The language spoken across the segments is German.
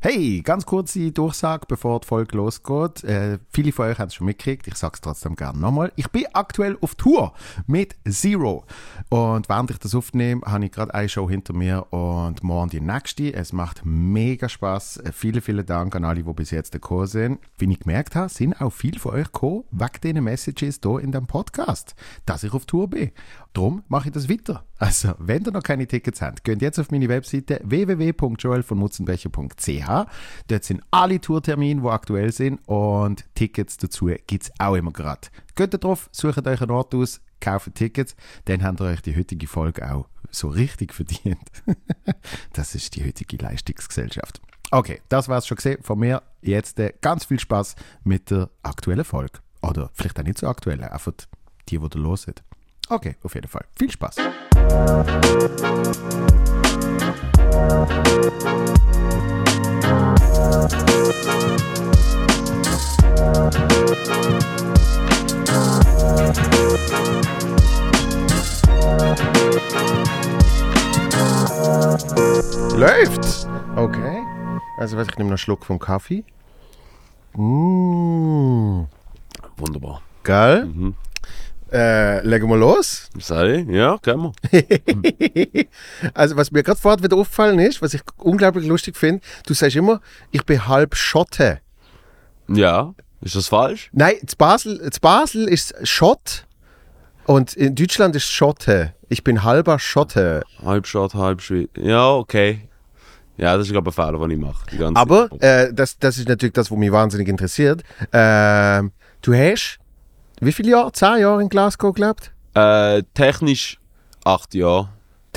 Hey, ganz kurze Durchsage, bevor die Folge losgeht. Äh, viele von euch haben es schon mitgekriegt, ich sage es trotzdem gerne nochmal. Ich bin aktuell auf Tour mit Zero. Und während ich das aufnehme, habe ich gerade eine Show hinter mir und morgen die nächste. Es macht mega Spaß. Äh, vielen, vielen Dank an alle, die bis jetzt gekommen sind. Wie ich gemerkt habe, sind auch viele von euch gekommen, wegen diesen Messages hier in dem Podcast, dass ich auf Tour bin. Darum mache ich das weiter. Also, wenn ihr noch keine Tickets habt, geht jetzt auf meine Webseite www.joelvonmutzenbecher.ch. Dort sind alle Tourtermine, die aktuell sind und Tickets dazu gibt es auch immer gerade. Geht da drauf, sucht euch einen Ort aus, kauft Tickets, dann habt ihr euch die heutige Folge auch so richtig verdient. das ist die heutige Leistungsgesellschaft. Okay, das war es schon gesehen von mir. Jetzt äh, ganz viel Spaß mit der aktuellen Folge. Oder vielleicht auch nicht so aktuell, einfach die, die ihr los sind. Okay, auf jeden Fall. Viel Spaß. Läuft! Okay. Also, was ich nehme noch einen Schluck vom Kaffee. Mmh. Wunderbar. Geil. Mhm. Äh, legen wir los. Sei, ja, können wir. also, was mir gerade vorher wieder aufgefallen ist, was ich unglaublich lustig finde, du sagst immer, ich bin halb Schotte. Ja, ist das falsch? Nein, zu Basel, zu Basel ist Schott und in Deutschland ist Schotte. Ich bin halber Schotte. Halb Schott, halb Schweiz. Ja, okay. Ja, das ist, glaube ich, ein Fehler, den ich mache. Aber äh, das, das ist natürlich das, was mich wahnsinnig interessiert. Äh, du hast wie viele Jahre? Zehn Jahre in Glasgow gelebt? Äh, technisch acht Jahre.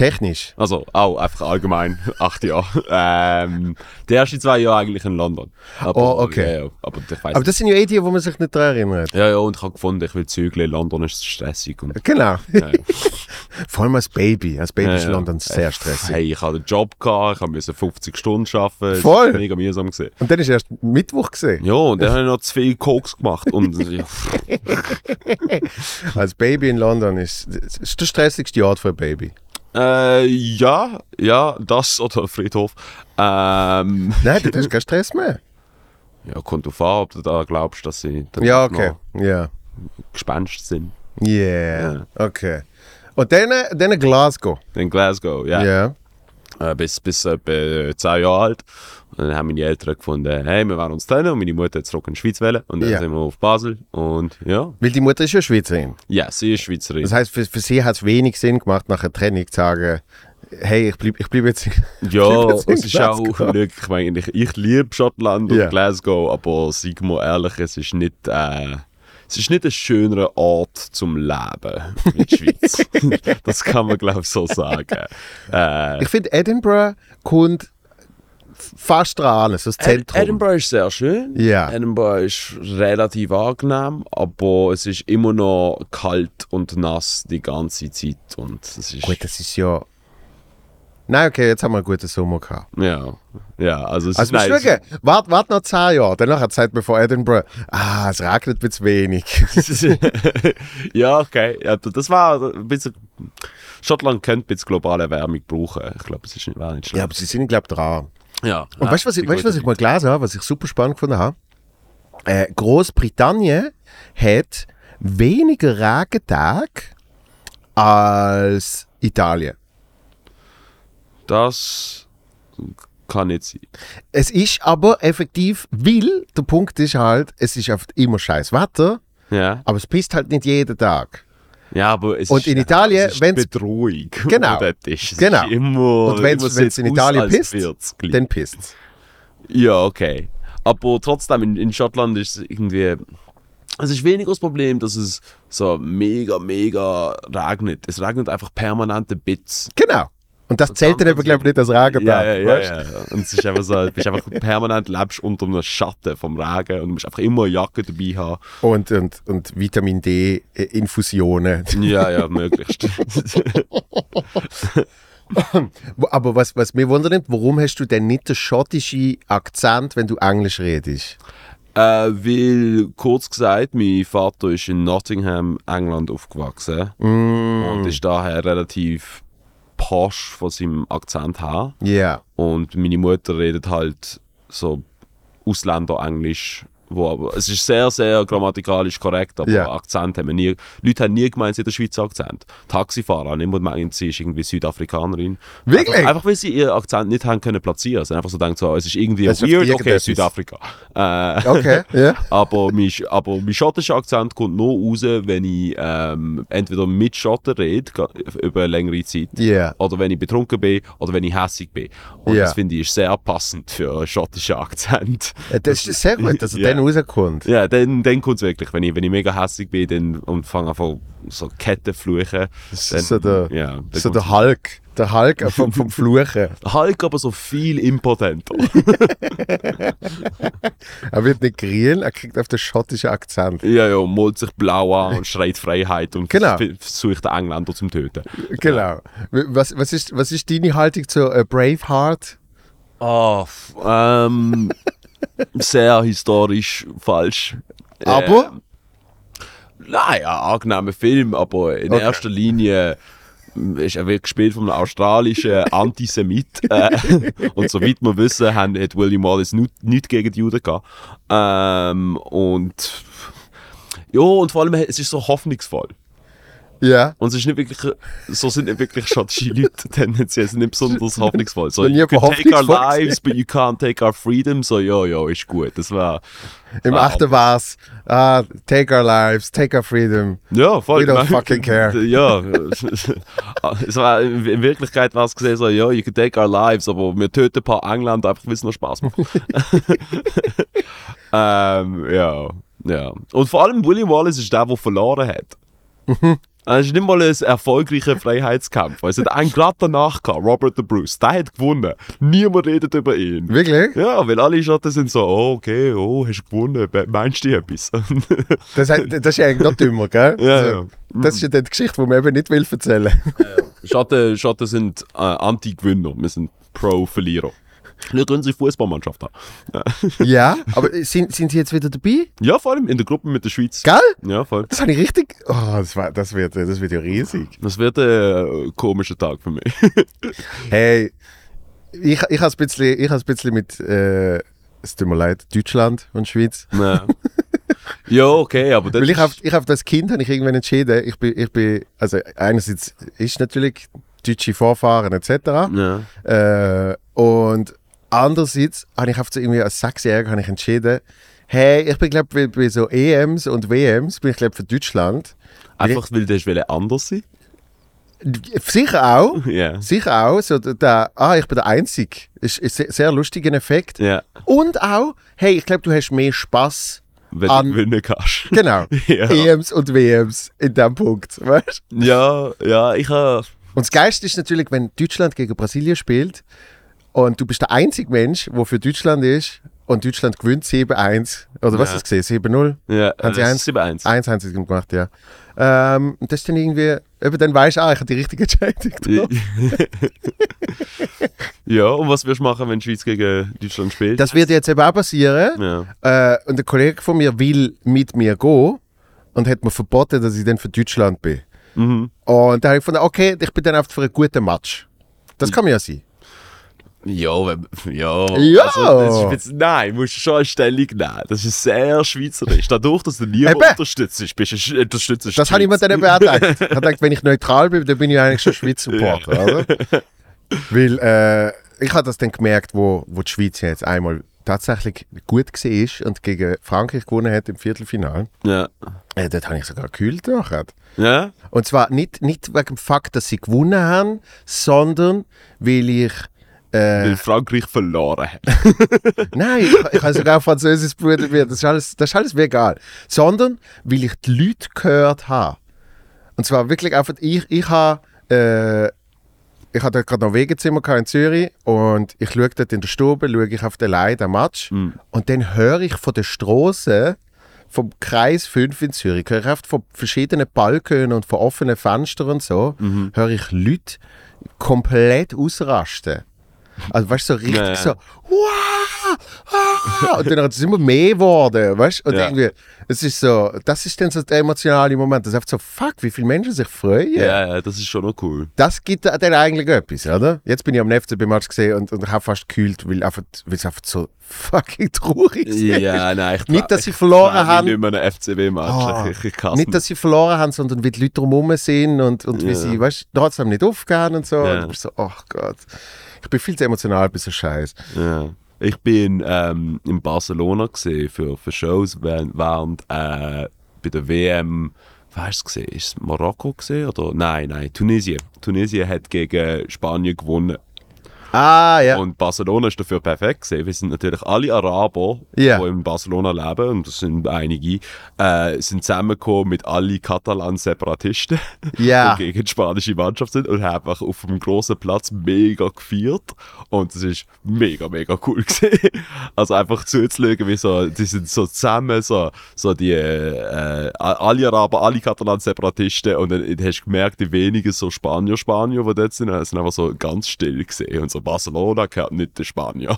Technisch? Also auch einfach allgemein acht Jahre. Ähm, die ersten zwei Jahre eigentlich in London. Aber, oh, okay. Ja, ja, aber, ich weiss aber das sind ja eh die, wo man sich nicht daran erinnert. Ja, ja, und ich habe gefunden, ich will zügeln. London ist stressig. Und genau. Ja, Vor allem als Baby. Als Baby ist London sehr stressig. Hey, ich hatte einen Job, gehabt, ich musste 50 Stunden arbeiten. Voll. Das war mega mühsam. Gewesen. Und dann ist erst Mittwoch gesehen. Ja, und dann habe ich noch zu viel Koks gemacht. Und, als Baby in London ist, ist der stressigste Ort für ein Baby. Äh, ja, ja, das oder Friedhof. Ähm, Nein, du hast keinen Stress mehr. Ja, kommt auf an, ob du da glaubst, dass sie ja, okay. ja. Gespenst sind. Yeah, ja, okay. Und dann, dann Glasgow. In Glasgow, ja. Yeah. Äh, bis, bis etwa 10 Jahre alt. Und dann haben meine Eltern gefunden, hey, wir wollen uns trennen und meine Mutter hat zurück in die Schweiz wählen. Und dann ja. sind wir auf Basel und ja. Weil die Mutter ist ja Schweizerin. Ja, sie ist Schweizerin. Das heißt, für, für sie hat es wenig Sinn gemacht, nach der Trennung zu sagen, hey, ich bleibe ich bleib jetzt Ja, es ist auch, ich meine, ich, ich liebe Schottland und yeah. Glasgow, aber sag mal ehrlich, es ist nicht... Äh, es ist nicht ein schöner Ort zum Leben in der Schweiz. das kann man, glaube ich, so sagen. Äh, ich finde, Edinburgh kommt fast dran, so das Zentrum. Edinburgh ist sehr schön. Ja. Edinburgh ist relativ angenehm, aber es ist immer noch kalt und nass die ganze Zeit. Und es ist Gut, das ist ja Nein, okay, jetzt haben wir einen guten Sommer gehabt. Ja, ja, also es also ist nice. Schauen, wart, wart noch zehn Jahre, danach hat Zeit bevor Edinburgh, ah, es regnet ein bisschen wenig. ja, okay, ja, das war ein bisschen, Schottland könnte ein bisschen globale Erwärmung brauchen, ich glaube, es ist nicht, nicht schlecht. Ja, aber sie sind, glaube ich, dran. Ja. Und ja, weißt du, was, ich, weißt, was ich mal gelesen habe, was ich super spannend gefunden habe? Äh, Großbritannien hat weniger Regentage als Italien. Das kann nicht sein. Es ist aber effektiv, weil der Punkt ist halt, es ist oft immer scheiß Wetter, ja. aber es pisst halt nicht jeden Tag. Ja, aber es und ist, in Italien, wenn es bedrohung. Genau. ist. genau. Ist immer, und wenn es in Italien pisst, dann pisst es. Ja, okay. Aber trotzdem, in, in Schottland ist es irgendwie. Es ist weniger das Problem, dass es so mega, mega regnet. Es regnet einfach permanente Bits. Genau. Und das zählt dann aber, glaube ich, nicht als Regen. Ja, ja, ja, ja, Und es ist einfach so, du bist einfach permanent lebst unter einem Schatten vom Regen und du musst einfach immer eine Jacke dabei haben. Und, und, und Vitamin D-Infusionen. Ja, ja, möglichst. aber was, was mich wundert, warum hast du denn nicht den schottischen Akzent, wenn du Englisch redest? Äh, weil, kurz gesagt, mein Vater ist in Nottingham, England aufgewachsen. Mm. Und ist daher relativ posch von seinem Akzent her. Ja. Yeah. Und meine Mutter redet halt so Ausländer-Englisch wo es ist sehr, sehr grammatikalisch korrekt, aber Ja. Akzent haben wir nie, Leute haben nie gemeint, sie hat einen Schweizer Akzent. Taxifahrer haben immer gemeint, sie ist irgendwie Südafrikanerin. Wirklich? Einfach, einfach weil sie ihren Akzent nicht haben können platzieren. Sie haben einfach so gedacht, so, es ist irgendwie Es ist weird, okay, irgendetwas. Südafrika. Äh, Okay, ja. aber mein, aber mein schottischer Akzent kommt nur raus, wenn ich ähm, entweder mit Schotten rede, über eine längere Zeit, Ja. oder wenn ich betrunken bin, oder wenn ich hässig bin. Und das finde ich ist sehr passend für einen schottischen Akzent. Das ist sehr gut, Ja. dann rauskommt. Ja, dann, dann kommt es wirklich. Wenn ich, wenn ich mega hässig bin dann, und fange einfach so Ketten fluchen. Das dann, ist so der, ja, dann so der Hulk. Der Hulk vom, vom Fluchen. Hulk aber so viel impotenter. Er wird nicht grün, er kriegt auf den schottischen Akzent. ja, ja, malt sich blau an und schreit Freiheit und Genau. vers- versucht den Engländer zum Töten. Genau. Was, was, ist, was ist deine Haltung zu äh, Braveheart? F- ähm, sehr historisch falsch. Aber? Äh, naja, angenehmer Film, aber in Okay. erster Linie mm, ist er wird gespielt von einem australischen Antisemit. äh, und soweit wir wissen, haben, hat William Wallace nichts nicht gegen die Juden gehabt. Ähm, und ja, und vor allem, es ist so hoffnungsvoll. Ja. Und es ist nicht wirklich, so sind nicht wirklich schottische Leute tendenziell, sind nicht besonders hoffnungsvoll. So, you can take our lives, but you can't take our freedom. So, ja, ja, ist gut. Das war, Im achten war's, ah, take our lives, take our freedom. ja, voll. We don't meine, fucking care. Ja, es war, in in Wirklichkeit war es gesehen so, ja, you can take our lives, aber wir töten ein paar Engländer einfach, weil es noch Spaß macht. ähm, ja, ja. Und vor allem William Wallace ist der, der verloren hat. Mhm. Es ist nicht mal ein erfolgreicher Freiheitskampf. Es hat einen gerade danach gehabt, Robert the Bruce. Der hat gewonnen. Niemand redet über ihn. Wirklich? Ja, weil alle Schotten sind so, oh, okay, oh, hast du gewonnen, meinst du etwas? Das, das ist ja eigentlich noch dümmer, gell? Ja, Also, ja. Das ist ja die Geschichte, die man eben nicht will erzählen. Schotten, Schotten sind äh, Anti-Gewinner, wir sind Pro-Verlierer. Können sie Fußballmannschaft haben. ja, aber sind, sind sie jetzt wieder dabei? Ja, vor allem in der Gruppe mit der Schweiz. Gell? Ja, voll. Das habe ich richtig. Oh, das, war, das, wird, das wird ja riesig. Das wird ein äh, komischer Tag für mich. Hey, ich, ich habe ein bisschen, ich ein bisschen mit. Äh, es tut mir leid, Deutschland und Schweiz. ja. ja, okay, aber das Weil ich habe ich hab das Kind habe ich irgendwann entschieden, ich bin, ich bin, also einerseits ist natürlich deutsche Vorfahren etc. Ja. Äh, und andererseits habe ich auf so irgendwie als Sechsjähriger habe ich entschieden, hey, ich bin glaube bei, bei so EMs und WMs bin ich glaube für Deutschland. Einfach weil du willst anders sein. Sicher auch, Ja. sicher auch, so der- ah, ich bin der Einzige. Ist, ist ein sehr lustiger Effekt. Ja. Und auch, hey, ich glaube, du hast mehr Spaß. Wenn An- du gewinnen kannst. Genau. Ja. EMs und WMs in dem Punkt. Weißt? Ja, ja, ich habe. Und das Geilste ist natürlich, wenn Deutschland gegen Brasilien spielt und du bist der einzige Mensch, der für Deutschland ist und Deutschland gewinnt 7-1. Oder was Ja. hast du gesehen? 7-0? Ja, Haben sie äh, eins? 7-1. 1 haben sie gemacht, ja. Ähm, und das ist dann irgendwie, eben dann weißt du, ah, ich habe die richtige Entscheidung getroffen. ja, und was wirst du machen, wenn die Schweiz gegen Deutschland spielt? Das wird jetzt eben auch passieren. ja. Äh, und ein Kollege von mir will mit mir gehen und hat mir verboten, dass ich dann für Deutschland bin. Mhm. Und da habe ich gefunden, okay, ich bin dann einfach für einen guten Match. Das kann mir ja sein. Ja, wenn, ja. Ja. Also, das ist jetzt, nein, musst du schon eine Stellung nehmen. Das ist sehr schweizerisch. Dadurch, dass du niemanden Eben. unterstützt, bist du sch- unterstützt Das habe ich mir dann eben auch gedacht. Ich habe gedacht, wenn ich neutral bin, dann bin ich eigentlich schon Schweiz-Supporter, oder? Weil äh, ich habe das dann gemerkt, wo, wo die Schweiz jetzt einmal tatsächlich gut war und gegen Frankreich gewonnen hat im Viertelfinale. Ja. Äh, dort habe ich sogar gekühlt nachher. Ja? Und zwar nicht, nicht wegen dem Fakt, dass sie gewonnen haben, sondern weil ich. Äh, Weil Frankreich verloren hat. nein, ich, ich habe sogar Französisch Bruder wird. Das ist alles, das ist alles mir egal. Sondern weil ich die Leute gehört habe. Und zwar wirklich einfach, ich, ich habe. Äh, ich hatte gerade noch Wegezimmer in Zürich und ich schaue dort in der Stube, schaue ich auf den Leih, den Match Mhm. und dann höre ich von der Straße vom Kreis 5 in Zürich, höre ich oft von verschiedenen Balkonen und von offenen Fenstern und so, Mhm. höre ich Leute komplett ausrasten. Also weißt du, so richtig Ja, ja. so, wow, ah, und dann hat es immer mehr geworden, weißt du? Und Ja. irgendwie, es ist so, das ist dann so der emotionale Moment, das ist einfach so, fuck, wie viele Menschen sich freuen. Ja, ja, das ist schon noch cool. Das gibt dann eigentlich etwas, oder? Jetzt bin ich am FCB-Match gesehen und, und habe fast gekühlt, weil, einfach, es einfach so fucking traurig ist. Ja, nein, ich Nicht, dass sie verloren mich haben. nicht mehr einen FCB-Match. Ah, ich, ich hasse Nicht, dass sie verloren haben, sondern wie die Leute drumherum sind und, und wie Ja. sie, weißt du, trotzdem nicht aufgehen und so. Ja. Und du bist so, ach Gott. Ich bin viel zu emotional bei so Scheiß. Ja. Ich bin ähm, in Barcelona gesehen für, für Shows während, während äh, bei der WM. Hast du gesehen? Ist es Marokko gesehen oder? Nein, nein, Tunesien. Tunesien hat gegen Spanien gewonnen. Ah, ja. Und Barcelona ist dafür perfekt gesehen. Wir sind natürlich alle Araber, Ja. die in Barcelona leben, und das sind einige, äh, sind zusammengekommen mit allen Katalan-Separatisten, Ja. die gegen die spanische Mannschaft sind und haben einfach auf einem großen Platz mega gefeiert. Und das ist mega, mega cool gesehen. Also einfach zuzuschauen, wie so, die sind so zusammen, so, so die, äh, alle Araber, alle Katalan-Separatisten und dann hast du gemerkt, die wenigen so Spanier, Spanier, die dort sind, äh, sind einfach so ganz still gesehen. Und so Barcelona gehört nicht den Spanier.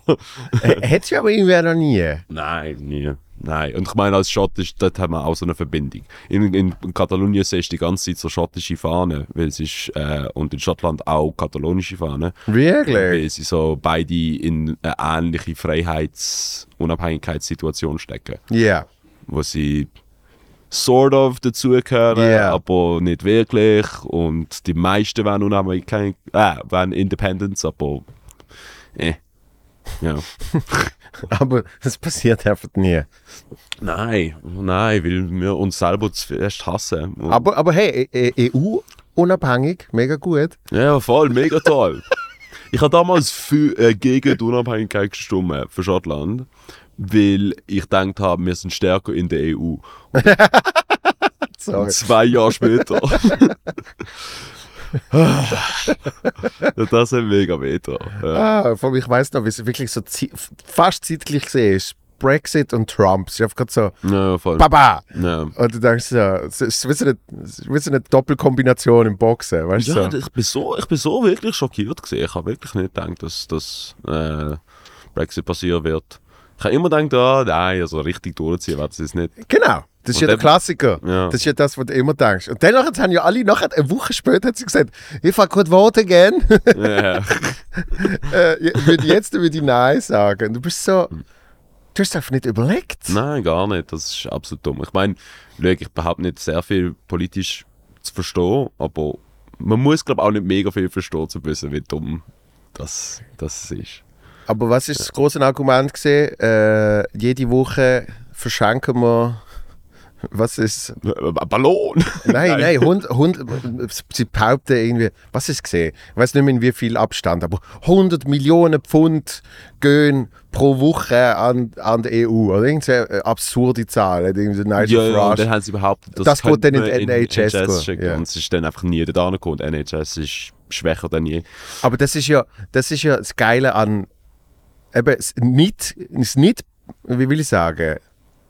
Hättest du aber irgendwie noch nie. Nein, nie. Nein. Und ich meine, als Schottisch, dort haben wir auch so eine Verbindung. In, in Katalonien siehst du die ganze Zeit so schottische Fahnen, weil es ist, äh, und in Schottland auch katalonische Fahnen, Wirklich? weil sie so beide in eine ähnliche Freiheits-Unabhängigkeitssituation stecken, Ja. wo sie sort of dazugehören, Yeah. aber nicht wirklich. Und die meisten werden Unabhängigkeit, äh, werden Independence, aber eh. Ja. Aber das passiert einfach nie. Nein, nein, weil wir uns selber zu fest hassen. Und- Aber, aber hey, E- E- EU unabhängig, mega gut. ja, voll, mega toll. ich habe damals für, äh, gegen die Unabhängigkeit gestimmt für Schottland, weil ich gedacht habe, wir sind stärker in der EU. Und zwei Jahre später. das hat mega weh. Ja. Ah, vor allem, ich weiß noch, wie es wirklich so fast zeitgleich gesehen ist. Brexit und Trump. Ist einfach gerade so, ja, voll. Baba! Ja. Und du denkst so, es ist wie so eine, wie so eine Doppelkombination im Boxen, weißt du? Ja, so. ich, bin so, ich bin so wirklich schockiert gewesen. Ich habe wirklich nicht gedacht, dass, dass äh, Brexit passieren wird. Ich habe immer gedacht, ah, nein, also richtig durchziehen wird es nicht. Genau. Das ist Und ja der Klassiker. Ja. Das ist ja das, was du immer denkst. Und dann haben ja alle, nachher, eine Woche später hat sie gesagt, if I could vote again, Ja. äh, ich würde jetzt würde ich Nein sagen. Und du bist so, du hast es einfach nicht überlegt. Nein, gar nicht. Das ist absolut dumm. Ich meine, ich behaupte nicht sehr viel politisch zu verstehen, aber man muss, glaube ich, auch nicht mega viel verstehen, zu wissen, wie dumm das, das ist. Aber was ist das große Argument gesehen? Äh, jede Woche verschenken wir, was ist, Ein Ballon! nein, nein, Hund, Hund, sie behaupten irgendwie, was ist gesehen? Ich weiß nicht mehr in wie viel Abstand, aber 100 Millionen Pfund gehen pro Woche an, an die EU. Oder irgendeine absurde Zahl. Irgendwie Ja, ja, und dann haben sie behauptet, das, Das geht könnte dann in die NHS schicken. ja. Und es ist dann einfach nie da angekommen. Die NHS ist schwächer denn je. Aber das ist ja das, ist ja das Geile an eben das nicht, das nicht, wie will ich sagen,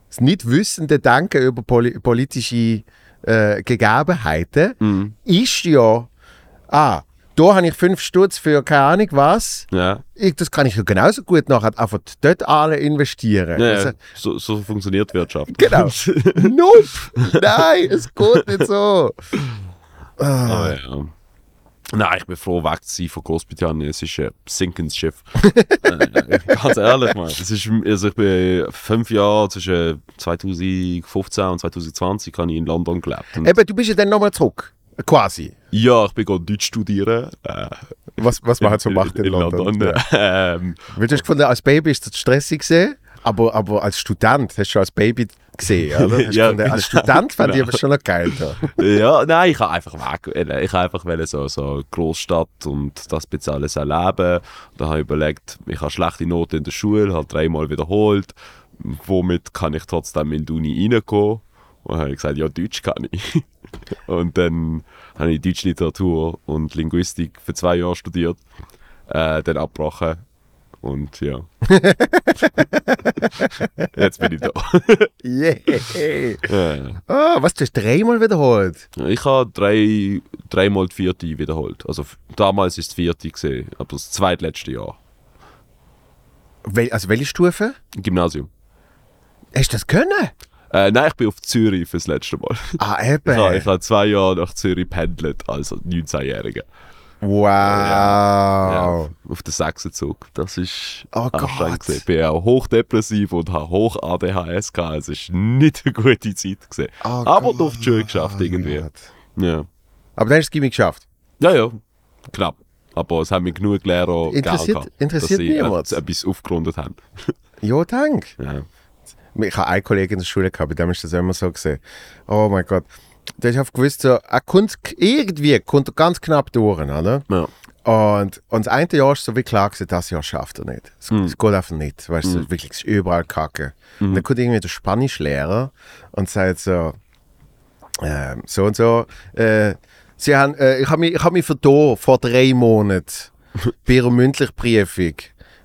das nicht wissende Denken über poli politische äh, Gegebenheiten Mhm. ist ja, ah, da habe ich fünf Stutz für keine Ahnung was, Ja, ich, das kann ich ja genauso gut nachher einfach dort alle investieren. ja, Also. So, so funktioniert Wirtschaft. Genau. nope, nein, es geht nicht so. Aber ja. Nein, ich bin froh, weg zu sein von Großbritannien. Es ist ein sinkendes Schiff. äh, ganz ehrlich, man. Es ist, also ich bin fünf Jahre zwischen 2015 und 2020 habe ich in London gelebt. Eben, du bist ja dann nochmal zurück, quasi. ja, ich bin gerade Deutsch studieren. Äh, Was, was man halt so macht in, London. Ja. Ähm, Weil du hast gefunden, als Baby ist das stressig gesehen, aber, aber als Student hast du schon als Baby gesehen, oder? Ja, gefunden, als genau. Student fand ich aber schon noch geil. Da. ja, nein, ich habe einfach weg. äh, Ich habe einfach so so Großstadt und das bisschen alles erleben. Da habe ich überlegt, ich habe schlechte Noten in der Schule, habe dreimal wiederholt. Womit kann ich trotzdem in die Uni reinkommen? Und dann habe ich gesagt, ja, Deutsch kann ich. Und dann habe ich Deutsch Literatur und Linguistik für zwei Jahre studiert, äh, dann abgebrochen. Und ja. Jetzt bin ich da. Yeah. Ja. Ah, was, du hast dreimal wiederholt? Ich habe drei, dreimal die vierte wiederholt. Also damals ist es vierte gesehen, aber das zweitletzte Jahr. Wel also welche Stufe? Gymnasium. Hast du das können? Äh, nein, ich bin auf Zürich fürs letzte Mal. Ah, Ich habe, ich eben. habe zwei Jahre nach Zürich pendelt, also 19-Jähriger. Wow. Ja, auf den Sechsenzug. Das ist Oh anstrengend Gott. Ich bin auch hochdepressiv und habe hoch ADHS gehabt. Es ist nicht eine gute Zeit gewesen. Oh Aber doch Schule geschafft irgendwie. Gott. Ja. Aber dann hast du das Gimmick geschafft. ja, ja, knapp. Aber es haben mir genug Lehrer Interessiert- gegeben, interessiert dass sie etwas aufgerundet haben. Ja, danke. Ja. Ich habe einen Kollegen in der Schule gehabt, bei dem ist das immer so gesehen. Oh mein Gott. Ist auf gewusst, so, er kommt irgendwie, kommt ganz knapp durch, oder? Ja. Und, und das eine Jahr ist so wie klar gewesen, das Jahr schafft er nicht. Es, es geht einfach nicht. Weißt du, wirklich, es ist überall Kacke. Und dann kommt irgendwie der Spanischlehrer und sagt so, ähm, so und so, äh, Sie haben, äh, ich habe mich, ich hab mich vertan vor drei Monaten bei Ihrer mündlichen Prüfung.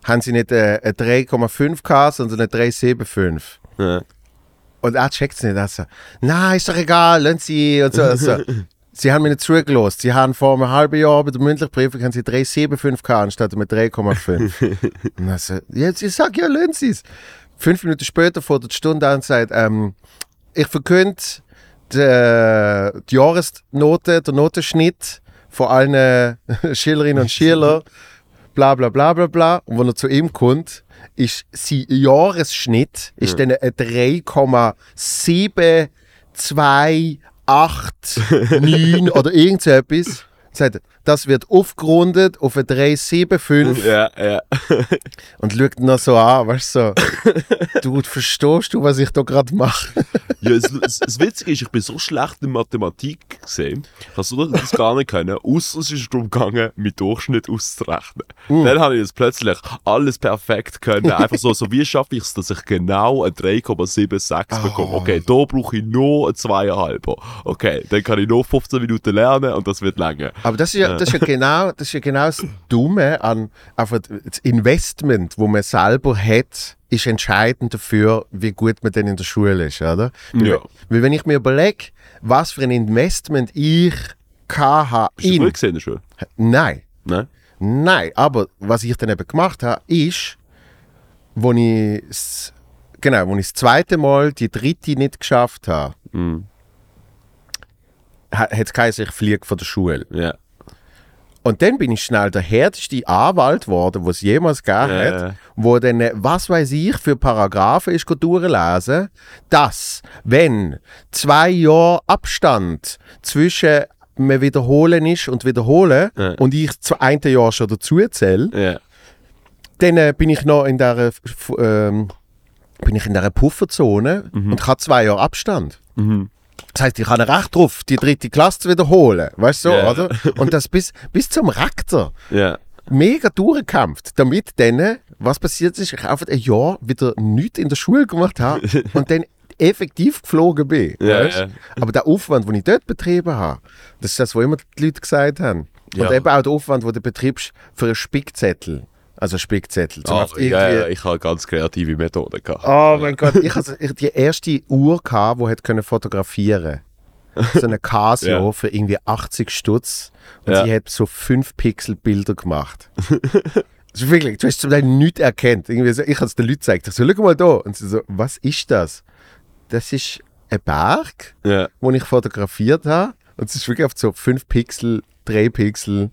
Haben Sie nicht äh, eine 3,5 gehabt, sondern eine 3,75? Ja. Und er checkt es nicht. Er so, nein, ist doch egal, lassen Sie. Und so, also, Sie haben mir nicht zugelassen. Sie haben vor einem halben Jahr bei der mündlichen Prüfung haben Sie 3,75 gehabt anstatt mit 3,5. und er so, jetzt, ich sag ja, lassen Sie es. Fünf Minuten später vor der Stunde an sagt, ähm, ich verkünde die, die Jahresnote, der Notenschnitt von allen äh, Schülerinnen und Schülern, bla bla bla bla bla. Und wenn er zu ihm kommt, ist sein Jahresschnitt ist dann ein 3,7289 oder irgend so etwas. Sagt das wird aufgerundet auf eine 375 Ja, ja. und schaut noch so an, weißt du, so, du verstehst du, was ich da gerade mache? ja das Witzige ist, ich bin so schlecht in Mathematik gesehen, dass du das gar nicht können, außer es ist darum gegangen, meinen Durchschnitt auszurechnen. Dann habe ich jetzt plötzlich alles perfekt können. Einfach so, so wie schaffe ich es, dass ich genau eine 3,76 bekomme. Okay, da brauche ich nur eine 2,5. Okay, dann kann ich noch 15 Minuten lernen und das wird länger. Aber das ist ja, das ist ja, genau, das ist ja genau das Dumme an einfach das Investment, wo man selber hat, ist entscheidend dafür, wie gut man denn in der Schule ist, oder? Weil, Ja. weil wenn ich mir überlege, was für ein Investment ich hatte Bist du in... gut gesehen in der Schule? Nein, Nein? nein, aber was ich dann eben gemacht habe, ist, wo ich genau, wo ich das zweite Mal die dritte nicht geschafft habe, ha- hat es geheißen, ich fliege von der Schule. Ja. Und dann bin ich schnell der härteste Anwalt geworden, was es jemals gegeben hat, ja. wo dann, äh, was weiß ich, für Paragraphen ist durchlesen, dass, wenn zwei Jahre Abstand zwischen mir wiederholen ist und wiederholen Ja. und ich zu einem Jahr schon dazu zähle, Ja. dann äh, bin ich noch in der f- ähm, bin ich in der Pufferzone und habe zwei Jahre Abstand. Mhm. Das heißt, ich habe Recht drauf, die dritte Klasse zu wiederholen. Weißt du, so, Ja. oder? Und das bis, bis zum Rektor. Ja. Mega durchgekämpft, damit dann, was passiert ist, ich einfach ein Jahr wieder nichts in der Schule gemacht habe und dann effektiv geflogen bin. Ja, weißt? ja. Aber der Aufwand, den ich dort betrieben habe, das ist das, was immer die Leute gesagt haben. Ja. Und eben auch der Aufwand, den du betreibst für einen Spickzettel. Also Spickzettel. Zum Ah, Beispiel ja, ja, ich habe ganz kreative Methoden gehabt. Oh mein Gott, ich hatte die erste Uhr, gehabt, die können fotografieren So eine Casio Ja. für irgendwie 80 Stutz. Und Ja. sie hat so 5 Pixel Bilder gemacht. also wirklich, du hast zum Teil nichts erkannt. Irgendwie so, ich habe es den Leuten gezeigt. Ich so, schau mal da. Und sie so, was ist das? Das ist ein Berg, Ja. den ich fotografiert habe. Und es ist wirklich auf so 5 Pixel, 3 Pixel.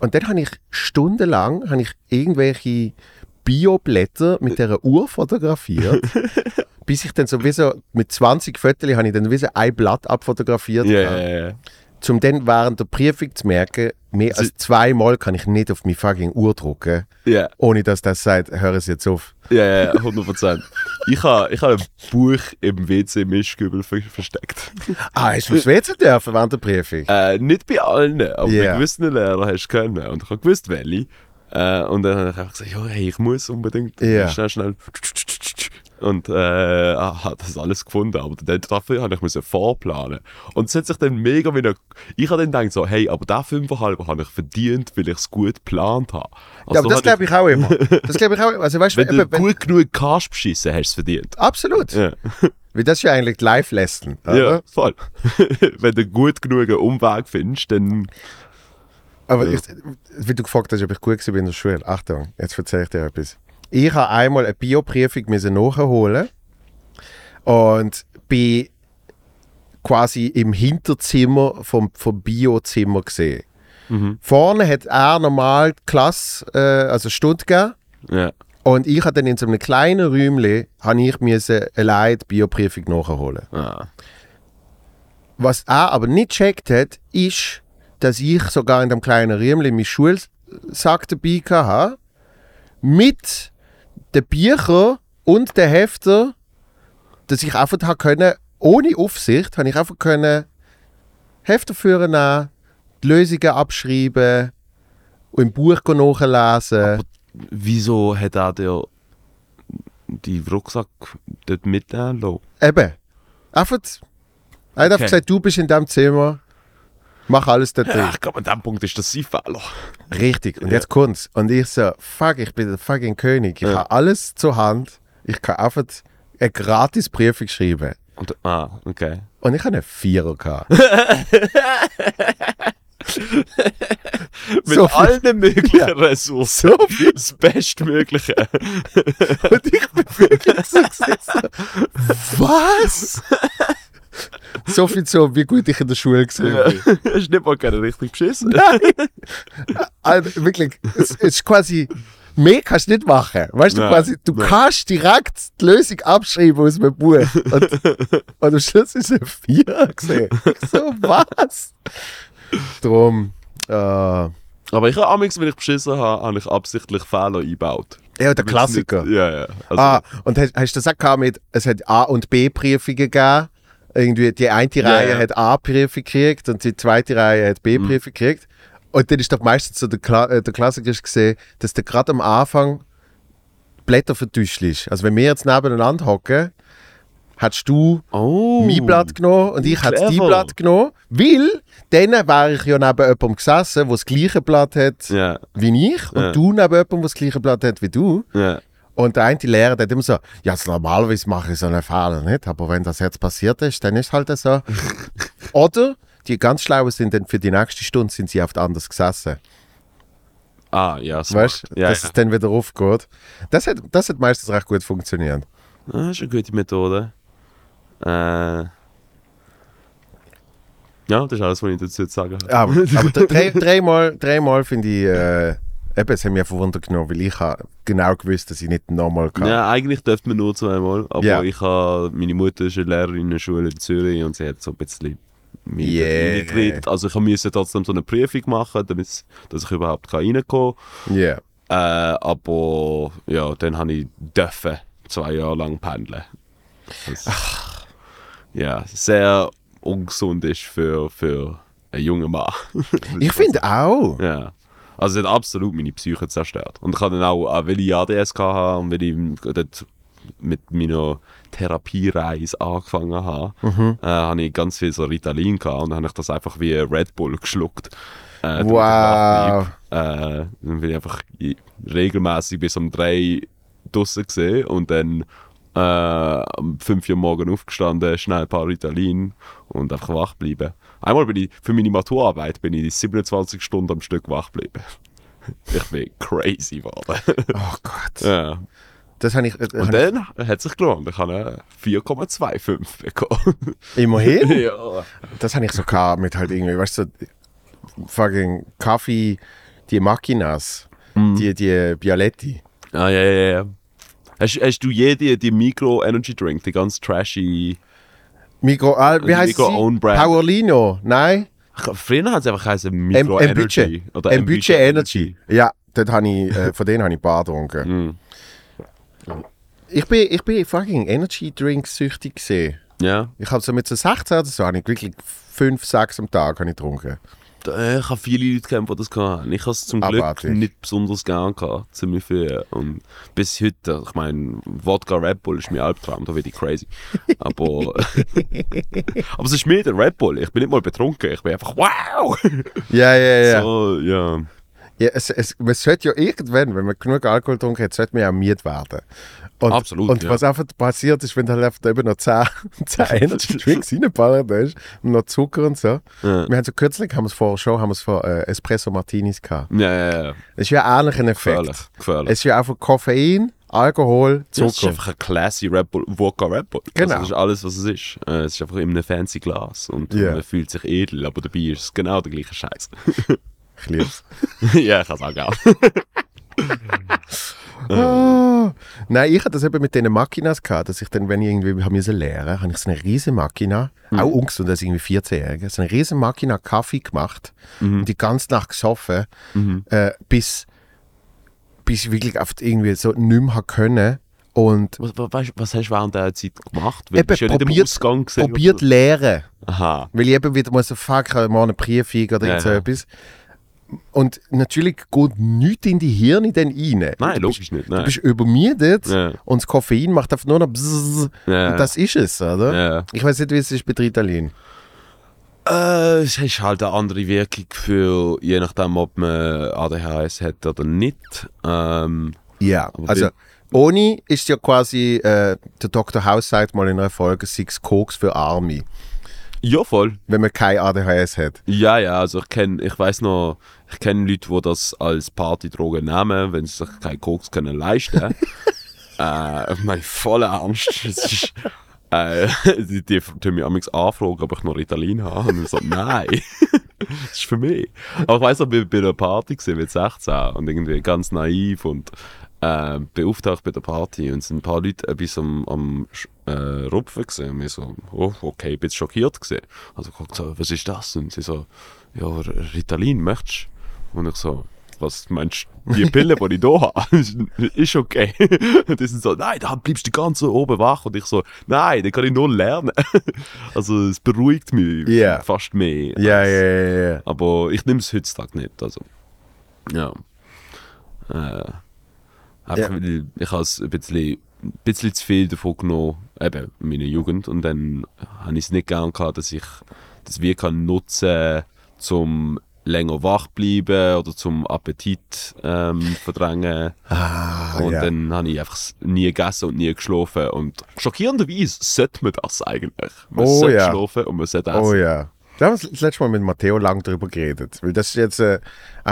Und dann habe ich stundenlang habe ich irgendwelche Bioblätter mit dieser Uhr fotografiert. bis ich dann sowieso mit 20 Fotos habe ich dann wie ein Blatt abfotografiert. Habe. ja, ja. Um dann während der Prüfung zu merken, mehr als zweimal kann ich nicht auf meine fucking Uhr drucken, Ja, ohne dass das sagt, hör es jetzt auf. ja, ja, 100%. Ich habe ich ha ein Buch im WC-Mischkübel ver versteckt. Ah, hast du aufs WC dürfen während der Prüfung? Äh, nicht bei allen, aber Ja. bei gewissen Lehrern hast du können. Und ich habe gewusst, welche. Äh, und dann habe ich einfach gesagt, ja, hey, ich muss unbedingt Ja. schnell, schnell. Und äh, habe das alles gefunden. Aber dann, dafür habe ich müssen vorplanen. Und es hat sich dann mega wieder... Ich habe dann gedacht so, hey, aber den Fünferhalber habe ich verdient, weil ich es gut geplant habe. Also ja, aber das glaube ich auch immer. Das glaube ich auch immer. Also weißt du, Wenn du eben, wenn, gut genug kannst beschissen, hast du es verdient. absolut. Ja, Weil das ist ja eigentlich Live-Lesson. ja voll. Wenn du gut genug einen Umweg findest, dann... Aber Ja. ich, wie du gefragt hast, ob ich gut war in der Schule. Achtung, jetzt erzähle ich dir etwas. Ich habe einmal eine Bioprüfung nachholen und bin quasi im Hinterzimmer vom, vom Biozimmer gesehen. Vorne hat er normal die Klasse, äh, also Stunde gegeben. Ja. Und ich habe dann in so einem kleinen Räumchen, habe ich müssen allein die Bioprüfung nachholen. Ah. Was er aber nicht checkt hat, ist, dass ich sogar in dem kleinen Räumchen meinen Schulsack dabei hatte, mit den Büchern und den Heften, dass ich einfach können, ohne Aufsicht, habe ich einfach können Hefte führen nehmen, die Lösungen abschreiben und im Buch nachlesen. Wieso hat er dir die Rucksack dort mitnehmen lassen? Eben. Einfach. Er hat Okay. gesagt, du bist in diesem Zimmer, mach alles dort drin. Ja, ich glaube, an dem Punkt ist das sein Fehler. Richtig. Und Ja. jetzt kommt's. Und ich so, fuck, ich bin der fucking König. Ich Ja. habe alles zur Hand. Ich kann einfach eine gratis Prüfung schreiben. Und, ah, okay. Und ich habe einen Vierer gehabt. Mit So allen möglichen Ressourcen. So viel. Das Bestmögliche. Und ich bin wirklich so gesessen. Was? So viel so, wie gut ich in der Schule gesehen bin. Hast du nicht mal gerne richtig beschissen? Also wirklich, es, es ist quasi, mehr kannst du nicht machen. Weißt du, Nein, quasi, du nein. kannst direkt die Lösung abschreiben aus dem Buch. Und, und am Schluss ist ein Vierer gesehen. Ich so, was? Drum, äh, ja, Aber ich habe amigs, wenn ich beschissen habe, habe ich absichtlich Fehler eingebaut. der Weil's Klassiker. Nicht, ja, ja. Also, Ah, und hast, hast du das auch gehabt mit, es hat A- und B-Prüfungen gegeben? Irgendwie, die eine Reihe ja. hat A-Prüfung gekriegt und die zweite Reihe hat B-Prüfung gekriegt. Und dann ist doch meistens so der, Kla äh, der Klassiker gesehen, dass du gerade am Anfang Blätter vertuscht ist. Also wenn wir jetzt nebeneinander hocken, hättest du oh. mein Blatt genommen und ich hätte dein. Blatt genommen, weil dann wäre ich ja neben jemandem gesessen, der das gleiche Blatt hat Ja, wie ich und Ja. du neben jemandem, der das gleiche Blatt hat wie du. ja. Und der eine Lehrer der hat immer so, ja, normalerweise mache ich so einen Fehler nicht, aber wenn das jetzt passiert ist, dann ist halt so. Oder die ganz Schlauen sind dann für die nächste Stunde sind sie oft anders gesessen. Ah, ja, smart. Weißt du, ja, dass ja. es dann wieder aufgeht. Das hat, das hat meistens recht gut funktioniert. Ah, Das ist eine gute Methode. Äh. Ja, das ist alles, was ich dazu zu sagen habe. Aber, aber drei, dreimal, dreimal finde ich, äh, eben, es hat mich einfach Wunder genommen, weil ich habe genau gewusst, dass ich nicht nochmal kann. Ja, eigentlich dürfte man nur zweimal. Aber Ja. ich habe, meine Mutter ist eine Lehrerin in der Schule in Zürich und sie hat so ein bisschen Yeah. Also ich musste trotzdem so eine Prüfung machen, damit dass ich überhaupt reinkommen Ja. kann. Äh, aber ja, dann habe ich dürfen zwei Jahre lang pendeln. Das, ja, sehr ungesund ist für, für einen jungen Mann. Ich finde auch. Ja. Also es hat absolut meine Psyche zerstört. Und ich habe dann auch, auch weil ich ADS hatte und weil ich dort mit meiner Therapiereise angefangen habe, äh, habe ich ganz viel so Ritalin gehabt und dann habe ich das einfach wie Red Bull geschluckt. Äh, Wow. Äh, dann bin ich einfach regelmäßig bis um drei draussen gesehen und dann äh, um 5 Uhr morgen aufgestanden, schnell ein paar Ritalin und einfach wach bleiben. Einmal bin ich, für meine Maturarbeit bin ich 27 Stunden am Stück wach geblieben. Ich bin crazy geworden. Oh Gott. ja. Das habe ich, äh, Und dann hat es sich gelohnt. Ich habe eine 4,25 bekommen. immerhin. ja. Das habe ich so gehabt mit halt irgendwie, weißt du, fucking Kaffee, die Machinas, die, die Bialetti. Ah, ja, ja, ja. Hast, hast du je die, die Micro-Energy-Drink, die ganz trashy... Micro, ah, wie heißt Micro sie? Powerlino, nein? Früher hat es einfach geheißen M Micro-Energy. Budget. Oder M Budget Energy. Ja, dort habe ich, äh, von denen habe ich ein paar getrunken. Mhm. Ich bin, ich bin fucking Energy Drink süchtig gesehen. Ja. Ich habe so mit so 16 oder so, habe ich wirklich 5, 6 am Tag habe ich getrunken. Da- Ich habe viele Leute kennt, die das hatten. Ich habe es zum Glück Abartig. nicht besonders gern gehabt. Ziemlich viel. Und bis heute, ich meine, Wodka Red Bull ist mein Albtraum, da werde ich crazy. Aber, aber es ist mir der Red Bull. Ich bin nicht mal betrunken. Ich bin einfach, wow! Ja, ja, ja. So, ja. ja es, es, man sollte ja irgendwann, wenn man genug Alkohol getrunken hat, sollte man ja miet werden. Und, Absolut, Und ja. was einfach passiert ist, wenn du halt einfach eben noch 10, 10 Energy Drinks reingeballert hast und noch Zucker und so. Ja. Wir haben so kürzlich, haben wir es vor Show, haben wir es vor äh, Espresso Martinis gehabt. Ja, ja, ja. Das ist ja ähnlich ein Effekt. Gefährlich. Gefährlich. Es ist ja einfach Koffein Alkohol, Das ist Zucker. einfach ein classy Red Bull, Wodka Red Bull. Genau. Also das ist alles, was es ist. Äh, Es ist einfach in einem fancy Glas und Ja. man fühlt sich edel, aber dabei ist es genau der gleiche Scheiß. Ich lieb's. ja, ich kann es auch gerne. Ah. Nein, ich hatte das eben mit diesen Makinas gehabt, dass ich dann, wenn ich irgendwie haben müssen lernen, habe ich so eine riesen Makina, Mhm. auch ungesund als irgendwie 14-Jährige, so eine riesen Makina Kaffee gemacht Mhm. und die ganze Nacht gesoffen, äh, bis, bis ich wirklich oft irgendwie so nicht mehr können und Was, was, was hast du während dieser Zeit gemacht? Weil Eben, ja probiert- probiert lehren. Aha. Weil ich eben wieder muss, so, fuck, ich habe morgen einen Brief oder Ja, irgend so ja. Und natürlich geht nichts in die Hirne dann rein. Nein, du bist, logisch nicht. du Nein. bist übermüdet Ja. und das Koffein macht einfach nur noch bzzz. Ja. Und das ist es, oder? Ja. Ich weiß nicht, wie es ist bei Ritalin. Äh, es ist halt eine andere Wirkung für, je nachdem, ob man ADHS hat oder nicht. Ähm, Ja, also ohne ist ja quasi, äh, der Dr. House sagt mal in einer Folge, Six Koks für Arme, ja, voll. wenn man kein ADHS hat. Ja, ja, also ich kenne, ich weiß noch, ich kenne Leute, die das als Partydroge nehmen, wenn sie sich keinen Koks können leisten. äh, ich meine, voll ernst. Es ist, äh, die, die tun mich amigs anfragen, ob ich noch Ritalin habe. Und ich so, nein. das ist für mich. Aber ich weiss noch, ich war bei einer Party gewesen, mit 16 und irgendwie ganz naiv und äh, beauftragt bei der Party und sind ein paar Leute etwas am, am äh, Rupfen gesehen. Und mir so, oh, okay, ich bin schockiert gesehen. Also ich gesagt, was ist das? Und sie so, ja, Ritalin, möchtest du? Und ich so, was meinst du, die Pille, die ich hier habe, ist okay. Und die sind so, nein, da bleibst du ganz so oben wach. Und ich so, nein, da kann ich nur lernen. Also es beruhigt mich Ja. fast mehr. Ja, ja, ja. aber ich nehme es heutzutage nicht. Also, ja. Äh, einfach, Ja. weil ich habe es ein bisschen, ein bisschen zu viel davon genommen, eben in meiner Jugend. Und dann habe ich es nicht gern gehabt, dass ich das wie kann nutzen zum länger wach bleiben oder zum Appetit ähm, verdrängen. Ah, und ja. dann habe ich einfach nie gegessen und nie geschlafen. Und schockierenderweise sollte man das eigentlich. Man Oh sollte ja. schlafen und man sollte essen. Oh ja. Da haben wir das letzte Mal mit Matteo lang darüber geredet. Weil das ist jetzt, äh,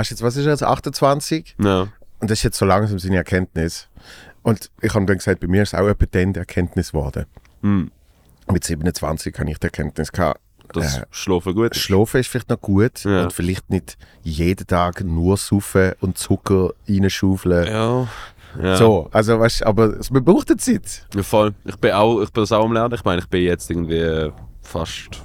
ist jetzt, was ist jetzt, 28? Ja. Und das ist jetzt so langsam seine Erkenntnis. Und ich habe dann gesagt, bei mir ist es auch etwa dann die Erkenntnis geworden. Hm. Mit 27 habe ich die Erkenntnis gehabt. Das Äh, Schlafen gut ist. Schlafen ist vielleicht noch gut Ja. und vielleicht nicht jeden Tag nur saufen und Zucker reinschaufeln. Ja. ja. So, also weißt, aber es- man braucht eine Zeit. Ja, voll. Ich bin auch, ich bin das auch am Lernen. Ich meine, ich bin jetzt irgendwie fast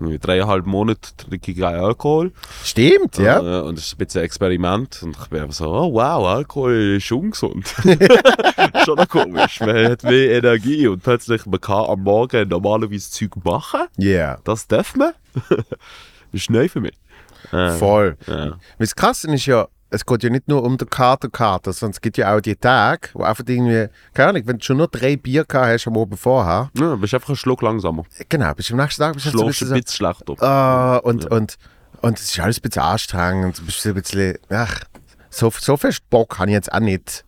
dreieinhalb Monate trinke ich keinen Alkohol. Stimmt, ja. Äh, und das ist ein bisschen ein Experiment. Und ich bin einfach so, oh wow, Alkohol ist ungesund. Schon noch komisch. Man hat mehr Energie und plötzlich man kann am Morgen normalerweise Zeug machen. Ja, Das darf man. das ist neu für mich. Äh, voll. ja. Weil Das Krasse ist ja, es geht ja nicht nur um den Kater-Kater, sondern es gibt ja auch die Tage, wo einfach irgendwie, keine Ahnung, wenn du schon nur drei Bier gehabt hast am Abend vorher, ja, du bist einfach einen Schluck langsamer. genau, bist am nächsten Tag bist du so ein bisschen bisschen schlechter. ah, und, und, und es ist alles ein bisschen anstrengend, du bist so ein bisschen, ach, so, so viel Bock habe ich jetzt auch nicht,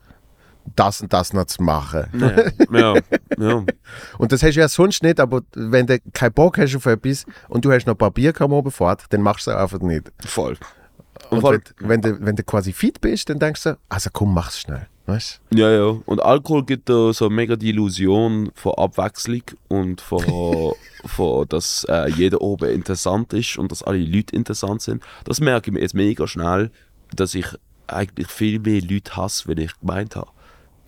das und das noch zu machen. Ja, ja, ja. Und das hast du ja sonst nicht, aber wenn du keinen Bock hast auf etwas und du hast noch ein paar Bier am Abend fort, dann machst du es einfach nicht. voll. Und voll. wenn, wenn, du, wenn du quasi fit bist, dann denkst du, also komm, mach's schnell. Weißt Ja, ja. Und Alkohol gibt da so mega die Illusion von Abwechslung und von, von dass äh, jeder oben interessant ist und dass alle Leute interessant sind. Das merke ich mir jetzt mega schnell, dass ich eigentlich viel mehr Leute hasse, wenn ich gemeint habe.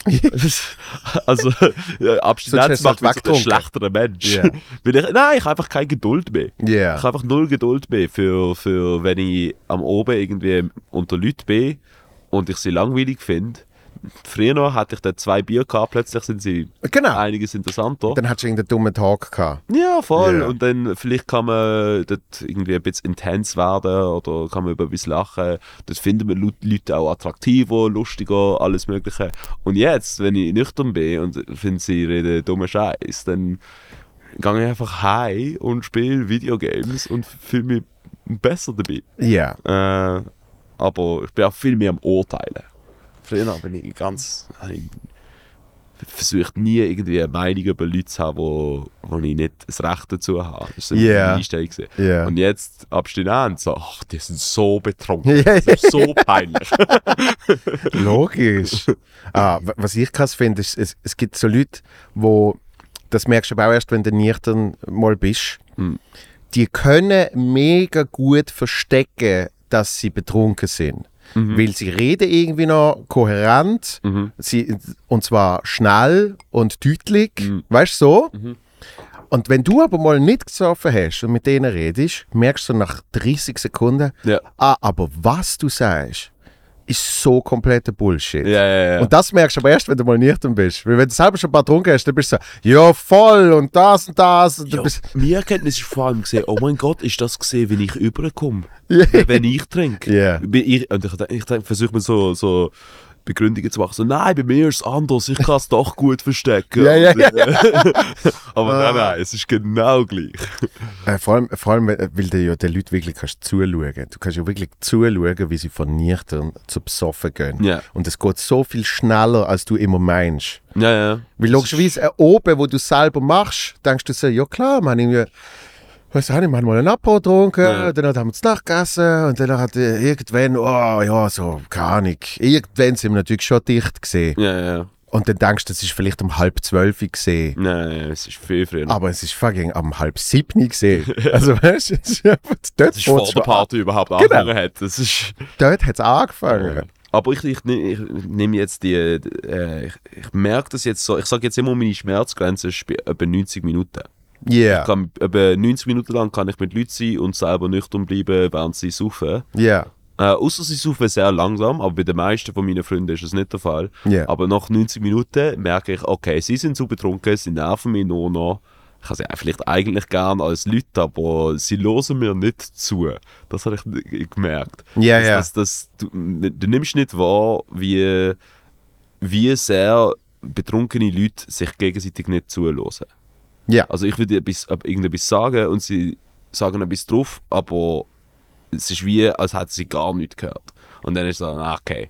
also, ja, Abstinenz macht mich zu einem schlechteren Mensch. Ja. Weil ich, nein, ich habe einfach keine Geduld mehr. Ja. Ich habe einfach null Geduld mehr für, für wenn ich am Oben irgendwie unter Leuten bin und ich sie langweilig finde. Früher noch hatte ich dann zwei Bier gehabt, plötzlich sind sie Genau. einiges interessanter. Dann hattest du irgendeinen dummen Tag gehabt. Ja, voll. Ja. Und dann vielleicht kann man dort irgendwie ein bisschen intens werden oder kann man über etwas lachen. Das finden wir Leute auch attraktiver, lustiger, alles Mögliche. Und jetzt, wenn ich nüchtern bin und finde, sie reden dummen Scheiß, dann gehe ich einfach heim und spiele Videogames und fühle mich besser dabei. Ja. Äh, aber ich bin auch viel mehr am Urteilen. Früher bin ich ganz. habe ich versuche nie irgendwie eine Meinung über Leute zu haben, wo, wo ich nicht das Recht dazu habe. Das war Yeah. meine Einstellung. Ja. Und jetzt abstinent, so, ach, die sind so betrunken. Das ist so peinlich. Logisch. ah, wa- was ich krass finde, ist, es, es gibt so Leute, wo das merkst du aber auch erst, wenn du nüchtern mal bist. Hm. Die können mega gut verstecken, dass sie betrunken sind. Weil sie reden irgendwie noch kohärent Mhm. sie, und zwar schnell und deutlich. Mhm. Weißt du so? Mhm. Und wenn du aber mal nicht gesoffen hast und mit denen redest, merkst du nach 30 Sekunden, Ja. ah, aber was du sagst, ist so kompletter Bullshit. Ja, ja, ja. Und das merkst du aber erst, wenn du mal nüchtern bist. Weil wenn du selber schon ein paar getrunken hast, dann bist du so, ja voll und das und das. Und Ja, bist, meine Erkenntnis ist vor allem gesehen, oh mein Gott, ist das gesehen, wenn ich überkomme? Ja. Wenn ich trinke? Bin Ich, und ich, ich, ich versuche mir so, so Begründungen zu machen. So, nein, bei mir ist es anders, ich kann es doch gut verstecken. Ja, ja, äh, Aber nein, nein, es ist genau gleich. äh, vor, allem, vor allem, äh, weil du ja den Leuten wirklich kannst zuschauen. Du kannst ja wirklich zuschauen, wie sie von nüchtern zu besoffen gehen. Ja. Und es geht so viel schneller, als du immer meinst. Ja, ja. Weil logischerweise äh, oben, wo du selber machst, denkst du so, ja klar, man irgendwie, weißt du, wir haben mal einen Abbau getrunken, Ja. dann haben wir zu Nacht gegessen und dann hat irgendwann, oh ja, so, keine Ahnung, irgendwann sind wir natürlich schon dicht gesehen. Ja, ja. Und dann denkst du, es ist vielleicht um halb zwölf gesehen. Nein, es ist viel früher. Aber es ist fucking am halb sieben gesehen. Also weißt du, es ist einfach- dort, das ist vor der. Party überhaupt Genau. angefangen hat. Das ist... dort hat es angefangen. Aber ich, ich, nehm- ich nehme jetzt die, äh, ich, ich merke das jetzt so, ich sage jetzt immer, meine Schmerzgrenze ist bei etwa 90 Minuten. Yeah. Ich kann, etwa 90 Minuten lang kann ich mit Leuten sein und selber nüchtern bleiben, während sie saufen. ja, Äh, außer sie saufen sehr langsam, aber bei den meisten von meinen Freunden ist das nicht der Fall. Ja. Aber nach 90 Minuten merke ich, okay, sie sind zu betrunken, sie nerven mich nur noch. Ich habe sie vielleicht eigentlich gern als Leute, aber sie hören mir nicht zu. Das habe ich n- gemerkt. Ja, das, ja. Das, das, du, du nimmst nicht wahr, wie, wie sehr betrunkene Leute sich gegenseitig nicht zuhören. Ja. Also ich würde irgendetwas sagen und sie sagen etwas drauf, aber es ist wie, als hätten sie gar nichts gehört. Und dann ist es so, ah, okay,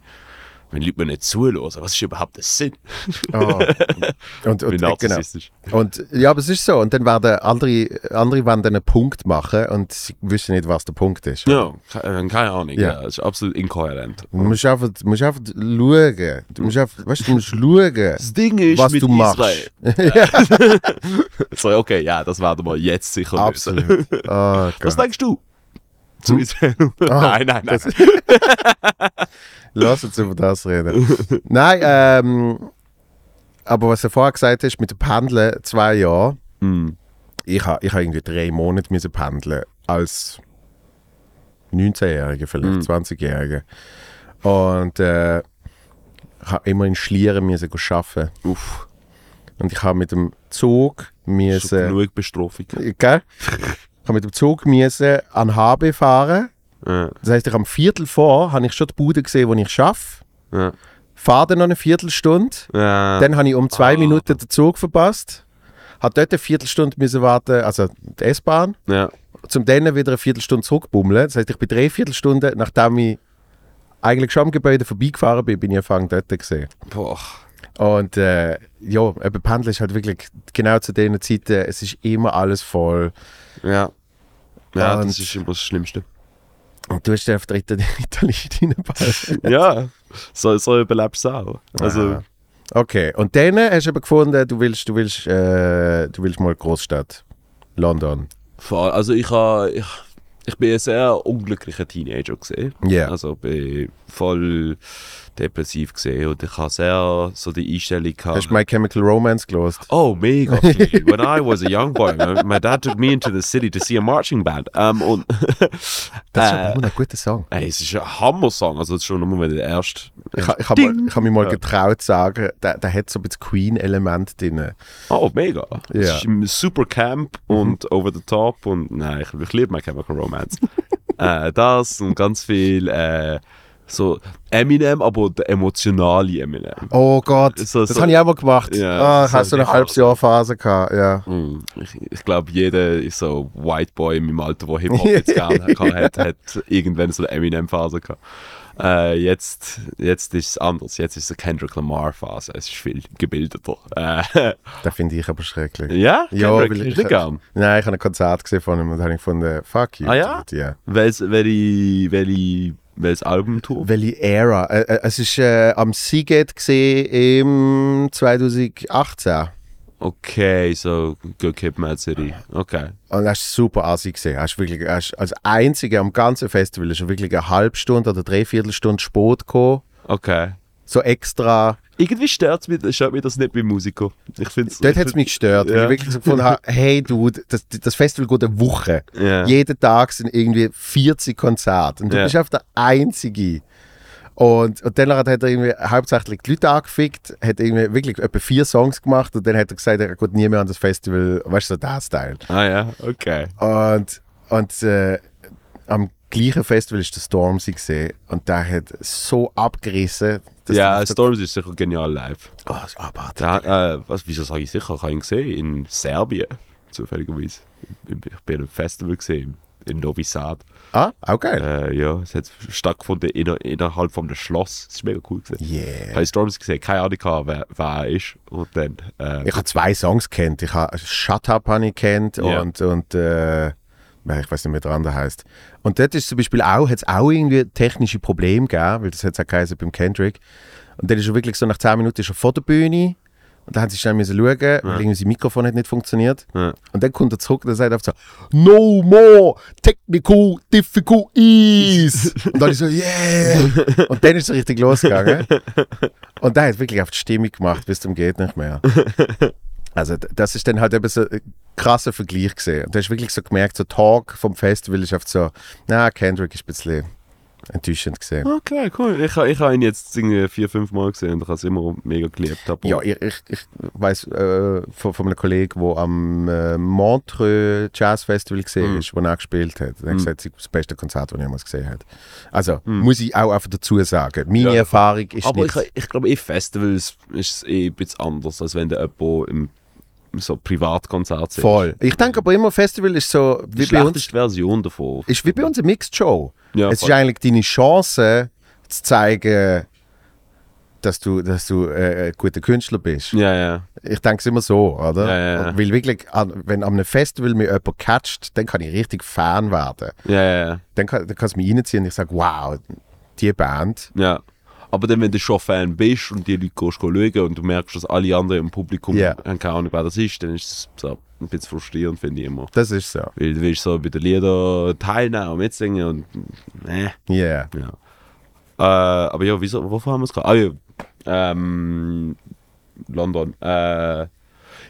wenn Leute mir nicht zuhören, was ist überhaupt der Sinn? Oh. Und, und, äh, genau. Und ja, aber es ist so. Und dann werden andere, andere dann einen Punkt machen und sie wissen nicht, was der Punkt ist. Ja, keine, keine Ahnung. Ja. Ja. das ist absolut inkohärent. Du musst einfach, musst einfach schauen. Du musst einfach, weißt, du musst schauen, Das Ding ist, was mit du machst. Israel. so, okay, ja, das werden wir jetzt sicher lösen. Absolut. Oh Was denkst du? Zu Israel? nein, nein, nein. Lass uns über das reden. Nein, ähm, aber was du vorher gesagt hast, mit dem Pendeln zwei Jahre, Hm. ich habe ich ha irgendwie drei Monate müssen pendeln als 19-Jähriger, vielleicht Mhm. 20-Jähriger. Und äh, ich habe immer in Schlieren müssen arbeiten. Uff, Und ich habe mit dem Zug schon müssen, genug Bestrafung. gell? Ich habe mit dem Zug müssen an HB fahren. Ja, Das heißt, ich am Viertel vor habe ich schon die Bude gesehen, wo ich arbeite. ja. Fahre dann noch eine Viertelstunde. Ja. Dann habe ich um zwei Ah. Minuten den Zug verpasst. Habe dort eine Viertelstunde müssen warten, also die S-Bahn, ja. zum dann wieder eine Viertelstunde zurückbummeln. Das heißt, ich bin drei Viertelstunden, nachdem ich eigentlich schon am Gebäude vorbeigefahren bin, bin ich angefangen dort gesehen. Boah. Und äh, ja, eben Pendeln ist halt wirklich genau zu den Zeiten, es ist immer alles voll. Ja. Ja, Und- das ist immer das Schlimmste. Und du hast auf der Italien reinballen. ja, so, so überlebst du auch. Also, Ah. Okay, und dann hast du aber gefunden, du willst, du willst, äh, du willst mal Großstadt. London. also ich, ha, ich, ich bin ein sehr unglücklicher Teenager gesehen. Ja. Also bin voll depressiv gesehen und ich habe sehr so die Einstellung gehabt. Hast du My Chemical Romance gelost? Oh, mega viel. When I was a young boy, my, my dad took me into the city to see a marching band. Um, und Das ist äh, ein guter Song. ey, es ist ein Hammer-Song. Also, es ist schon nur der erste. Ich, ich habe hab mich mal getraut zu sagen, der, der hat so ein bisschen Queen-Element drin. Oh, mega. Ja. Es ist super Camp und over the top und nein, ich, ich liebe My Chemical Romance. äh, das und ganz viel äh, so Eminem, aber der emotionale Eminem. Oh Gott, So- das so- habe ich auch mal gemacht. Ja, ah, so hast du eine die halbes Jahr Phase gehabt, ja. Mm, Ich, ich glaube, jeder ist so White Boy in meinem Alter, der Hip-Hop jetzt gerne kann, hat, hat irgendwann so eine Eminem-Phase gehabt. Äh, jetzt, jetzt ist es anders. Jetzt ist es eine Kendrick Lamar-Phase. Es ist viel gebildeter. Äh, Das finde ich aber schrecklich. ja? Ja, Kendrick, ist ich- nicht gern. Nein, ich habe ein Konzert gesehen von ihm und habe ich gefunden, fuck you. Ah ja? ja. Welches, welche, welche, welches Album-Tour? Welche Ära? Äh, äh, es ist äh, am Seagate gesehen im 2018. Okay, so Good Kid, Mad City. Okay. Und das ist super assi gesehen. Hast wirklich, hast als einziger am ganzen Festival ist wirklich eine halbe Stunde oder dreiviertel Stunde Sport gekommen. Okay. So extra. Irgendwie stört mich, stört mich das nicht bei Musiker. Ich find's, Dort hat es mich gestört, weil Ja. ich wirklich so gefunden habe, hey Dude, das, das Festival geht eine Woche. Ja. Jeden Tag sind irgendwie 40 Konzerte und du Ja. bist einfach der Einzige. Und, und dann hat er irgendwie hauptsächlich die Leute angefickt, hat irgendwie wirklich etwa vier Songs gemacht und dann hat er gesagt, er geht nie mehr an das Festival, weißt du, so der Style. Ah ja, okay. Und, und äh, am gleichen Festival ist der Stormzy gesehen und der hat so abgerissen. Dass ja, Storms ist sicher genial live. Oh, das ist abartig. Da, äh, was, wieso sage ich sicher? Ich habe ihn gesehen in Serbien, zufälligerweise. Ich bin einem Festival gesehen, in Novi Sad. Ah, auch geil. Äh, ja, es hat stattgefunden inner, innerhalb von einem Schloss. Das ist mega cool gewesen. Ich Yeah. habe Storms gesehen, keine Ahnung, gehabt, wer, wer er ist. Und dann, äh, Ich habe zwei Songs kennt. Ich habe Shut Up habe ich kennt Ja. und, und äh, ich weiß nicht mehr, wie der andere heißt. Und dort ist zum Beispiel auch, hat es auch irgendwie technische Probleme gegeben, weil das hat es auch geheißen beim Kendrick. Und dann ist er wirklich so nach 10 Minuten ist er vor der Bühne und dann haben sie schnell müssen schauen, weil irgendwie sein Mikrofon hat nicht funktioniert. Ja. Und dann kommt er zurück und er sagt einfach so, no more technical difficulties. und dann ist so, yeah. Und dann ist es richtig losgegangen. Und der hat wirklich auf die Stimmung gemacht, bis zum geht nicht mehr. Also das ist dann halt eben so ein krasser Vergleich gesehen. Und du hast wirklich so gemerkt, so Talk vom Festival ist oft so, na, Kendrick ist ein bisschen enttäuschend gesehen. Okay, cool. Ich, ich habe ihn jetzt irgendwie vier, fünf Mal gesehen und ich habe es immer mega geliebt. Aber Ja, ich, ich, ich weiß äh, von, von einem Kollegen, der am äh, Montreux Jazz Festival gesehen Mhm. ist, wo er gesagt hat. Er hat gesagt, es ist das beste Konzert, das er jemals gesehen hat. Also, Mhm. muss ich auch einfach dazu sagen. Meine Ja. Erfahrung ist aber nicht... ich, ich glaube, eh Festivals ist es eh ein bisschen anders, als wenn du jemanden im so Privatkonzert siehst. voll. Ich denke aber immer, Festival ist so Die wie bei uns, Version davon. ist wie bei uns eine Mixed Show. Ja, es ist voll. eigentlich deine Chance, zu zeigen, dass du, dass du äh, ein guter Künstler bist. Ja, ja. Ich denke es immer so, oder? Ja, ja. Weil wirklich, wenn an einem Festival mir jemand catcht, dann kann ich richtig Fan werden. Ja, ja, ja. Dann kann, dann kann es mich reinziehen und ich sage, wow, die Band. ja. Aber dann, wenn du schon Fan bist und die Leute gehst schauen und du merkst, dass alle anderen im Publikum Ja. haben keine Ahnung, wer das ist, dann ist es so ein bisschen frustrierend, finde ich immer. Das ist so. Weil du willst so bei den Liedern teilnehmen und mitsingen und äh, Yeah. ja. Äh, aber ja, wieso, wovon haben wir es gerade? Ah ja, ähm, London. Äh,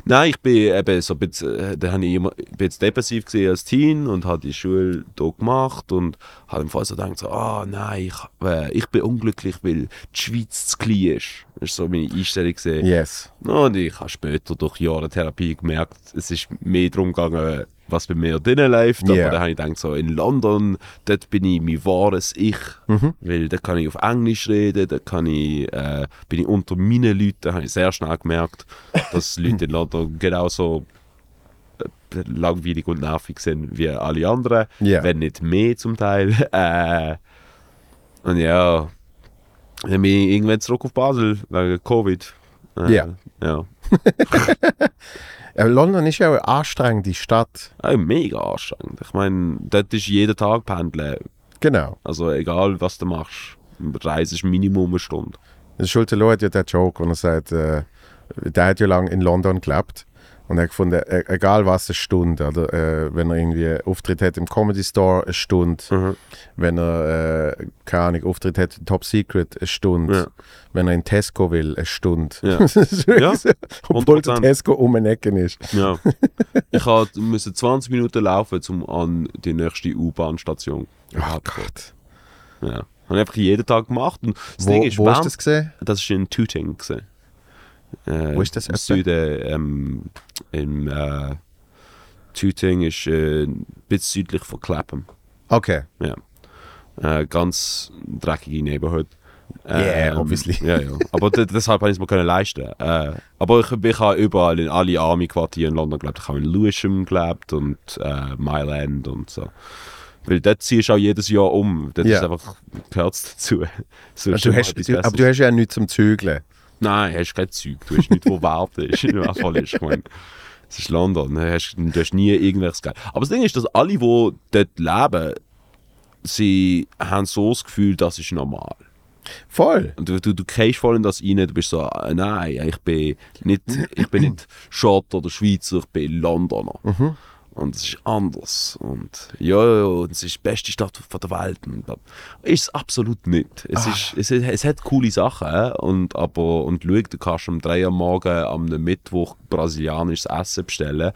nein, ich bin eben so ein bisschen, äh, da habe ich immer ein bisschen depressiv gesehen als Teen und habe die Schule hier gemacht und habe im Fall so gedacht, so, ah nein, ich, äh, ich bin unglücklich, weil die Schweiz zu klein ist. Das ist so meine Einstellung gesehen. Yes. Und ich habe später durch Jahre Therapie gemerkt, es ist mehr darum gegangen, was bei mir drinnen läuft. Aber Yeah. dann habe ich gedacht, so in London, dort bin ich mein wahres Ich. Mhm. Weil da kann ich auf Englisch reden, da kann ich, äh, bin ich unter meinen Leuten. Da habe ich sehr schnell gemerkt, dass Leute in London genauso äh, langweilig und nervig sind wie alle anderen. Yeah. Wenn nicht mehr zum Teil. Äh, und ja, dann bin ich irgendwann zurück auf Basel wegen Covid. Äh, Ja. Ja. Ja, London ist ja eine anstrengende Stadt. Ah, mega anstrengend. Ich meine, dort ist jeden Tag pendeln. Genau. Also egal, was du machst. Reise ist Minimum eine Stunde. Der Schulte Loh hat ja den Joke, wo er sagt, äh, der hat ja lange in London gelebt. Und er hat gefunden, e- egal was, eine Stunde. Oder, äh, wenn er irgendwie Auftritt hat im Comedy Store, eine Stunde. Mhm. Wenn er, äh, keine Ahnung, Auftritt hat in Top Secret, eine Stunde. Ja. Wenn er in Tesco will, eine Stunde. Ja. Ja, so, Obwohl der 100%. Tesco um eine Ecke ist. Ja. ich musste 20 Minuten laufen, um an die nächste U-Bahn-Station Oh Gott. Ja. Habe ich einfach jeden Tag gemacht. Und das Wo, Ding ist, wo ist während- das gesehen? Das ist in Tooting. Gewesen. Äh, Wo ist das Im? Süden. Ähm, in, äh, Tooting ist äh, ein bisschen südlich von Clapham. Okay. Ja. Äh, ganz dreckige Neighborhood. Yeah, obviously. Ja, ja. Aber deshalb habe ich es mir können leisten. Äh, aber ich, ich habe überall in alle Army-Quartiere in London gelebt. Ich habe in Lewisham gelebt und äh, Mile End und so. Weil dort ziehst du auch jedes Jahr um. Dort Ja. ist einfach, gehört dazu. So Also, du hast, du, aber du hast ja nichts zum Zügeln. Nein, hast kein Zeug. Du hast nichts, wo warten ist. Ich meine, es ist London. Du hast, du hast nie irgendwelches Geld. Aber das Ding ist, dass alle, die dort leben, sie haben so das Gefühl, das ist normal. Voll. Und du, du, du gehst voll in das rein, du bist so, äh, nein, ich bin nicht, ich bin nicht Schotter oder Schweizer, ich bin Londoner. Und es ist anders. Und ja, und es ist die beste Stadt von der Welt. Bla- ist es absolut nicht. Es, ist, es, es hat coole Sachen, äh, und, aber, und schau, du kannst um 3 Uhr morgen am Mittwoch brasilianisches Essen bestellen.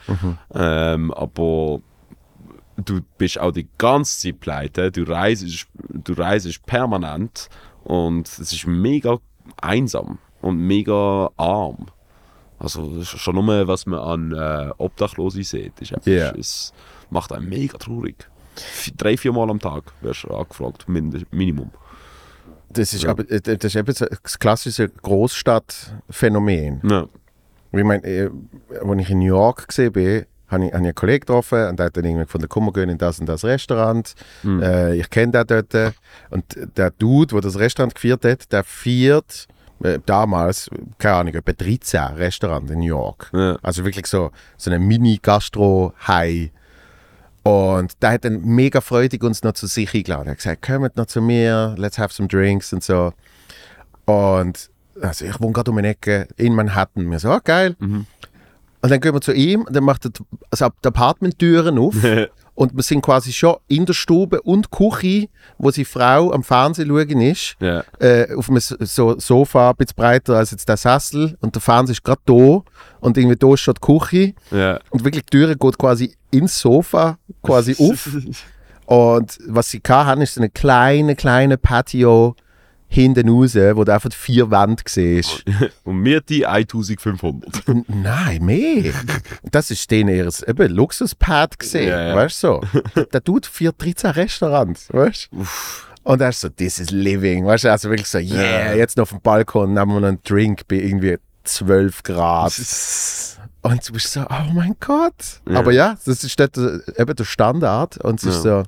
Ähm, aber du bist auch die ganze Zeit pleite, du reist, du reist permanent und es ist mega einsam und mega arm. Also das ist schon nur, was man an äh, Obdachlosen sieht, ist Ja. es macht einen mega traurig. Drei, vier Mal am Tag wirst du angefragt, Minimum. Das ist, Ja. aber, äh, das ist eben das klassische Großstadtphänomen. Ja. Ich meine, äh, als ich in New York gesehen bin, habe ich, hab ich einen Kollegen getroffen und der hat dann irgendwie gefunden, komm, wir gehen in das und das Restaurant. Äh, ich kenne den dort. Und der Dude, der das Restaurant geführt hat, der viert äh, damals, keine Ahnung, etwa 13 Restaurants in New York. Ja. Also wirklich so, so eine Mini-Gastro-High. Und der hat dann mega freudig uns noch zu sich eingeladen. Er hat gesagt, kommt noch zu mir, let's have some drinks und so. Und also ich wohne gerade um eine Ecke in Manhattan. Wir so, ah, geil. Und dann gehen wir zu ihm und dann macht er die, also die Apartmenttüren auf. und wir sind quasi schon in der Stube und Küche, wo seine Frau am Fernsehen schauen ist. Ja. Äh, auf einem so Sofa, ein bisschen breiter als jetzt der Sessel. Und der Fernseher ist gerade da. Und irgendwie da ist schon die Küche. Ja. Und wirklich die Türe geht quasi ins Sofa quasi auf. Und was sie haben, ist so eine kleine, kleine Patio hinten raus, wo du einfach vier Wände siehst. Und mir die 1500. N- Nein, mehr. Das ist denen ihr Luxuspad gesehen, Ja, ja. weißt du? So. Der tut vier 13 Restaurants, weißt du? Und er ist so, this is living, weißt du? Also wirklich so, yeah, jetzt noch auf dem Balkon nehmen wir noch einen Drink bei irgendwie 12 Grad. Und du bist so, oh mein Gott. Ja. Aber ja, das ist dort äh, eben der Standard. Und es ist so,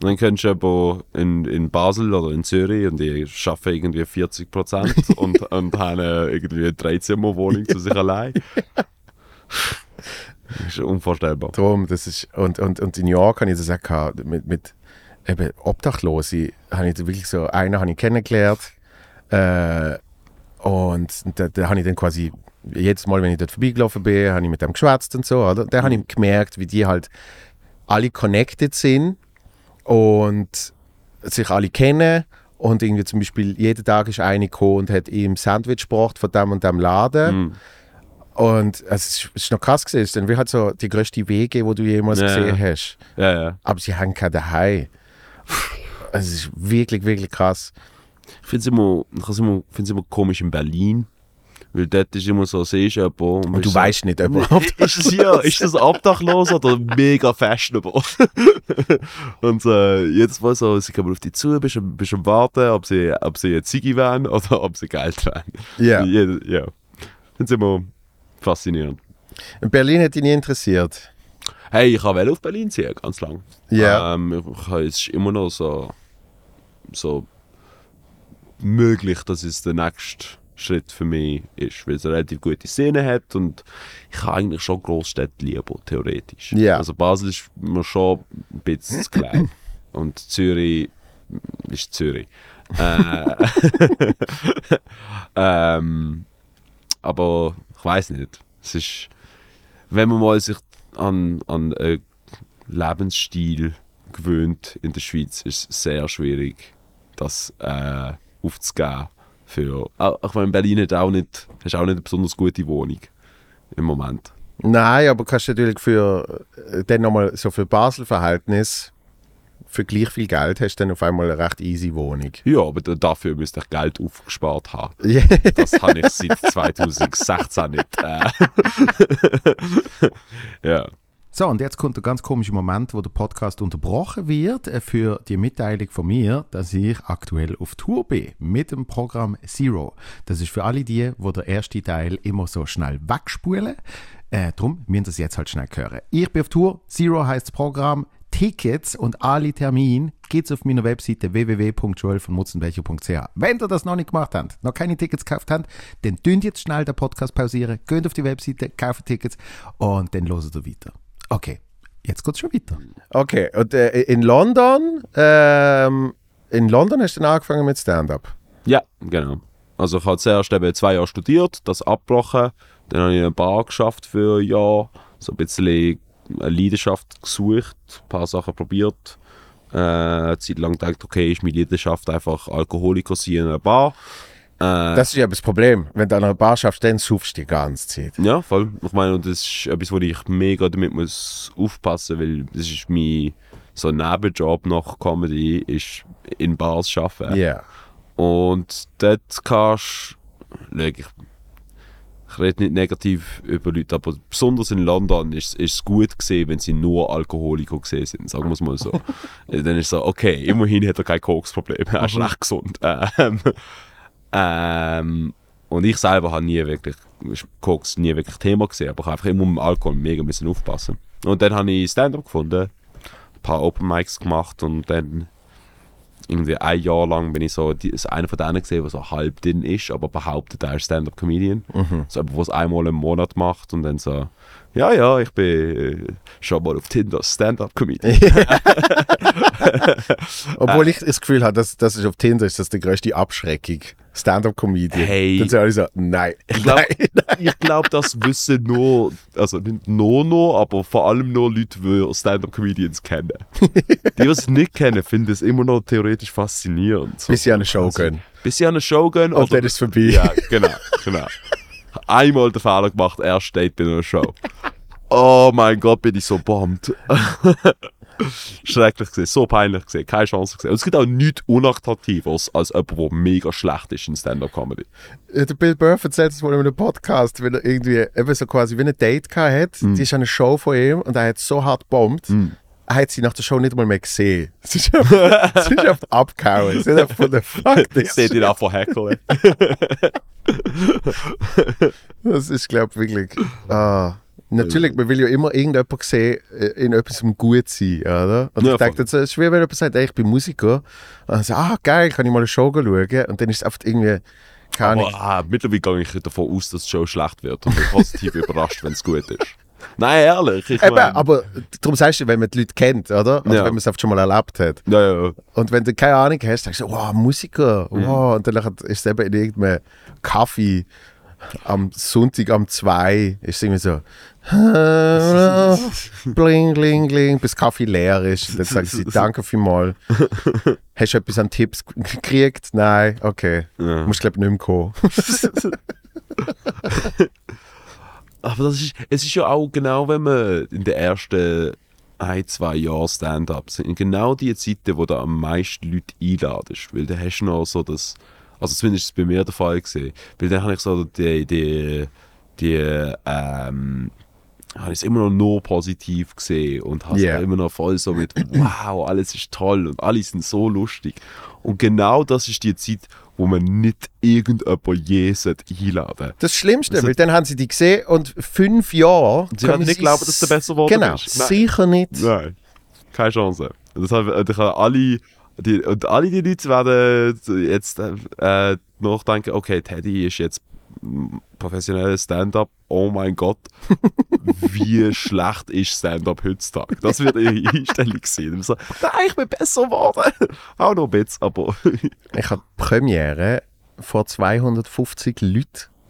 Und dann kennst du aber in, in Basel oder in Zürich und die schaffen irgendwie 40 Prozent und, und haben irgendwie eine Dreizimmerwohnung zu sich allein. Das ist unvorstellbar. Drum, das ist, und, und, und in New York habe ich das auch gehabt, mit, mit eben Obdachlosen, habe ich wirklich so, einen habe ich kennengelernt äh, und da, da habe ich dann quasi, jedes Mal, wenn ich dort vorbeigelaufen bin, habe ich mit dem geschwätzt und so, oder? Da habe ich gemerkt, wie die halt alle connected sind und sich alle kennen und irgendwie zum Beispiel jeden Tag ist eine gekommen und hat ihm Sandwich gebracht von dem und dem Laden. Mhm. Und es ist, es ist noch krass gewesen. Es ist dann wie halt so die größte Wege, wo du jemals Ja, gesehen ja. hast. Ja. Aber sie haben keine daheim. Es ist wirklich, wirklich krass. Ich finde es immer, ich immer, find's immer komisch in Berlin. Weil dort ist immer so, siehst du jemanden Und bist du so, weißt nicht, ob er ist das hier, ist das obdachlos oder mega fashionable? und äh, jedes Mal so, sie kommen auf dich zu, bist, bist am Warten, ob sie, ob sie eine Ziggy wollen oder ob sie Geld wollen. Ja. Jede, ja. Das ist immer faszinierend. In Berlin hätte ihn nie interessiert. Hey, ich wollte auf Berlin ziehen, ganz lang. Ja. Ähm, ich, es ist immer noch so, so möglich, dass es der nächste Schritt für mich ist, weil es eine relativ gute Szene hat und ich habe eigentlich schon Großstädte lieber, theoretisch. Ja. Also Basel ist mir schon ein bisschen zu klein und Zürich ist Zürich. Äh, ähm, aber ich weiß nicht. Es ist, wenn man mal sich an, an einen Lebensstil gewöhnt in der Schweiz, ist es sehr schwierig, das äh, aufzugeben. Für, auch, ich meine, in Berlin hat auch nicht, hast auch nicht eine besonders gute Wohnung im Moment. Nein, aber kannst du natürlich für äh, dann nochmal so für Basel-Verhältnis für gleich viel Geld hast du dann auf einmal eine recht easy Wohnung. Ja, aber da- dafür müsste ich Geld aufgespart haben. Das habe ich seit 2016 nicht. Äh. ja. So, und jetzt kommt der ganz komische Moment, wo der Podcast unterbrochen wird äh, für die Mitteilung von mir, dass ich aktuell auf Tour bin mit dem Programm Zero. Das ist für alle die, wo der erste Teil immer so schnell wegspulen. Äh, drum müssen das jetzt halt schnell hören. Ich bin auf Tour, Zero heißt das Programm. Tickets und alle Termine geht's auf meiner Webseite www.joelvonmutzenbecher.ch. Wenn ihr das noch nicht gemacht habt, noch keine Tickets gekauft habt, dann dünnt jetzt schnell den Podcast pausieren, geht auf die Webseite, kauft Tickets und dann loset ihr weiter. Okay, jetzt geht's schon weiter. Okay, und äh, in London, ähm, in London hast du dann angefangen mit Stand-up. Ja, genau. Also ich habe zuerst eben zwei Jahre studiert, das abgebrochen, dann habe ich eine Bar geschafft für ein Jahr, so ein bisschen eine Leidenschaft gesucht, ein paar Sachen probiert. Äh, eine Zeit lang gedacht, okay, ist meine Leidenschaft einfach Alkoholiker sein in einer Bar. Äh, Das ist ja das Problem. Wenn du an einer Bar schaffst, dann suchst du die ganze Zeit. Ja, voll. Ich meine, und das ist etwas, wo ich mega damit muss aufpassen, weil das ist mein so Nebenjob nach Comedy, ist in Bars arbeiten. Ja. Und dort kannst du, ich, ich rede nicht negativ über Leute, aber besonders in London ist, ist es gut gesehen, wenn sie nur Alkoholiker gesehen sind, sagen wir es mal so. Dann ist es so, okay, immerhin hat er kein Koksproblem, er ist recht gesund. Ähm, ähm, und ich selber habe nie wirklich, Koks nie wirklich Thema gesehen, aber ich habe einfach immer mit dem Alkohol mega müssen aufpassen. Und dann habe ich Stand-up gefunden, ein paar Open Mics gemacht und dann irgendwie ein Jahr lang bin ich so so einer von denen gesehen, der so halb drin ist, aber behauptet, er ist Stand-up-Comedian. So jemand, der es einmal im Monat macht und dann so, ja, ja, ich bin äh, schon mal auf Tinder Stand-up-Comedian. Obwohl ich das Gefühl habe, dass das ist auf Tinder ist das die größte Abschreckung. Stand-up-Comedian. Hey. Dann sind alle so, nein. Ich glaube, glaub, das wissen nur, also nicht nur noch, aber vor allem nur Leute, die Stand-up-Comedians kennen. Die, die es nicht kennen, finden es immer noch theoretisch faszinierend. So. Bis sie an eine Show gehen. Bis sie an eine Show gehen. Und oder- dann ist es vorbei. Ja, genau, genau. Einmal den Fehler gemacht, er steht bei einer Show. Oh mein Gott, bin ich so bombt. Schrecklich gesehen, so peinlich gesehen, keine Chance gesehen. Und es gibt auch nichts Unattraktives als jemand, der mega schlecht ist in Stand-Up-Comedy. Der Bill Burr erzählt es mal in einem Podcast, wenn er irgendwie eben so quasi wie ein Date gehabt hat. Mhm. Die ist eine Show von ihm und er hat so hart bombt. Er hat sie nach der Show nicht mal mehr gesehen. Sie ist einfach, sie ist einfach abgehauen. Sie hat einfach von der Fuck Ich sehe ihn auch von Heckeln. Das ist, glaube ich, wirklich. Ah. Natürlich, man will ja immer irgendjemand sehen, äh, in etwas gut sein, oder? Und Ja, ich denke, es ist schwer, wenn jemand sagt, ey, ich bin Musiker. Und dann sagt, ah, geil, kann ich mal eine Show schauen? Und dann ist es oft irgendwie, keine Ahnung. Ah, mittlerweile gehe ich davon aus, dass die Show schlecht wird und bin positiv überrascht, wenn es gut ist. Nein, ehrlich. Ich Eben, mein, aber darum sagst du, wenn man die Leute kennt, oder? Oder Ja. wenn man es oft schon mal erlebt hat. ja, ja. Und wenn du keine Ahnung hast, sagst du, wow, Musiker, wow. Und dann ist es eben in irgendeinem Kaffee am Sonntag um zwei, ist es irgendwie so, bling, bling, bling, bis Kaffee leer ist. Und dann sagen sie, danke vielmals. Hast du etwas an Tipps gekriegt? Nein, okay. Ja. Musst, glaube ich, nicht mehr kommen. Aber das ist, es ist ja auch genau, wenn man in den ersten ein, zwei Jahren Stand-up sind genau die Zeiten, wo du am meisten Leute einladest. Weil dann hast du noch so das, also zumindest ist es bei mir der Fall gesehen, weil dann habe ich so die, die, die ähm, habe ich es immer noch nur positiv gesehen und habe es Yeah. immer noch voll so mit wow, alles ist toll und alle sind so lustig. Und genau das ist die Zeit, wo man nicht irgendjemand je einladen Das Schlimmste, Also- weil dann haben sie die gesehen und fünf Jahre. Sie können nicht glauben, dass du besser geworden Genau, bist. Nein. sicher nicht. Nein, keine Chance. Das haben, und ich habe alle, die, und alle die Leute werden jetzt äh, nachdenken, okay, Teddy ist jetzt professionelles Stand-up. Oh mein Gott, wie schlecht ist Stand-up heutzutage? Das wird ihre Einstellung sein. So, nein, ich bin besser geworden. Auch noch ein bisschen, aber Ich habe die Premiere vor 250 Leuten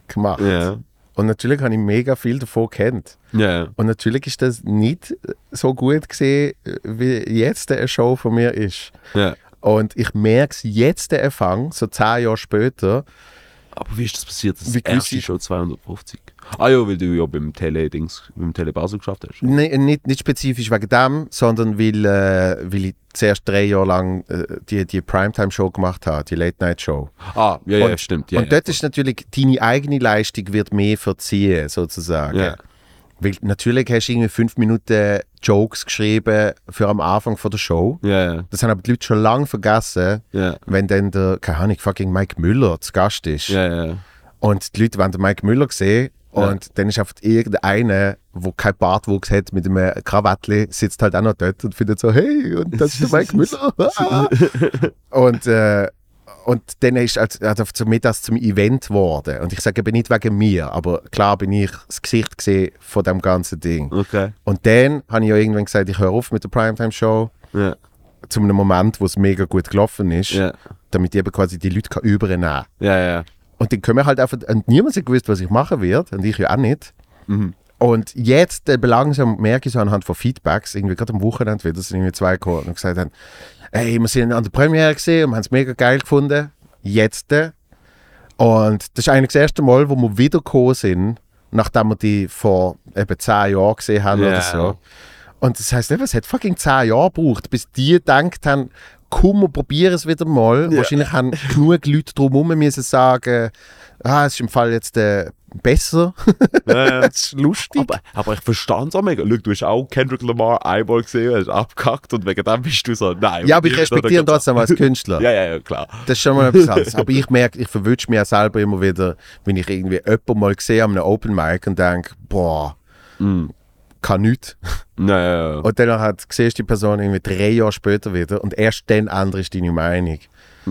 gemacht. ja. Und natürlich habe ich mega viel davon kennt. Ja, Und natürlich ist das nicht so gut gesehen, wie jetzt eine Show von mir ist. ja. Und ich merke es jetzt, der Empfang, so zehn Jahre später. Aber wie ist das passiert? Das Wie erste gewisse- schon 250. Ah ja, weil du ja beim Tele-Dings, beim Tele Basel geschafft hast. Nee, nicht, nicht spezifisch wegen dem, sondern weil, äh, weil ich zuerst drei Jahre lang äh, die, die Primetime-Show gemacht habe, die Late-Night-Show. Ah, ja, ja, Und- stimmt. Ja, und ja, dort ist natürlich, deine eigene Leistung wird mehr verziehen, sozusagen. Ja. Weil natürlich hast du irgendwie fünf Minuten Jokes geschrieben für am Anfang von der Show. Ja, ja, Das haben aber die Leute schon lange vergessen, ja. wenn dann der, keine Ahnung, fucking Mike Müller zu Gast ist. Ja, ja. Und die Leute wollen den Mike Müller sehen Und dann ist einfach irgendeiner, der keinen Bartwuchs hat, mit einem Krawattli, sitzt halt auch noch dort und findet so, hey, und das ist der Mike Müller. und, äh, und dann ist also, also mich das zum Event geworden. Und ich sage eben nicht wegen mir, aber klar bin ich das Gesicht gesehen von dem ganzen Ding. Okay. Und dann habe ich ja irgendwann gesagt, ich höre auf mit der Primetime-Show Ja. zu einem Moment, wo es mega gut gelaufen ist, Ja. damit ich eben quasi die Leute kann übernehmen kann. Ja, ja. Und dann können wir halt einfach, und niemand hat gewusst, was ich machen werde, und ich ja auch nicht. Mhm. Und jetzt äh, langsam merke ich so anhand von Feedbacks, irgendwie gerade am Wochenende wieder, sind irgendwie zwei gekommen und gesagt haben, hey, wir sind an der Premiere gesehen und haben es mega geil gefunden. Jetzt. äh. Und das ist eigentlich das erste Mal, wo wir wieder gekommen sind, nachdem wir die vor eben zehn Jahren gesehen haben Ja. oder so. Und das eben, es hat fucking zehn Jahre gebraucht, bis die gedacht haben, komm, wir probieren es wieder mal. Wahrscheinlich haben genug Leute drumherum müssen sagen, ah, es ist im Fall jetzt äh, besser. ja, ja. das ist lustig. Aber, aber ich verstand es auch mega. Schau, du hast auch Kendrick Lamar einmal gesehen, hast abgekackt und wegen dem bist du so, nein. ja, aber ich respektiere ihn trotzdem als Künstler. Ja, ja, ja, klar. Das ist schon mal etwas anderes. Aber ich merke, ich verwünsche mich auch selber immer wieder, wenn ich irgendwie jemanden mal sehe an einem Open Mic und denke, boah, Mhm. Kann nichts. Ja, ja, ja. Und dann hat, siehst du die Person irgendwie drei Jahre später wieder und erst dann änderst du deine Meinung.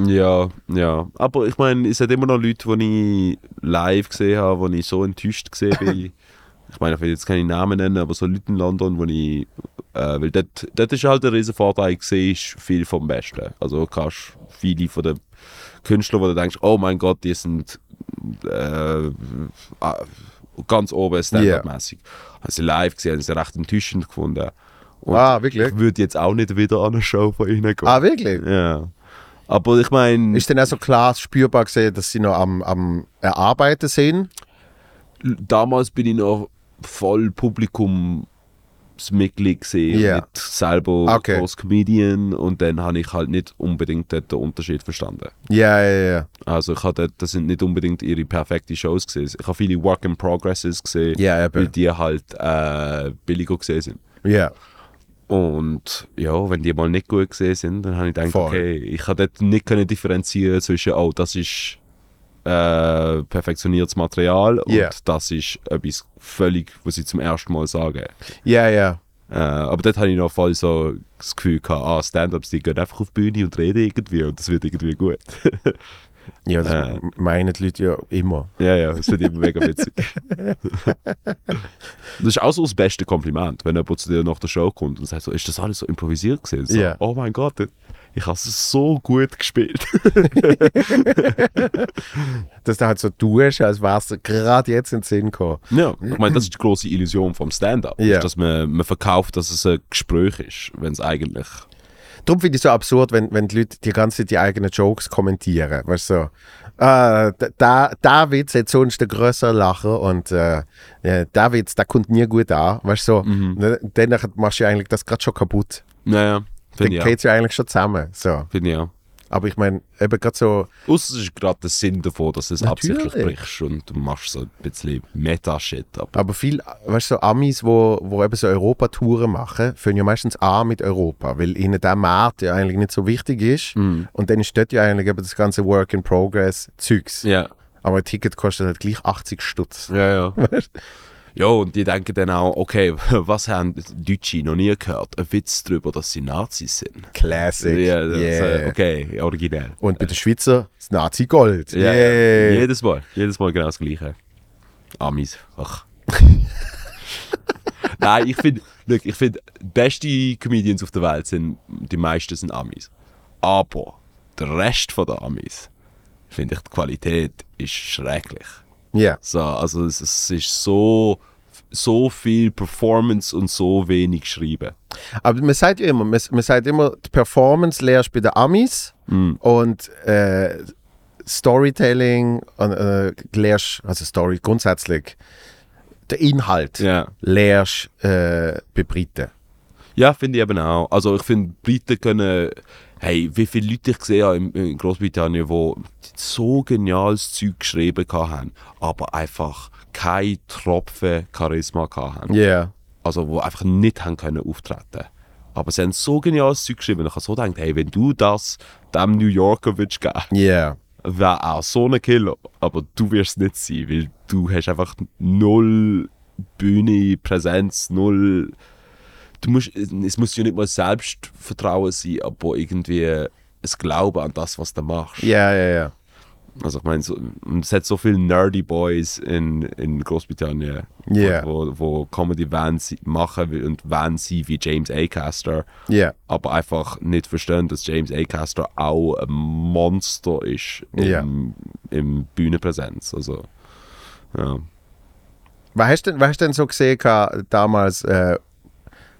Ja, ja. Aber ich meine, es hat immer noch Leute, die ich live gesehen habe, wo ich so enttäuscht gesehen bin. ich meine, ich will jetzt keine Namen nennen, aber so Leute in London, wo ich. Äh, weil dort, dort ist halt der riesen Vorteil, ich sehe viel vom Besten. Also du kannst viele von den Künstlern, wo du denkst, oh mein Gott, die sind äh, ah, ganz oben Stand-up-mäßig. Habe sie live gesehen, sie recht enttäuschend gefunden. Und Ah, wirklich? ich würde jetzt auch nicht wieder an eine Show von ihnen gehen. Ah, wirklich? Ja. Aber ich meine, Ist dann auch so klar spürbar gesehen, dass sie noch am, am Erarbeiten sind? damals bin ich noch voll Publikumsmitglied gesehen, Ja. nicht selber Okay. als Comedian und dann habe ich halt nicht unbedingt den Unterschied verstanden. Ja, ja, ja. Also ich habe dort, das sind nicht unbedingt ihre perfekten Shows gesehen. Ich habe viele Work in Progresses gesehen, Ja, weil die halt äh, billiger gesehen sind. Ja. Und ja, wenn die mal nicht gut gesehen sind, dann habe ich gedacht, Voll. okay, ich habe dort nicht können differenzieren zwischen, oh, das ist äh, perfektioniertes Material und das ist etwas völlig, was sie zum ersten Mal sagen. Ja, ja. Äh, aber dort habe ich noch voll so das Gefühl gehabt, ah, Stand-Ups, die gehen einfach auf die Bühne und reden irgendwie und das wird irgendwie gut. Ja, das Äh. meinen die Leute ja immer. ja, ja, das wird immer mega witzig. das ist auch so das beste Kompliment, wenn jemand zu dir nach der Show kommt und sagt so, ist das alles so improvisiert gewesen? So, Ja. Oh mein Gott, ich habe es so gut gespielt. Dass du halt so tust, als wärst du gerade jetzt in den Sinn gekommen. Ja, ich meine, das ist die große Illusion vom Stand-up. Ja. Dass man, man verkauft, dass es ein Gespräch ist, wenn es eigentlich. Darum finde ich es so absurd, wenn, wenn die Leute die ganze Zeit die eigenen Jokes kommentieren. Weißt du, so, ah, da- da, der Witz hat sonst den größeren Lacher und äh, der Witz, der kommt nie gut an. Weißt du, so, Mhm. dann machst du eigentlich das gerade schon kaputt. Naja, Dann finde ich geht es ja eigentlich schon zusammen. So. Finde ich auch. Aber ich meine, eben gerade so, Ausser es ist gerade der Sinn davon, dass du es Natürlich. absichtlich brichst und du machst so ein bisschen Meta-Shit. Aber aber viel, weißt du, so Amis, wo, wo eben so Europatouren machen, fangen ja meistens an mit Europa, weil ihnen der Markt ja eigentlich nicht so wichtig ist. Mhm. Und dann ist dort ja eigentlich eben das ganze Work-in-Progress-Zeugs. ja, Aber ein Ticket kostet halt gleich 80 Stutz. ja, ja. Ja, und die denken dann auch, okay, was haben Deutsche noch nie gehört? Ein Witz darüber, dass sie Nazis sind. Classic. Ja, das, yeah. äh, okay, originell. Und bei den Schweizer das Nazi-Gold. Ja, Yeah. Jedes Mal. Jedes Mal genau das Gleiche. Amis. Ach. Nein, ich finde, ich finde, die besten Comedians auf der Welt sind, die meisten sind Amis. Aber der Rest von der Amis, finde ich, die Qualität ist schrecklich. Ja. So, also es, es ist so, so viel Performance und so wenig Schreiben. Aber man sagt ja immer, man, man sagt immer, die Performance lehrst bei den Amis Mm. und äh, Storytelling äh, lehrst, also Story grundsätzlich, der Inhalt Ja. lehrst äh, bei Briten. Ja, finde ich eben auch. Also ich finde, Briten können, hey, wie viele Leute ich gesehen habe in, Großbritannien, die so geniales Zeug geschrieben haben, aber einfach kein Tropfen Charisma hatten. Ja. Yeah. Also wo einfach nicht haben können auftreten. Aber sie haben so geniales Zeug geschrieben, ich habe so gedacht, hey, wenn du das dem New Yorker würdest geben, Ja. wäre auch so ein Killer, aber du wirst es nicht sein, weil du hast einfach null Bühne, Präsenz, null. Du musst, es muss ja nicht mal Selbstvertrauen sein, aber irgendwie ein Glauben an das, was du machst. Ja, ja, ja. Also ich meine, so, es hat so viele Nerdy Boys in, in Großbritannien, Ja. wo, wo Comedy wollen sie- machen und wollen sie wie James Acaster, Ja. aber einfach nicht verstehen, dass James Acaster auch ein Monster ist im, Ja. im Bühnenpräsenz. Also, ja. Was hast du denn, was hast du denn so gesehen damals, äh,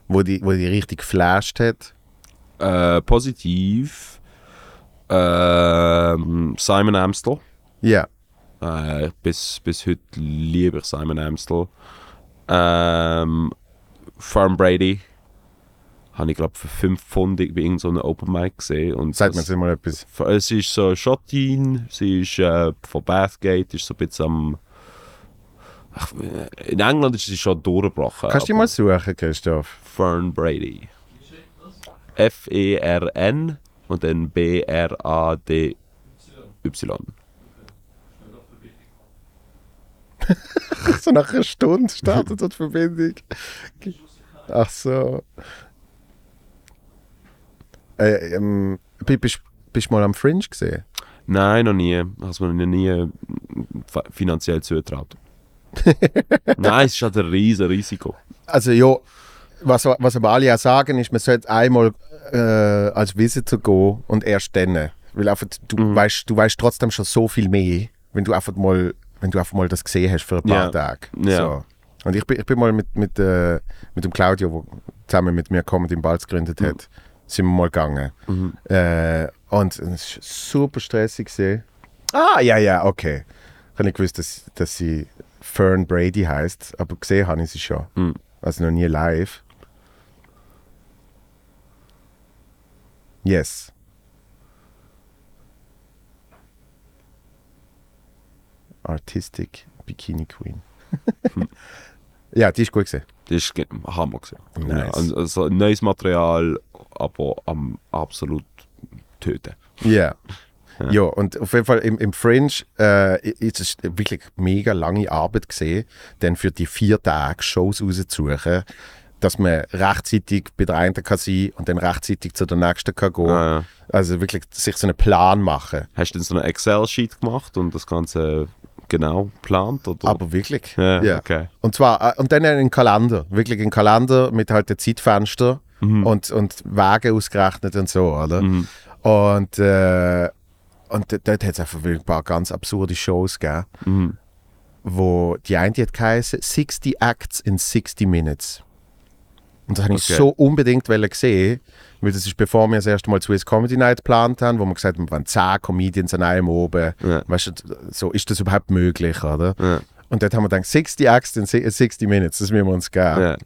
wo, die, wo die richtig geflasht hat? Äh, positiv. Ähm, Simon Amstel. Ja. Äh, bis, bis heute liebe ich Simon Amstel. Ähm, Farm Brady. Habe ich glaube für 5 Pfund bei irgendeinem Open Mic gesehen. Und Sag mir das- jetzt mal etwas. Es ist so Schottin, sie ist äh, von Bathgate, ist so ein bisschen am. Ach, äh, in England ist sie schon durchgebrochen. Kannst du mal suchen, Christoph? Fern Brady. F-E-R-N und dann B-R-A-D-Y. so nach einer Stunde startet dort die Verbindung. Ach so. Äh, ähm, bi- bist du mal am Fringe gesehen? Nein, noch nie. Hast mir noch nie finanziell zugetraut. Nein, es ist halt ein riesen Risiko. Also ja, was, was aber alle auch sagen, ist, man sollte einmal äh, als Visitor gehen und erst dann. Weil einfach, du, Mhm. weißt, du weißt trotzdem schon so viel mehr, wenn du einfach mal, wenn du einfach mal das gesehen hast für ein paar Ja. Tage. Ja. So. Und ich bin, ich bin mal mit, mit, äh, mit dem Claudio, der zusammen mit mir Comedy im Balz gegründet hat, sind wir mal gegangen. Mhm. Äh, und es war super stressig. Gewesen. Ah, ja, ja, okay. Ich habe nicht gewusst, dass, dass sie Fern Brady heißt, aber gesehen habe ich sie schon. Mhm. Also noch nie live. Yes. Artistic Bikini Queen. ja, die ist gut gesehen. Das ist Hammer. Gewesen. Nice. Ja, also neues Material, aber am absolut töten. Ja. Ja, und auf jeden Fall im, im Fringe äh, ist es wirklich mega lange Arbeit gesehen, dann für die vier Tage Shows rauszusuchen, dass man rechtzeitig bei der einen kann sein und dann rechtzeitig zu der nächsten kann gehen. Ja, ja. Also wirklich sich so einen Plan machen. Hast du denn so eine Excel-Sheet gemacht und das Ganze genau geplant? Oder? Aber wirklich. ja, okay. Und zwar, äh, und dann einen Kalender, wirklich einen Kalender mit halt den Zeitfenster und, und Wege ausgerechnet und so, oder? Mhm. Und, äh, und dort hat es einfach ein paar ganz absurde Shows gegeben, Mhm. wo die eine die hat geheißen 60 Acts in 60 Minutes. Und das habe ich Okay. so unbedingt wollen sehen, weil das ist bevor wir das erste Mal Swiss Comedy Night geplant haben, wo wir gesagt haben, wir wollen 10 Comedians an einem oben. Ja. Weißt du, so ist das überhaupt möglich, oder? Ja. Und dort haben wir gedacht, 60 Acts in si- 60 Minutes, das müssen wir uns geben. Ja.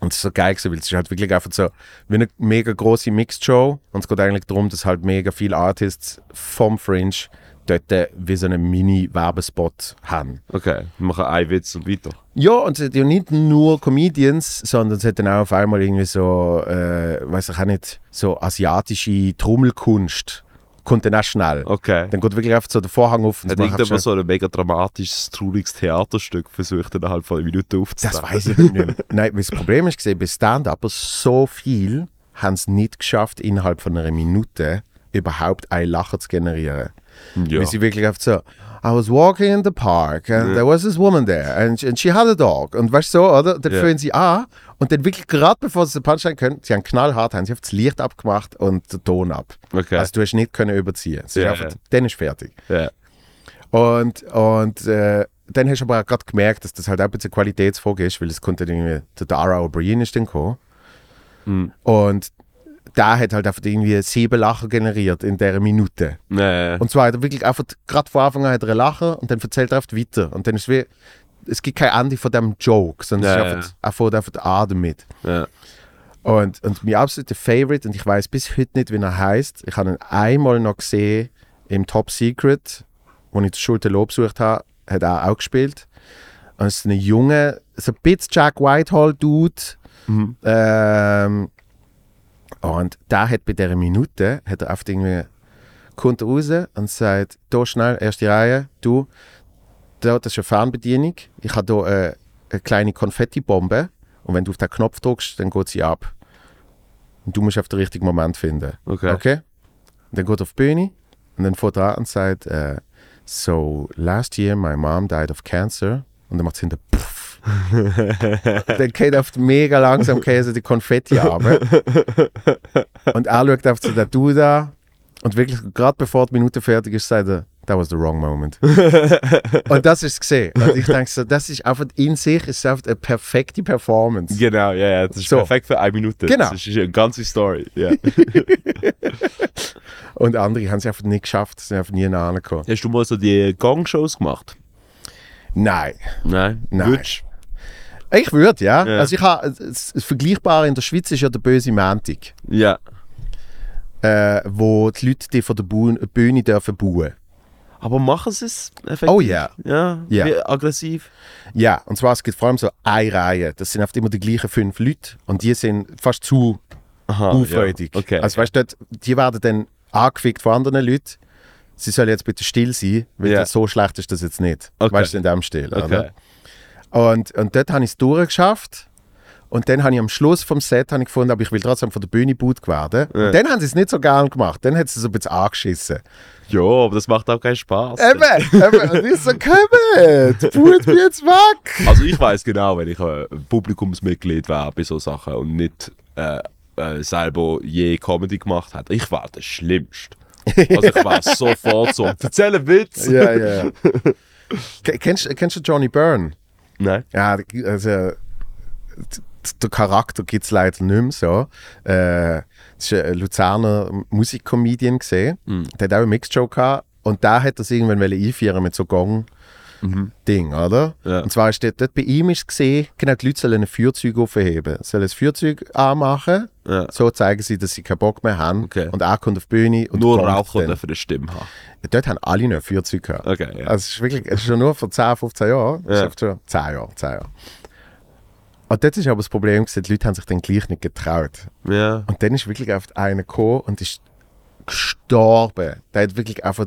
Und es ist so geil gewesen, weil es ist halt wirklich einfach so wie eine mega große Mixed-Show. Und es geht eigentlich darum, dass halt mega viele Artists vom Fringe dort wie so einen Mini-Werbespot haben. Okay, wir machen einen Witz und weiter. Ja, und es hat ja nicht nur Comedians, sondern es hat dann auch auf einmal irgendwie so, äh, weiß ich auch nicht, so asiatische Trommelkunst. Kommt dann auch schnell. Okay. Dann geht wirklich einfach so der Vorhang auf und Hat irgendjemand so ein mega dramatisches, trauriges Theaterstück versucht, innerhalb von einer Minute aufzunehmen? Das weiß ich nicht mehr. Nein, weil das Problem ist gesehen, bei Stand-Up so viel haben es nicht geschafft, innerhalb von einer Minute überhaupt ein Lachen zu generieren. Ja. Weil sie wirklich einfach so, I was walking in the park and there was this woman there and, and she had a dog. Und weißt du so, oder? Dann Ja. fühlen sie an und dann wirklich gerade bevor sie den Punchline können, sie haben knallhart, haben sie auf das Licht abgemacht und den Ton ab. Okay. Also du hast nicht können überziehen. Es ist Ja, einfach, ja. Dann ist fertig. ja. Und, und äh, dann hast du aber gerade gemerkt, dass das halt auch ein bisschen Qualitätsfrage ist, weil es konnte irgendwie, der Dara O'Brien ist dann gekommen. Mhm. Und da hat halt einfach irgendwie sieben Lachen generiert in dieser Minute. Nee. Und zwar hat er wirklich einfach, gerade von Anfang an hat er einen Lachen und dann erzählt er einfach weiter. Und dann ist es wie, es gibt kein Ende von dem Joke, sondern Ja, es ist einfach, er fährt einfach den Atem mit. Ja. Und, und mein absoluter Favorite, und ich weiß bis heute nicht, wie er heißt, ich habe ihn einmal noch gesehen im Top Secret, wo ich die Schule Lob besucht habe, hat er auch gespielt. Und es ist ein junger, so ein bisschen Jack Whitehall-Dude. Mhm. Ähm, und der hat bei dieser Minute, hat er oft irgendwie kommt raus und sagt, da schnell, erste Reihe, du, da, das ist eine Fernbedienung, ich habe hier äh, eine kleine Konfettibombe und wenn du auf den Knopf drückst, dann geht sie ab. Und du musst auf den richtigen Moment finden. Okay. Okay? Und dann geht er auf die Bühne und dann fährt er an und sagt, äh, so, last year my mom died of cancer. Und dann macht es hinter. dann geht auf mega langsam Käse die Konfetti ab. und er schaut auf zu der Du da und wirklich, gerade bevor die Minute fertig ist, sagt er, that was the wrong moment. und das ist gesehen. Und ich denke so, das ist einfach in sich ist einfach eine perfekte Performance. Genau, ja, ja, das ist So. perfekt für eine Minute. Genau. Das ist eine ganze Story. Ja. Und andere haben es einfach nicht geschafft, sind einfach nie nahe gekommen. Hast du mal so die Gong-Shows gemacht? Nein. Nein. Nein. Würdest? Ich würde, ja. Ja. Also ich habe, das das Vergleichbare in der Schweiz ist ja der böse Montag, Ja. äh, wo die Leute die von der Bu Bühne dürfen bauen. Aber machen sie es effektiv? Oh ja. Ja, Ja. wie aggressiv. Ja, und zwar es gibt vor allem so eine Reihe. Das sind oft immer die gleichen fünf Leute und die sind fast zu Aha, baufreudig. Ja. Okay. Also weißt du, die werden dann angefickt von anderen Leuten. Sie sollen jetzt bitte still sein, weil Ja. das so schlecht ist das jetzt nicht. Okay. Weißt du, in dem Stil. okay. Oder? Und, und dort habe ich es durchgeschafft. Und dann habe ich am Schluss vom Set ich gefunden, aber ich will trotzdem von der Bühne gut werden. Ja. Und dann haben sie es nicht so gern gemacht. Dann hat sie es so ein bisschen angeschissen. Ja, aber das macht auch keinen Spaß. Eben, eben. Und ich so, kommt, boot mich jetzt weg. Also ich weiß genau, wenn ich ein Publikumsmitglied wäre bei so Sachen und nicht äh, äh, selber je Comedy gemacht hätte, ich wäre der Schlimmste. Also ich wäre sofort so, erzähl einen Witz. Ja, ja. Ke- kennst, kennst du Johnny Byrne? Nein. Ja, also der Charakter gibt es leider nicht mehr so. Äh, das ist ein Luzerner Musikcomedian gesehen. Der hat auch eine Mixed-Show gehabt. Und da hat er es irgendwann einführen mit so Gong-Ding, oder? Ja. Und zwar ist dort, dort bei ihm ist gesehen, genau, die Leute sollen ein Feuerzeug aufheben. Sollen ein Feuerzeug anmachen, Ja. so zeigen sie, dass sie keinen Bock mehr haben. Okay. Und er kommt auf die Bühne und Nur Raucher dürfen eine Stimme haben. Dort haben alle noch ein Feuerzeug gehabt. Okay, ja. Also es ist wirklich, es ist schon nur vor 10, 15 Jahren. Ist Ja. oft schon 10 Jahre, 10 Jahre. Und dort ist aber das Problem, die Leute haben sich dann gleich nicht getraut. Ja. Und dann ist wirklich einfach einer gekommen und ist gestorben. Der hat wirklich einfach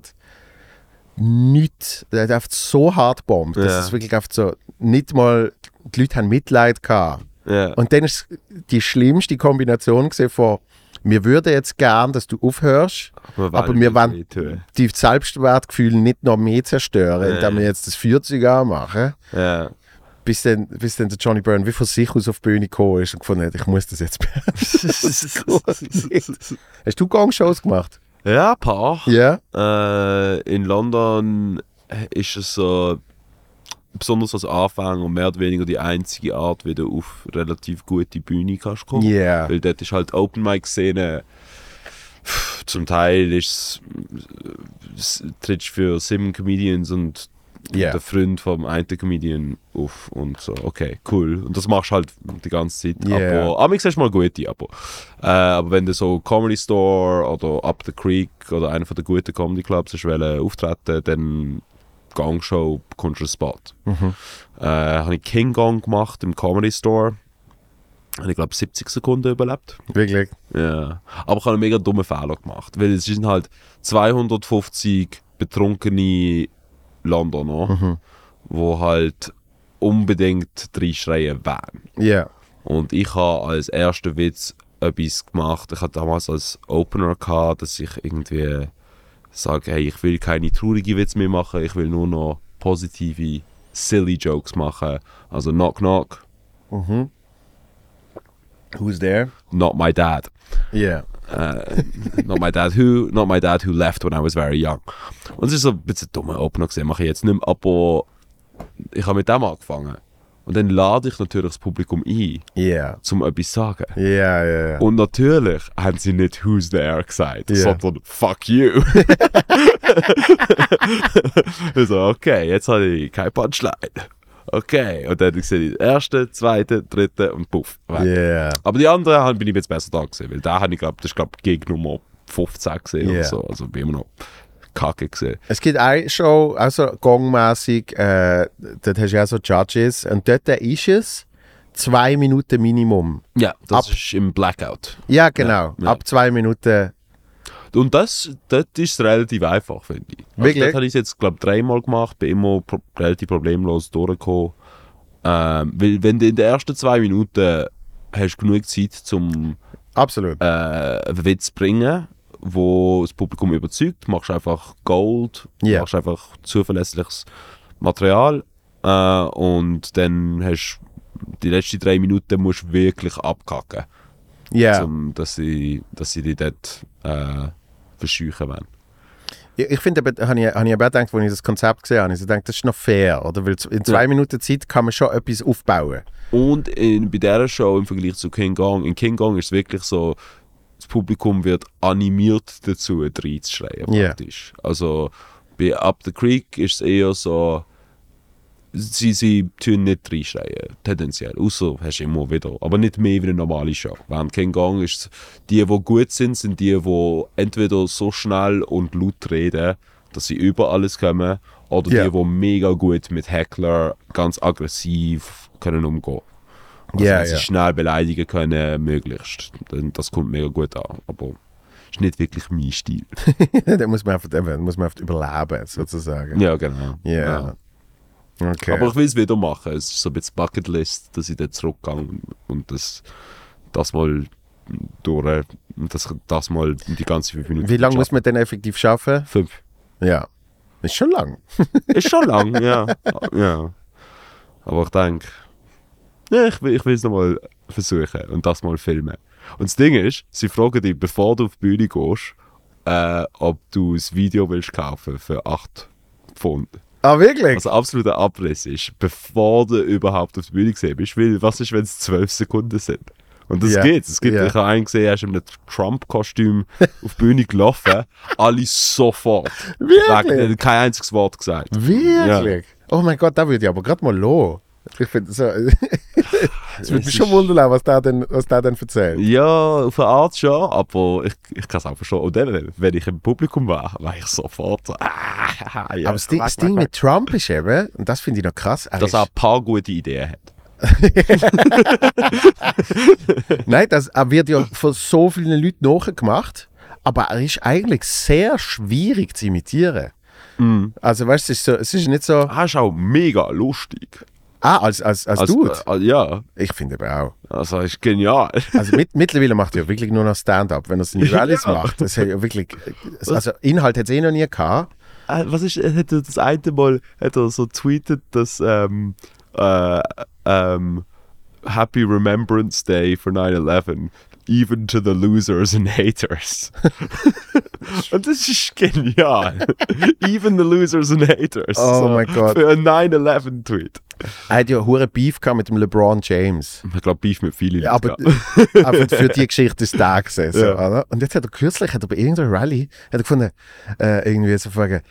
nichts, der hat einfach so hart bombt, dass Ja. es wirklich einfach so, nicht mal, die Leute haben Mitleid gehabt. ja. Und dann ist die schlimmste Kombination gesehen von, wir würden jetzt gern, dass du aufhörst, aber wir wollen die Selbstwertgefühle nicht noch mehr zerstören, Ja. indem wir jetzt das 40 anmachen. Ja. Bis dann, bis dann der Johnny Byrne wie von sich aus auf die Bühne gekommen ist und gefunden hat, ich muss das jetzt Hast du Gong-Shows gemacht? Ja, ein paar. Ja. Äh, in London ist es so, besonders als Anfänger, mehr oder weniger die einzige Art, wie du auf relativ gute Bühne kannst kommen. Ja. Weil dort ist halt Open Mic Szene. Zum Teil ist es trittst für sieben Comedians und Ja. der Freund vom einen Comedian auf und so, okay, cool. Und das machst du halt die ganze Zeit. Ja. Aber amigs hast du mal gute, aber, äh, aber wenn du so Comedy Store oder Up the Creek oder einer von den guten Comedy Clubs hast wollen auftreten, dann Gangshow bekommst du einen Spot. Äh, habe ich King Gong gemacht im Comedy Store. Habe ich glaube 70 Sekunden überlebt. Wirklich? Ja. Aber ich habe einen mega dummen Fehler gemacht. Weil es sind halt 250 betrunkene Londoner, wo halt unbedingt drei schreien wollen. Ja. Und ich habe als erster Witz etwas gemacht. Ich hatte damals als Opener gehabt, dass ich irgendwie sage, hey, ich will keine traurigen Witze mehr machen, ich will nur noch positive, silly Jokes machen. Also knock knock, Who's there? not my dad. Ja. Uh, not my dad who, not my dad who left when I was very young. Und es ist so ein bisschen ein dummer Opener gesehen, mache ich jetzt nicht mehr, aber ich habe mit dem angefangen. Und dann lade ich natürlich das Publikum ein, Ja. um etwas zu sagen. Ja, ja, ja. Und natürlich haben sie nicht Who's there gesagt, sondern Fuck you. ich so, okay, jetzt habe ich kein Punchline. Okay, und dann sehe ich den ersten, zweiten, dritten und puff. weg. Ja. Aber die anderen bin ich jetzt besser da gesehen, weil da habe ich glaube, das ist glaube Gig Nummer 15 gesehen Ja. oder so, also bin immer noch kacke gesehen. Es gibt eine Show, also gongmäßig, äh, dort hast du ja so Judges und dort ist es zwei Minuten Minimum. Ja, das Ab- ist im Blackout. Ja, genau. Ja, ja. Ab zwei Minuten. Und das, dort ist relativ einfach, finde ich. Also Wirklich? Dort habe ich es jetzt, glaube ich, dreimal gemacht, bin immer pro relativ problemlos durchgekommen. Ähm, weil wenn du in den ersten zwei Minuten hast genug Zeit, zum Absolut. äh, einen Witz zu bringen, wo das Publikum überzeugt, machst einfach Gold, Ja. machst einfach zuverlässliches Material äh, und dann hast die letzten drei Minuten musst du wirklich abkacken, Ja. zum, dass, sie, dass sie dich dort äh, verscheuchen wollen. Ich, ich finde, habe ich, habe ich aber auch gedacht, als ich das Konzept gesehen habe, ich gedacht, das ist noch fair, oder? Weil in zwei Ja. Minuten Zeit kann man schon etwas aufbauen. Und in, bei dieser Show im Vergleich zu King Kong, in King Kong ist es wirklich so, das Publikum wird animiert dazu, reinzuschreien praktisch. Also bei Up the Creek ist es eher so, sie, sie tun nicht reinschreien, tendenziell. Außer hast du immer wieder, aber nicht mehr wie eine normale Show. Während King Kong ist die, die gut sind, sind die, die entweder so schnell und laut reden, dass sie über alles kommen, oder Ja. die, die mega gut mit Heckler ganz aggressiv können umgehen. Also wenn sie ja. schnell beleidigen können, möglichst. Das kommt mega gut an. Aber ist nicht wirklich mein Stil. da muss man einfach, eben, muss man einfach überleben, sozusagen. ja, genau. Ja. Okay. Aber ich will es wieder machen. Es ist so ein bisschen Bucketlist, dass ich dann zurückgehe und- das, das mal durch, das, das mal die ganze fünf Minuten. Wie lange muss man denn effektiv schaffen? Fünf. Ja. Ist schon lang. Ist schon lang, ja. ja. Aber ich denke, ja, ich will ich will es nochmal versuchen und das mal filmen. Und das Ding ist, sie fragen dich, bevor du auf die Bühne gehst, äh, ob du das Video willst kaufen für 8 Pfund. Ah, wirklich? Also absoluter Abriss ist, bevor du überhaupt auf die Bühne gesehen bist. Weil, was ist, wenn es 12 Sekunden sind? Und das Ja. geht. Es gibt, Ja. Ich habe einen gesehen, er ist in einem Trump-Kostüm auf die Bühne gelaufen. Alle sofort. Wirklich? Weg, er hat kein einziges Wort gesagt. Wirklich? Oh mein Gott, da würde ich aber gerade mal los. Ich finde so. Es würde mich schon wundern, was der denn, was der denn erzählt. Ja, auf eine Art schon, aber ich, ich kann es auch verstehen. Und dann, wenn ich im Publikum war, war ich sofort so, ah, Aber das Ding, das Ding mit Trump ist eben, und das finde ich noch krass, er dass er ein paar gute Ideen hat. nein, das, er wird ja von so vielen Leuten nachgemacht, aber er ist eigentlich sehr schwierig zu imitieren. Also weißt du, es ist, so, es ist nicht so, Er ist auch mega lustig. Ah, als, als, als, Also, Dude. äh, ja, Ich finde aber auch. also er ist genial. Also mit, mittlerweile macht er ja wirklich nur noch Stand-up, wenn er seine Rallyes Ja. macht. Das hat ja wirklich, also Inhalt hat es eh noch nie gehabt. Äh, was ist, er hat das eine Mal hat er so tweetet, dass ähm, äh, ähm, Happy Remembrance Day for 9-11, even to the losers and haters. Und das ist genial. even the losers and haters. Oh mein Gott. Für einen 9-11-Tweet. Er hat ja hure Beef gehabt mit dem LeBron James. Ich glaube, Beef mit vielen Ja, aber, Leuten. aber für die Geschichte ist da gewesen. So, Ja. Und jetzt hat er kürzlich, hat er bei irgendeiner Rallye, hat er gefunden, äh, irgendwie so fragen,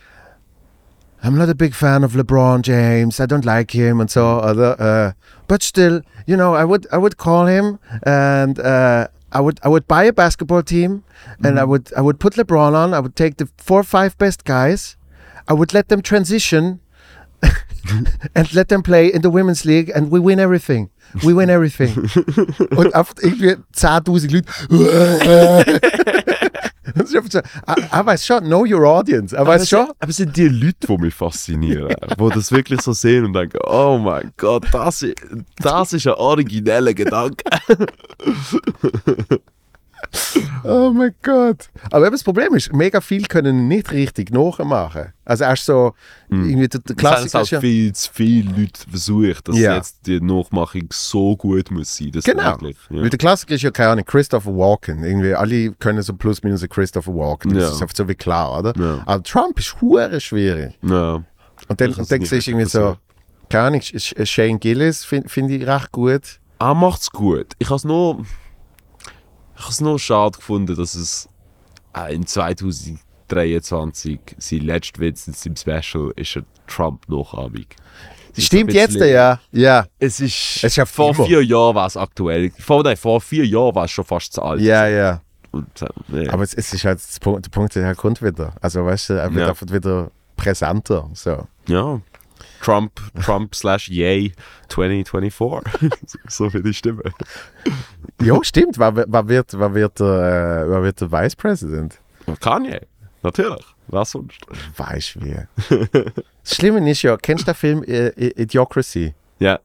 I'm not a big fan of LeBron James, I don't like him and so, oder? Äh, but still, you know, I would, I would call him and uh, I would, I would buy a basketball team and I mm-hmm. would, I would put LeBron on, I would take the four or five best guys, I would let them transition and let them play in the women's league and we win everything. We win everything. Und einfach irgendwie 10.000 Leute. Das ist einfach so, er, er weiß schon, know your audience. Er weiß schon. Aber es sind die Leute, die mich faszinieren, die das wirklich so sehen und denken, oh mein Gott, das ist, das ist ein origineller Gedanke. Oh mein Gott. Aber eben das Problem ist, mega viel können nicht richtig nachmachen. Also erst so, irgendwie der, der haben es Klassiker halt ist ja, viel zu viele Leute versucht, dass Ja. jetzt die Nachmachung so gut muss sein. Das Genau. Wirklich, ja. Weil der Klassiker ist ja keine Ahnung, Christopher Walken. Irgendwie alle können so plus minus Christopher Walken. Das Ja. ist einfach so wie klar, oder? Ja. Aber Trump ist hure schwierig. ja. Und dann, und dann siehst du irgendwie so, keine Ahnung, Sh- Sh- Shane Gillis finde find ich recht gut. Er macht es gut. Ich habe es nur, ich habe es nur schade gefunden, dass es äh, in 2023 sein letzter Witz in seinem Special ist eine Trump-Nachahmung. Ist Stimmt ein jetzt, ja. Ja, Es ist, Es ist ja vor Fieber. vier Jahren war es aktuell. Vor, nein, vor vier Jahren war es schon fast zu alt. ja, ja. Und, äh, nee. Aber es, es ist halt, das Punkt, der Punkt ist, er kommt wieder. Also weißt du, er wird Ja. einfach wieder präsenter. So. ja. Trump, Trump slash Yay 2024. so für die Stimme. Ja, stimmt. Wer, wer, wird, wer, wird der, äh, wer wird der Vice President? Kanye, natürlich. Was sonst? Weißt wie. das Schlimme ist ja, kennst du den Film äh, Idiocracy? Ja.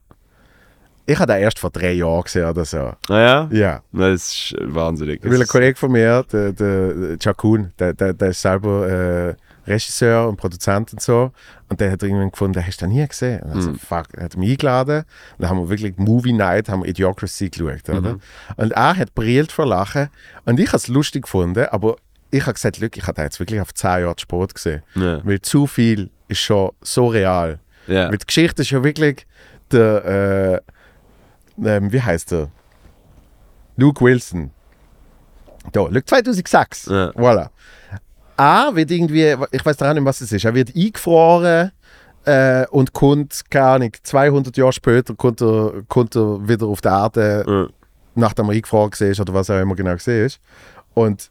Ich habe den erst vor drei Jahren gesehen oder so. Ah ja? Ja. Das ist wahnsinnig. Weil ein Kollege von mir, der, der Jakun, der, der, der ist selber äh, Regisseur und Produzent und so. Und der hat irgendwann gefunden, hast du den nie gesehen? Und also, fuck, er hat mich eingeladen. Und dann haben wir wirklich Movie Night, haben wir Idiocracy geschaut, oder? Und er hat brillt vor Lachen. Und ich habe es lustig gefunden, aber ich habe gesagt, Glück, ich habe jetzt wirklich auf 10 Jahre Sport gesehen. Ja. Weil zu viel ist schon so real. Ja. Weil die Geschichte ist ja wirklich der, äh, ähm, wie heißt der? Luke Wilson. Da, Luke 2006. Ja. Voilà. A wird irgendwie, ich weiß gar nicht, was es ist, er wird eingefroren äh, und kommt, keine Ahnung, 200 Jahre später kommt er, kommt er wieder auf die Erde, Ja. nachdem er eingefroren war oder was auch immer genau gesehen ist. Und,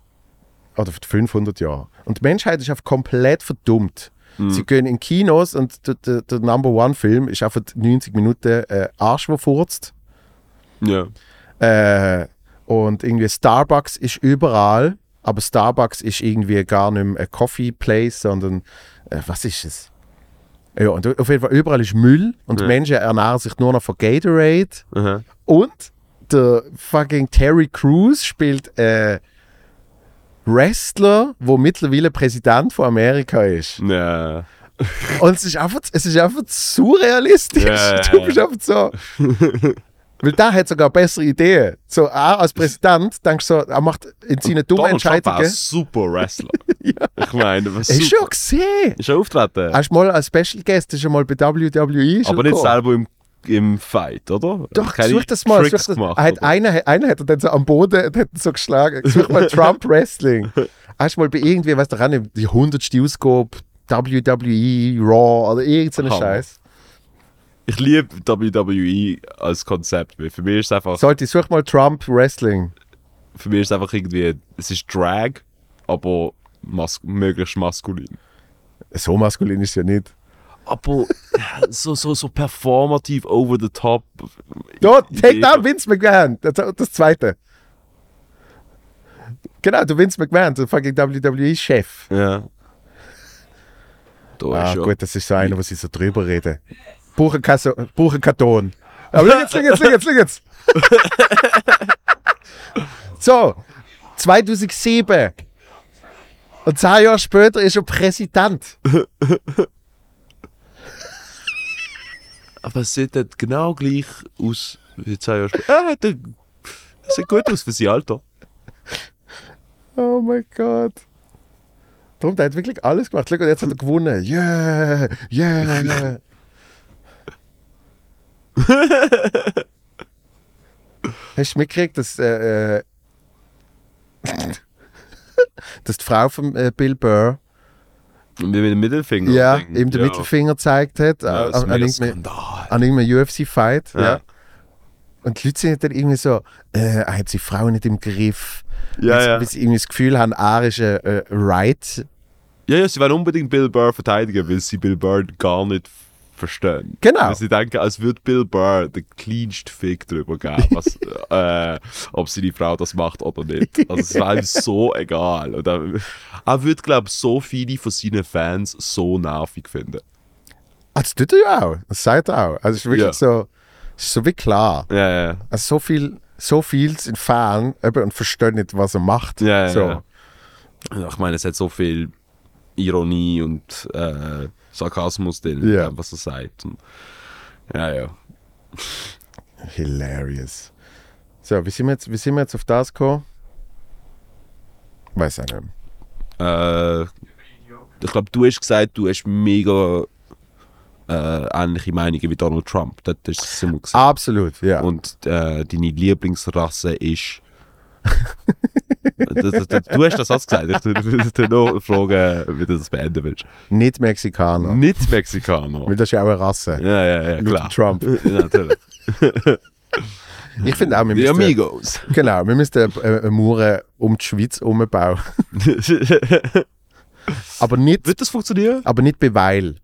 oder für 500 Jahre. Und die Menschheit ist einfach komplett verdummt. Sie gehen in Kinos und der, der, der Number One-Film ist einfach 90 Minuten äh, Arsch, der furzt. Ja. Äh, und irgendwie Starbucks ist überall, aber Starbucks ist irgendwie gar nicht mehr ein Coffee Place, sondern äh, was ist es? Ja, und auf jeden Fall überall ist Müll und Ja. Menschen ernähren sich nur noch von Gatorade. Aha. Und der fucking Terry Crews spielt äh, Wrestler, wo mittlerweile Präsident von Amerika ist. Ja. Und es ist einfach, es ist einfach surrealistisch. Ja, ja, Du ja. bist einfach so. Weil der hat sogar bessere Ideen. So, er als Präsident, denkst du so, er macht in seinen dummen Donald Trump war ein Entscheidungen. super Wrestler. Ich meine, was Hast du super. schon gesehen? Ist er auftreten? Hast du mal als Special Guest ist schon mal bei WWE Aber nicht selber im, im Fight, oder? Doch, Keine such das mal. Such das. gemacht, er hat einer, einer hat er dann so am Boden hat so geschlagen. Such mal Trump Wrestling. Hast du mal bei irgendwie, weißt du, auch nicht, die 100. Ausgabe WWE, Raw oder irgendeinen. Scheiß. Ich liebe WWE als Konzept, weil für mich ist es einfach, Sollte, such mal Trump Wrestling. für mich ist es einfach irgendwie, es ist Drag, aber mas möglichst maskulin. So maskulin ist es ja nicht. Aber so, so, so performativ, over the top. Da, take down Vince McMahon. Das, das zweite. Genau, du Vince McMahon, der fucking WWE-Chef. Ja. Da Ah, ja. gut, das ist so einer, wo sie so drüber reden. Brauchen keinen so, brauchen keinen Ton. Aber jetzt, jetzt, jetzt, schau jetzt. so, 2007. Und zehn Jahre später ist er Präsident. Aber es sieht dort genau gleich aus wie zwei Jahre später. Ah, der, das sieht gut aus für sein Alter. Oh mein Gott. Darum, der hat wirklich alles gemacht. Schau, und jetzt hat er gewonnen. Yeah, yeah, yeah. Hast du mitgekriegt, dass, äh, äh, dass die Frau von äh, Bill Burr Und mit dem Mittelfinger. ja, denkt, ihm den ja. Mittelfinger gezeigt hat Ja, an, das ist an, mega irgendeinem- an irgendeinem UFC-Fight? Ja. Ja. Und die Leute sind dann irgendwie so, äh, er hat seine Frau nicht im Griff. Ja, weil, sie- ja. weil sie irgendwie das Gefühl haben, er ist ein äh, Right. Ja, ja, sie wollen unbedingt Bill Burr verteidigen, weil sie Bill Burr gar nicht verstehen. Genau. Weil sie denken, als würde Bill Burr den cleansten Fick darüber geben, was, äh, ob seine Frau das macht oder nicht. Also es war ihm so egal. Und er, er würde, glaube ich, so viele von seinen Fans so nervig finden. Ah, das tut er ja auch. Das sagt er auch. Also es ist wirklich Ja. so, es ist so wie klar. Ja, ja. Also so viel, so viel sind Fan eben, und verstehen nicht, was er macht. Ja, ja, so. Ja, Ich meine, es hat so viel Ironie und äh, Sarkasmus drin, Ja. was er sagt. Und, ja, ja. Hilarious. So, wie sind wir jetzt, wie sind wir jetzt auf das gekommen? Weiß ich nicht. Äh, ich glaube, du hast gesagt, du hast mega äh, ähnliche Meinungen wie Donald Trump. Das ist immer gesagt. Absolut, ja. Und äh, deine Lieblingsrasse ist. Du, du, du, du hast das gesagt. Ich würde nur fragen, wie du das beenden willst. nicht Mexikaner. Nicht Mexikaner. Weil das ist ja auch eine Rasse. Ja, ja, ja, klar. Trump. Ja, natürlich. Ich finde auch, wir Die müssten, Amigos. genau, wir müssten eine, eine Mauer um die Schweiz umbauen. Aber nicht, Wird das funktionieren? aber nicht bei Weil.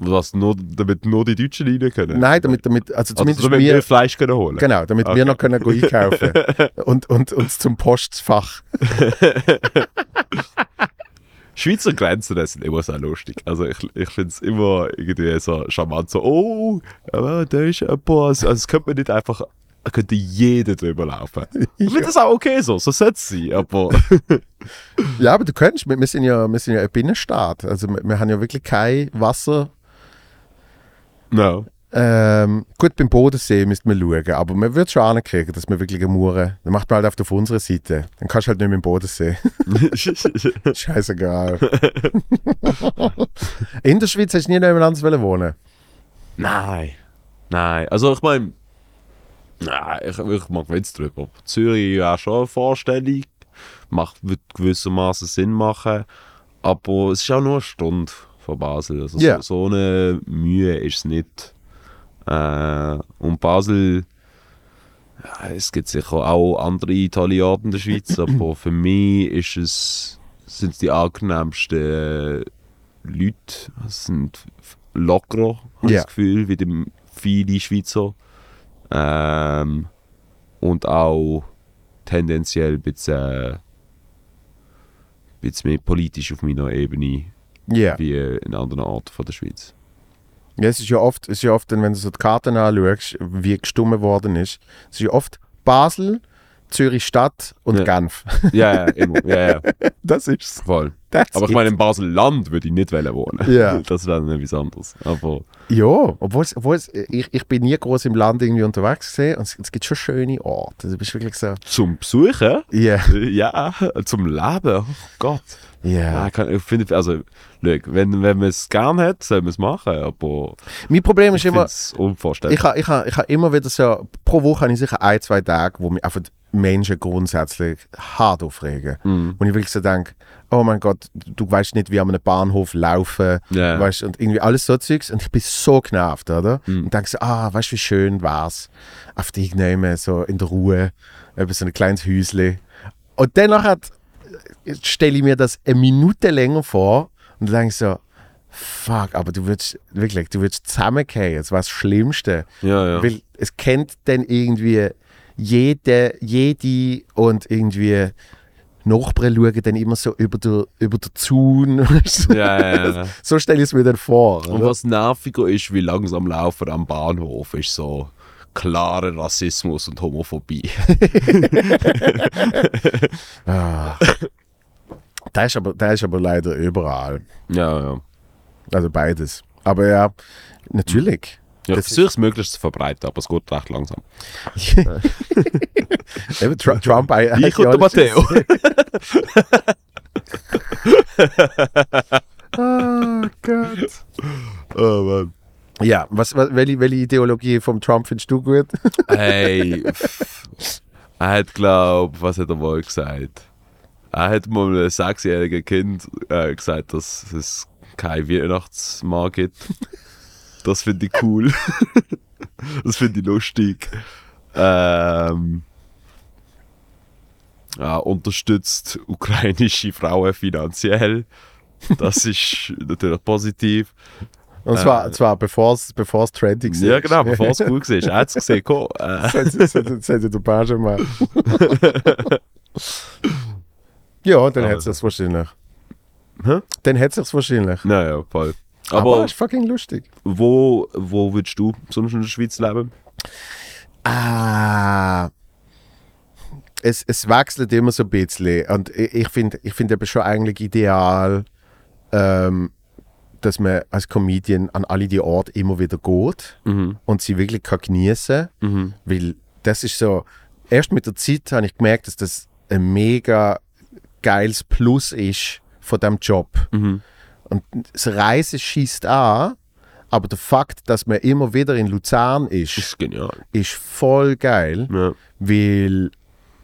Was, nur, damit nur die Deutschen rein können? Nein, damit, damit also also zumindest damit wir, wir Fleisch können holen genau, damit wir Okay. noch können einkaufen und, und uns zum Postfach. Schweizer Grenzen das sind immer sehr lustig. Also ich, ich finde es immer irgendwie so charmant, so, oh, aber da ist jemand, also es könnte man nicht einfach, da könnte jeder drüber laufen. Ich finde das auch okay so, so sollte es sein, aber Ja, aber du könntest, wir, wir sind ja, wir sind ja ein Binnenstaat, also wir, wir haben ja wirklich kein Wasser. No. Ähm, gut, beim Bodensee müsste man schauen, aber man würde schon ankriegen, dass man wirklich eine Mure, dann macht man halt auf, auf unserer Seite. Dann kannst du halt nicht mehr im Bodensee. Scheißegal. In der Schweiz hast du nie jemand anders wollen wohnen. Nein. Nein. Also ich meine, nein, ich, ich mag Witz drüber. Zürich ja schon eine Vorstellung. Macht, wird gewissermaßen Sinn machen. Aber es ist auch nur eine Stunde von Basel. Also Ja. so, so eine Mühe ist es nicht. Äh, und Basel, ja, es gibt sicher auch andere Orte in der Schweiz, aber für mich ist es, sind es die angenehmsten Leute. Es sind lockerer, habe ich Ja. das Gefühl, wie dem viele Schweizer. Ähm, und auch tendenziell ein bisschen, ein bisschen mehr politisch auf meiner Ebene Ja. wie in anderen Orten von der Schweiz. Ja, es ist ja oft, es ist ja oft, wenn du so die Karten anschaust, wie gestummen worden ist, es ist ja oft Basel, Zürich Stadt und Ja. Genf. Ja, ja, immer. Ja, ja, Das ist voll. That's Aber ich meine, in Basel-Land würde ich nicht wohnen. Ja. Das wäre dann etwas anderes. Aber Ja, obwohl, es, obwohl es, ich, ich bin nie groß im Land irgendwie unterwegs gesehen und es, es gibt schon schöne Orte. Also, du bist wirklich so, zum Besuchen, ja, ja, zum Leben, oh Gott. Ja. Ich finde, also, look, wenn, wenn man es gerne hat, soll man es machen, aber Mein Problem ist immer, unvorstellbar. ich habe ich ha, ich ha immer wieder so, pro Woche habe ich sicher ein, zwei Tage, wo mich einfach Menschen grundsätzlich hart aufregen. Mhm. Und ich wirklich so denke, oh mein Gott, du weißt nicht, wie an einem Bahnhof laufen, Ja. weißt, und irgendwie alles so Zeugs. Und ich bin so genervt, oder? Mhm. Und denke so, ah, weißt du, wie schön war's, auf dich nehmen, so in der Ruhe, über so ein kleines Häusle. Und danach hat, stelle ich mir das eine Minute länger vor und denke so, fuck, aber du würdest, wirklich, du würdest zusammenkommen, das war das Schlimmste. ja, ja. Weil es kennt dann irgendwie jede, jede und irgendwie Nachbarn schauen dann immer so über der, über der Zaun. ja, ja. so stelle ich es mir dann vor. Und Oder? was nerviger ist, wie langsam laufen am Bahnhof, ist so klarer Rassismus und Homophobie. Ah. Da ist, aber, da ist aber leider überall. ja, ja. Also beides. Aber ja, natürlich. Ja, ich versuche es möglichst zu verbreiten, aber es geht recht langsam. Eben, Tr Trump. I- Ich und der Matteo. Oh Gott. oh Mann. Ja, was, was, welche, welche Ideologie vom Trump findest du gut? Pff. er hat, glaub, was hat er mal gesagt? Er hat mal einem sechsjährigen Kind äh, gesagt, dass es kein Weihnachtsmann gibt. Das finde ich cool. das finde ich lustig. Ähm, ja, unterstützt ukrainische Frauen finanziell. Das ist natürlich positiv. Und zwar, zwar bevor es trending ist. Ja, genau, bevor es gut war. Er hat es gesehen. Äh, das hat- das hätte der Page mal. ja, dann hätte es wahrscheinlich. Hä? Dann hätte es wahrscheinlich. naja, voll. Aber, Aber ist fucking lustig. wo, wo würdest du sonst in der Schweiz leben? Ah. Es, es wechselt immer so ein bisschen. Und ich, ich finde ich find eben schon eigentlich ideal, ähm, dass man als Comedian an alle die Orte immer wieder geht Mhm. und sie wirklich kann genießen Mhm. Weil das ist so, erst mit der Zeit habe ich gemerkt, dass das ein mega geiles Plus ist von dem Job. Mhm. Und das Reisen schießt an, aber der Fakt, dass man immer wieder in Luzern ist, ist genial. ist voll geil, Ja. weil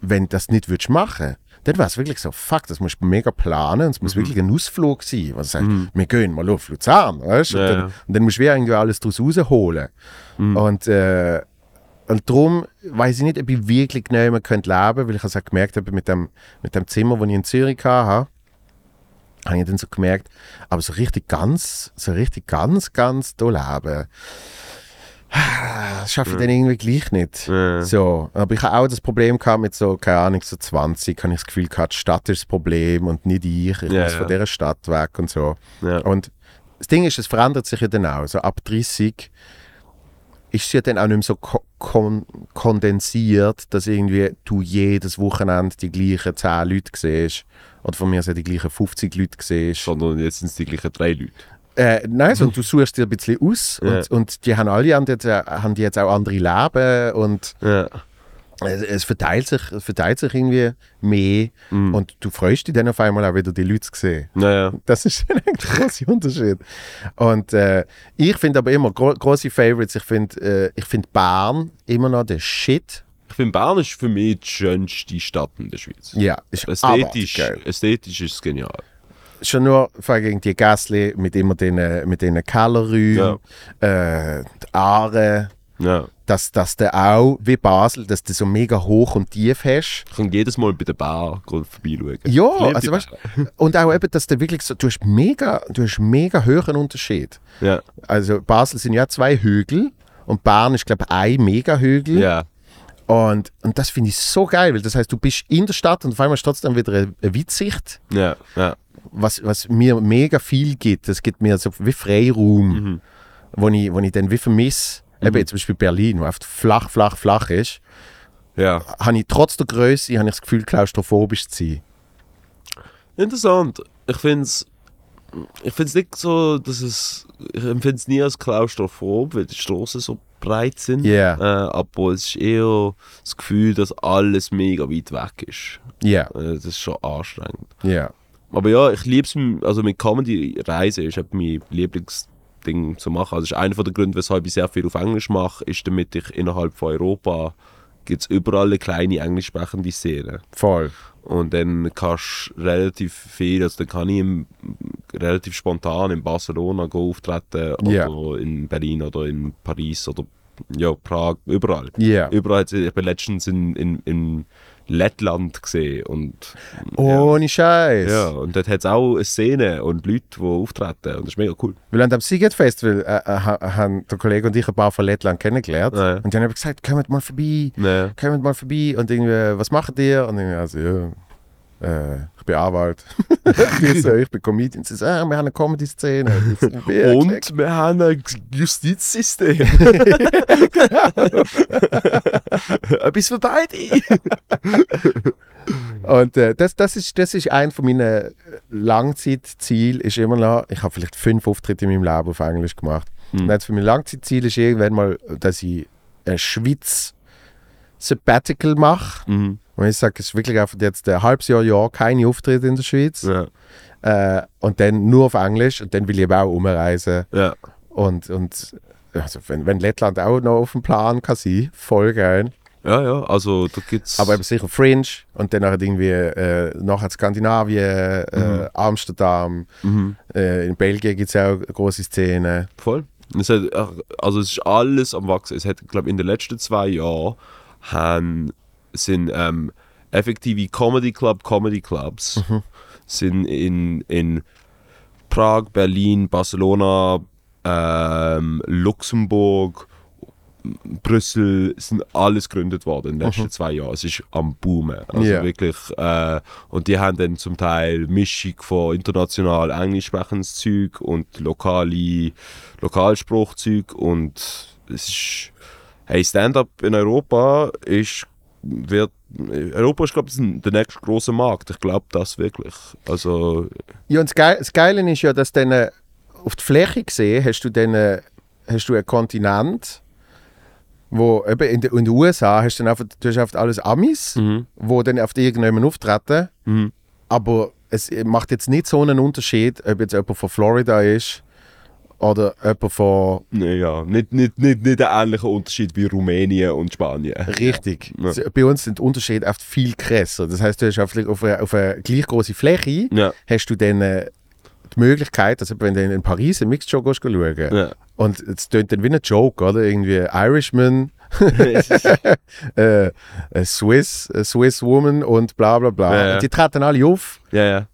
wenn du das nicht würdest machen dann wäre es wirklich so, fuck, das musst du mega planen und es Mhm. muss wirklich ein Ausflug sein. Was sagt, wir gehen mal auf Luzern, weißt? Ja, und, dann, ja. und dann musst du irgendwie alles daraus rausholen. Mhm. Und, äh, und darum weiß ich nicht, ob ich wirklich genau könnte leben, weil ich es auch gemerkt habe mit dem, mit dem Zimmer, das ich in Zürich hatte. habe ich dann so gemerkt, aber so richtig ganz, so richtig ganz, ganz da leben, das schaffe ich dann irgendwie gleich nicht. Ja. So, aber ich habe auch das Problem gehabt mit so, keine Ahnung, so 20, habe ich das Gefühl gehabt, die Stadt ist das Problem und nicht ich, ich Ja, muss ja. von dieser Stadt weg und so. Ja. Und das Ding ist, es verändert sich ja dann auch. So ab 30 ist es ja dann auch nicht mehr so ko kon kondensiert, dass irgendwie du jedes Wochenende die gleichen 10 Leute siehst. Oder von mir aus die gleichen 50 Leute siehst. Sondern jetzt sind es die gleichen drei Leute. Äh, nein, sondern du suchst dir ein bisschen aus Ja. und, und die haben alle jetzt, äh, haben die jetzt auch andere Leben und Ja. es, es, verteilt sich, verteilt sich irgendwie mehr und du freust dich dann auf einmal auch wieder die Leute zu sehen. Naja. Das ist ein eigentlich der große Unterschied. Und äh, ich finde aber immer gro große Favorites. Ich finde äh, ich find Bern immer noch der Shit. Ich finde, Bern ist für mich die schönste Stadt in der Schweiz. Ja, ist Ästhetisch, geil. ästhetisch ist es genial. Schon nur gegen die Gässli mit immer den, mit den Kellerräumen, äh, die Aare, Ja. dass, dass du auch, wie Basel, dass du so mega hoch und tief hast. Ich kann jedes Mal bei der Bar vorbeischauen. Ja, also weißt, und auch eben, dass du wirklich so, du hast mega, du hast mega hohen Unterschied. Ja. Also Basel sind ja zwei Hügel und Bern ist glaube ich ein Mega-Hügel. Ja. Und, und das finde ich so geil, weil das heißt, du bist in der Stadt und auf einmal ist trotzdem wieder eine, eine Weitsicht, Ja. Ja. was, was mir mega viel gibt. Das gibt mir so wie Freiraum, wo, ich, wo ich dann wie vermisse. Eben jetzt zum Beispiel Berlin, wo oft flach, flach, flach ist, Ja. habe ich trotz der Größe habe ich das Gefühl, klaustrophobisch zu sein. Interessant. Ich finde es ich find's nicht so, dass es. Ich empfinde es nie als klaustrophob, weil die Straßen so breit sind. Ja. Äh, aber es ist eher das Gefühl, dass alles mega weit weg ist. Ja, Äh, das ist schon anstrengend. ja. Aber ja, ich liebe es, also mit Comedy reisen ist eben mein Lieblingsding zu machen. Also das ist einer der Gründe, weshalb ich sehr viel auf Englisch mache, ist damit ich innerhalb von Europa gibt es überall eine kleine englisch sprechende Szene. Voll. Und dann kannst du relativ viel, also dann kann ich im, relativ spontan in Barcelona go auftreten oder Ja. in Berlin oder in Paris oder ja, Prag, überall. Ja. Überall, ich bin letztens in, in, in Lettland gesehen und Ohne Scheiß. ja, und dort hat es auch eine Szene und Leute, die auftreten. Und das ist mega cool. Weil an dem Siget Festival äh, äh, ha- haben der Kollege und ich ein paar von Lettland kennengelernt. Ja. Und dann habe ich gesagt, kommt mal vorbei, Ja. kommt mal vorbei. Und irgendwie, was macht ihr? Und irgendwie, also, ja, äh, ich bin Anwalt. ich, bin Comedian. Sie sagen, ah, wir haben eine Comedy-Szene. Und wir haben ein Justizsystem. Etwas für beide. Und äh, das, das, ist, das ist ein von meinen Langzeitzielen, ist immer noch, ich habe vielleicht fünf Auftritte in meinem Leben auf Englisch gemacht. Und jetzt für mein Langzeitziel ist irgendwann mal, dass ich eine Schweiz Sabbatical mache. Mhm. Und ich sage, es ist wirklich einfach jetzt ein halbes Jahr, Jahr keine Auftritte in der Schweiz. Ja. Äh, und dann nur auf Englisch. Und dann will ich eben auch umreisen. ja. Und, und also wenn, wenn Lettland auch noch auf dem Plan kann sein, voll geil. Ja, ja, also da gibt's. Aber eben sicher Fringe und dann irgendwie äh, nachher Skandinavien, äh, Amsterdam, Mhm. äh, in Belgien gibt es auch eine große Szene. Voll. Es hat, also es ist alles am Wachsen. Es hat, glaube in den letzten zwei Jahren haben, sind ähm, effektive Comedy Club Comedy Clubs sind in, in Prag, Berlin, Barcelona, ähm, Luxemburg, Brüssel sind alles gegründet worden in den letzten zwei Jahren. Es ist am Boomen. Also Ja. wirklich. Äh, und die haben dann zum Teil Mischung von international englisch sprechendes Zeug und lokale Lokalspruchzeug und es ist hey Stand-up in Europa ist wird Europa ist glaube ich der nächste große Markt. Ich glaube das wirklich. Also Ja, und das, Geil, das Geile ist ja, dass dann äh, auf die Fläche gesehen hast du dann äh, hast du einen Kontinent, wo eben in, de, in den USA hast du dann einfach, du hast einfach alles Amis, wo dann auf irgendjemanden auftreten. Mhm. Aber es macht jetzt nicht so einen Unterschied, ob jetzt jemand von Florida ist oder jemand von nee, ja, nicht, nicht, nicht, nicht ein ähnlicher Unterschied wie Rumänien und Spanien. Richtig. Ja. Bei uns sind die Unterschiede oft viel krasser. Das heißt, du hast auf, auf, eine, auf eine gleich große Fläche Ja. hast du dann äh, die Möglichkeit, also wenn du in Paris einen Mixed Show gehst, schauen, Ja. und es tönt dann wie ein Joke, oder? Irgendwie Irishman äh, a Swiss, Swiss Woman und bla bla bla. Ja. Und die treten alle auf.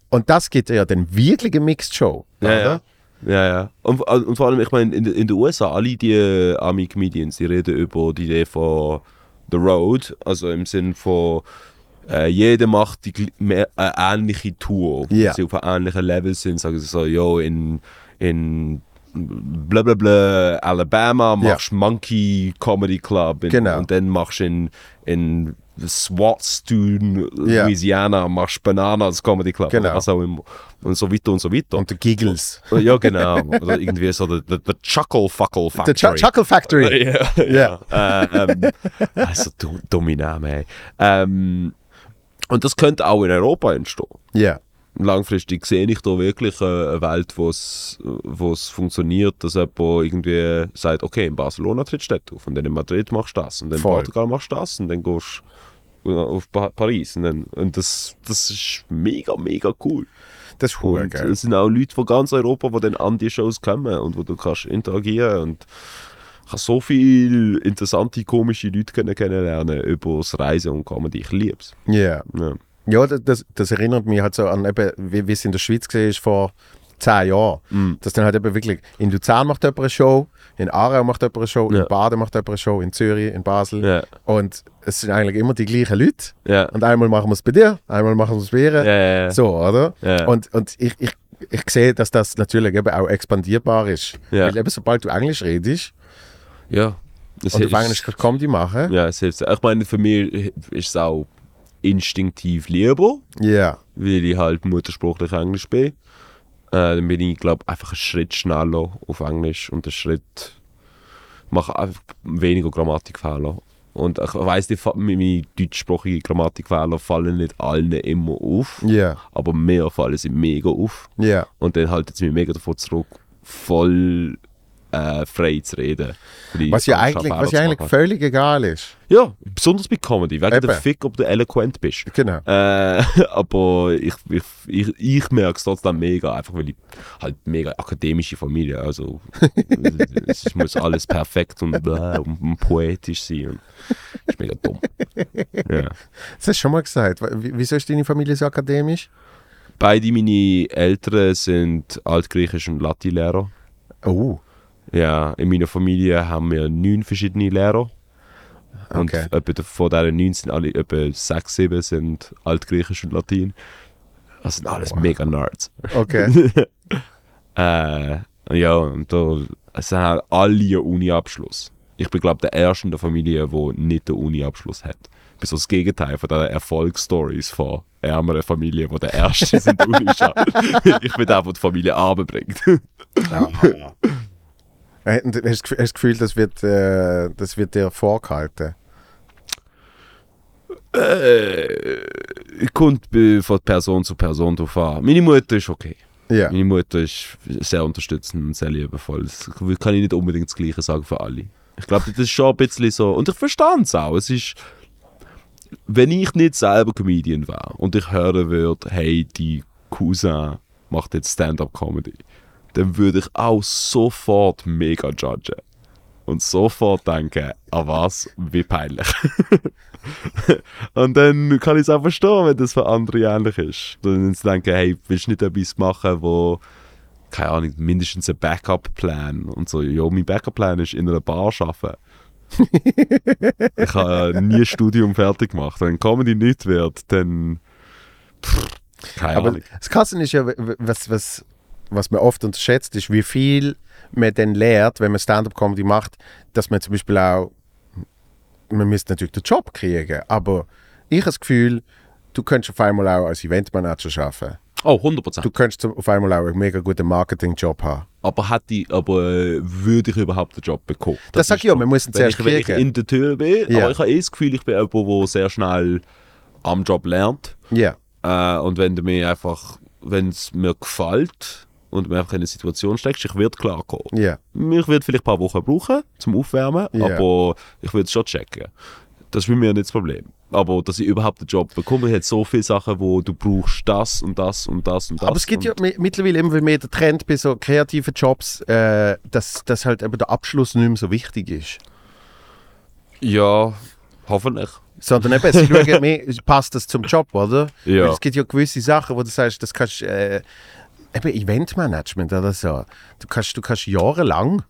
Und das gibt ja dann wirklich eine Mixed Show. Ja? Ja. Ja. Und, und vor allem, ich meine, in, in den USA, alle die äh, Army-Comedians, die reden über die Idee von The Road, also im Sinn von, äh, jeder macht die mehr, eine ähnliche Tour, wo Ja. sie auf einem ähnlichen Level sind, sagen sie so, yo, in, in bla bla bla Alabama machst du Monkey Comedy Club in, Genau. und dann machst du in, in SWAT in Ja. Louisiana machst Bananas Comedy Club Genau. was auch immer und so weiter und so weiter. Und der Giggles. Ja, genau. Oder irgendwie so der, der, der Chuckle Fuckle Der Factory. Ch Chuckle Factory. Ja, ja. Äh, ähm, also du, dumme Namen, ey. Ähm, und das könnte auch in Europa entstehen. Ja. Langfristig sehe ich da wirklich äh, eine Welt, wo es funktioniert, dass jemand irgendwie sagt, okay, in Barcelona trittst du auf und dann in Madrid machst du das und dann in. Portugal machst du das und dann gehst du auf pa Paris. Und, das, das ist mega, mega cool. Das ist cool, gell? es sind auch Leute von ganz Europa, die dann an die Shows kommen und wo du kannst interagieren und kannst so viele interessante, komische Leute können kennenlernen über das Reisen und Comedy. Ich liebe es. Ja. Ja. Ja, das, das, das erinnert mich halt so an, eben, wie, wie es in der Schweiz war vor zehn Jahren. Mm. Dass dann halt eben wirklich in Luzern macht jemand eine Show, in Aarau macht jemand eine Show, Ja. in Baden macht jemand eine Show, in Zürich, in Basel. Ja. Und es sind eigentlich immer die gleichen Leute. Ja. Und einmal machen wir es bei dir, einmal machen wir es bei ihr. So, oder? Und, und ich, ich, ich sehe, dass das natürlich eben auch expandierbar ist. Weil eben sobald du Englisch redest ja. Es und auf ist- Englisch Comedy machen, Ja, es hilft. Ich meine, für mich ist es auch instinktiv lieber, ja. weil ich halt muttersprachlich Englisch bin. Äh, dann bin ich, glaube einfach einen Schritt schneller auf Englisch und einen Schritt mache einfach weniger Grammatikfehler. Und ich weiss, die, meine deutschsprachige Grammatikfehler fallen nicht allen immer auf, Ja, aber mir fallen sie mega auf. ja. Und dann halten sie mich mega davon zurück, voll äh, frei zu reden. Was ja eigentlich, was ja eigentlich völlig egal ist. Ja, besonders bei Comedy, wegen Eben. der Fick, ob du eloquent bist. Genau. Äh, aber ich, ich, ich, ich merke es trotzdem mega, einfach weil ich halt mega akademische Familie, also es muss alles perfekt und, bläh und, und poetisch sein. Und das ist mega dumm. Ja. Das hast du schon mal gesagt. Wieso ist deine Familie so akademisch? Beide meine Eltern sind Altgriechisch- und Latin-Lehrer. Oh, Ja, in meiner Familie haben wir neun verschiedene Lehrer. Und Okay. etwa von diesen neun sind alle, etwa sechs, sieben sind Altgriechisch und Latin. Das sind alles mega Nerds. okay. Äh, ja, und da es haben halt alle Uni-Abschluss. Ich bin, glaube der Erste in der Familie, der nicht einen Uni-Abschluss hat. So das Gegenteil von den Erfolgsstories von ärmeren Familien, die der Erste sind, der Uni schafft. ich bin der, der die Familie Arme bringt. Äh, Hast du das Gefühl- das Gefühl, das wird, äh, das wird dir vorgehalten? äh, kommt bei- von Person zu Person drauf an. Meine Mutter ist okay. Ja. Meine Mutter ist sehr unterstützend und sehr liebevoll. Das kann ich nicht unbedingt das Gleiche sagen für alle. Ich glaube, das ist schon ein bisschen so. Und ich verstehe es auch. Es ist, wenn ich nicht selber Comedian wäre und ich hören würde, hey, die Cousin macht jetzt Stand-up-Comedy, dann würde ich auch sofort mega judgen. Und sofort denken, ah was, wie peinlich. und dann kann ich es auch verstehen, wenn das für andere ähnlich ist. Dann zu denken, hey, willst du nicht etwas machen, wo, keine Ahnung, mindestens ein Backup-Plan und so. Ja, mein Backup-Plan ist in einer Bar arbeiten. ich habe nie ein Studium fertig gemacht. Wenn Comedy nicht wird, dann. Pff, keine Aber Ahnung. das Krasse ist ja, was, was, was man oft unterschätzt, ist, wie viel man dann lernt, wenn man Stand-up-Comedy macht, dass man zum Beispiel auch, man müsste natürlich den Job kriegen, aber ich habe das Gefühl, du könntest auf einmal auch als Eventmanager arbeiten. Oh, 100%. Du könntest auf einmal auch einen mega guten Marketing-Job haben. aber hätte aber äh, würde ich überhaupt den Job bekommen? Das sag ist ich ja, man muss ihn wenn ich, zuerst wenn ich kriegen. in der Tür bin, Ja. aber ich habe eh das Gefühl, ich bin jemand, der sehr schnell am Job lernt. Ja. Äh, und wenn du mir einfach, wenn es mir gefällt und mir einfach in eine Situation steckst, ich werde klarkommen. Ja. Ich werde vielleicht ein paar Wochen brauchen zum Aufwärmen, Ja. aber ich würde es schon checken. Das ist für mich nicht das Problem. Aber dass ich überhaupt einen Job bekomme, ich habe so viele Sachen, wo du brauchst das und das und das und das. Aber es gibt ja mittlerweile immer mehr der Trend bei so kreativen Jobs, äh, dass, dass halt eben der Abschluss nicht mehr so wichtig ist. Ja, hoffentlich. Sondern eben, sie schauen mehr, passt das zum Job, oder? Ja. Weil Es gibt ja gewisse Sachen, wo du sagst, das kannst äh, eben Eventmanagement oder so. Du kannst, du kannst jahrelang,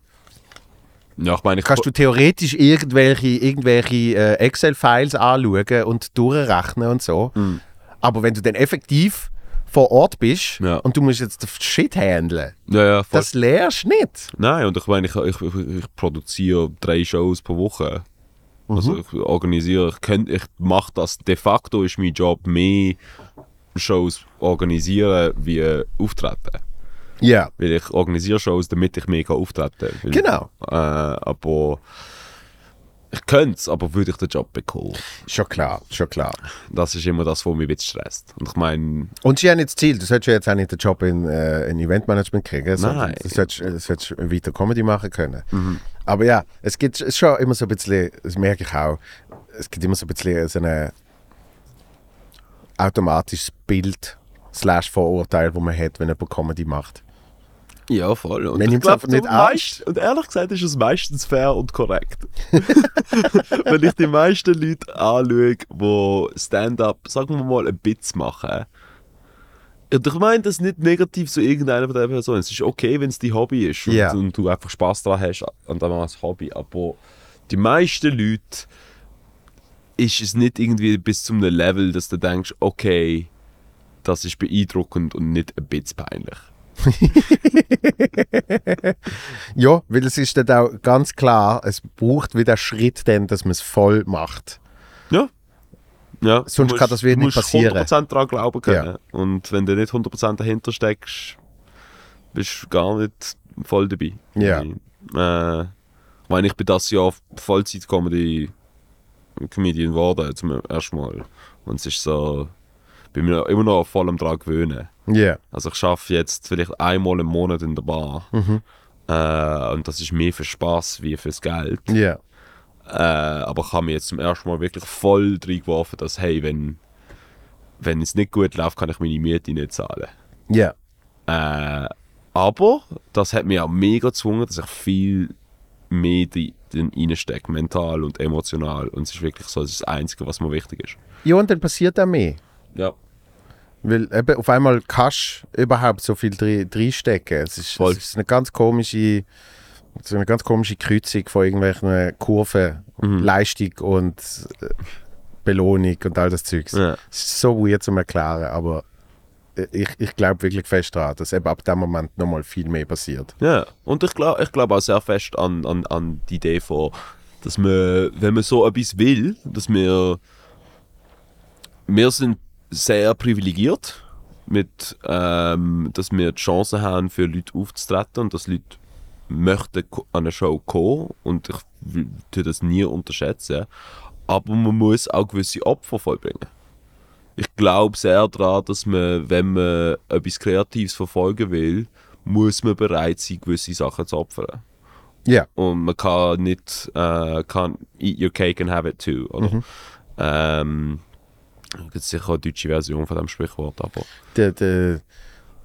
Ja, ich meine, ich kannst du theoretisch irgendwelche, irgendwelche äh, Excel-Files anschauen und durchrechnen und so. Mhm. Aber wenn du dann effektiv vor Ort bist Ja. und du musst jetzt den Shit handeln, ja, ja, das lernst du nicht. Nein, und ich meine, ich, ich, ich, produziere drei Shows pro Woche. Also ich organisiere, ich, könnt- ich mache das, de facto ist mein Job mehr Shows organisieren wie auftreten. Ja, Weil ich organisiere Shows, damit ich mehr auftreten kann. Genau. Äh, aber ich könnte es, aber würde ich den Job bekommen? schon klar, schon klar. Das ist immer das, was mich ein bisschen stresst. Und ich meine, Und sie haben nicht das Ziel, du solltest ja jetzt auch nicht den Job in, äh, in Eventmanagement kriegen, sondern Nein. du solltest, du solltest weiter Comedy machen können. Aber ja, es gibt schon immer so ein bisschen, das merke ich auch, es gibt immer so ein bisschen so automatisches Bild slash Vorurteil, das man hat, wenn jemand Comedy macht. ja, voll. Und Man einfach nicht meist- Und ehrlich gesagt ist es meistens fair und korrekt. Wenn ich die meisten Leute anschaue, die Stand-up, sagen wir mal, ein Bits machen, und ich meine das nicht negativ zu irgendeiner von der Personen. Es ist okay, wenn es dein Hobby ist und, Ja. und du einfach Spaß daran hast an dem als Hobby. Aber die meisten Leute ist es nicht irgendwie bis zu einem Level, dass du denkst, okay, das ist beeindruckend und nicht ein bisschen peinlich. Ja, weil es ist dann auch ganz klar, es braucht wieder Schritt, dann, dass man es voll macht. Ja. ja Sonst du kann das wieder du nicht musst passieren. 100% daran glauben können. Ja. Und wenn du nicht 100% dahinter steckst, bist du gar nicht voll dabei. Ja. Äh, ich meine, ich bin das Jahr Vollzeit-Comedy Comedian geworden, zum ersten Mal. Und es ist so, bin mir immer noch voll am dran gewöhnen. Ja, Also ich arbeite jetzt vielleicht einmal im Monat in der Bar. Mhm. Äh, und das ist mehr für Spaß wie fürs Geld. ja, Äh, aber ich habe mich jetzt zum ersten Mal wirklich voll reingeworfen, dass, hey, wenn, wenn es nicht gut läuft, kann ich meine Miete nicht zahlen. ja. Äh, aber das hat mich auch mega gezwungen, dass ich viel mehr drin drin reinstecke, mental und emotional. Und es ist wirklich so das Einzige, was mir wichtig ist. Ja, und dann passiert auch mehr. Ja. Weil eben auf einmal kannst du überhaupt so viel reinstecken. Es ist, Voll. es ist eine ganz komische, so eine ganz komische Kreuzung von irgendwelchen Kurven, Mhm. Leistung und äh, Belohnung und all das Zeugs. Ja. Es ist so weird zum Erklären, aber ich, ich glaube wirklich fest daran, dass eben ab dem Moment nochmal viel mehr passiert. Ja, und ich glaube ich glaub auch sehr fest an, an, an die Idee von, dass man, wenn man so etwas will, dass wir, wir sind sehr privilegiert, mit, ähm, dass wir die Chance haben, für Leute aufzutreten und dass Leute möchten an eine Show kommen und ich will das nie unterschätzen, aber man muss auch gewisse Opfer vollbringen. Ich glaube sehr daran, dass man, wenn man etwas Kreatives verfolgen will, muss man bereit sein, gewisse Sachen zu opfern. Ja, Und man kann nicht, äh, kann eat your cake and have it too, oder? Ähm, gibt es sicher eine deutsche Version von dem Sprichwort, aber der, der,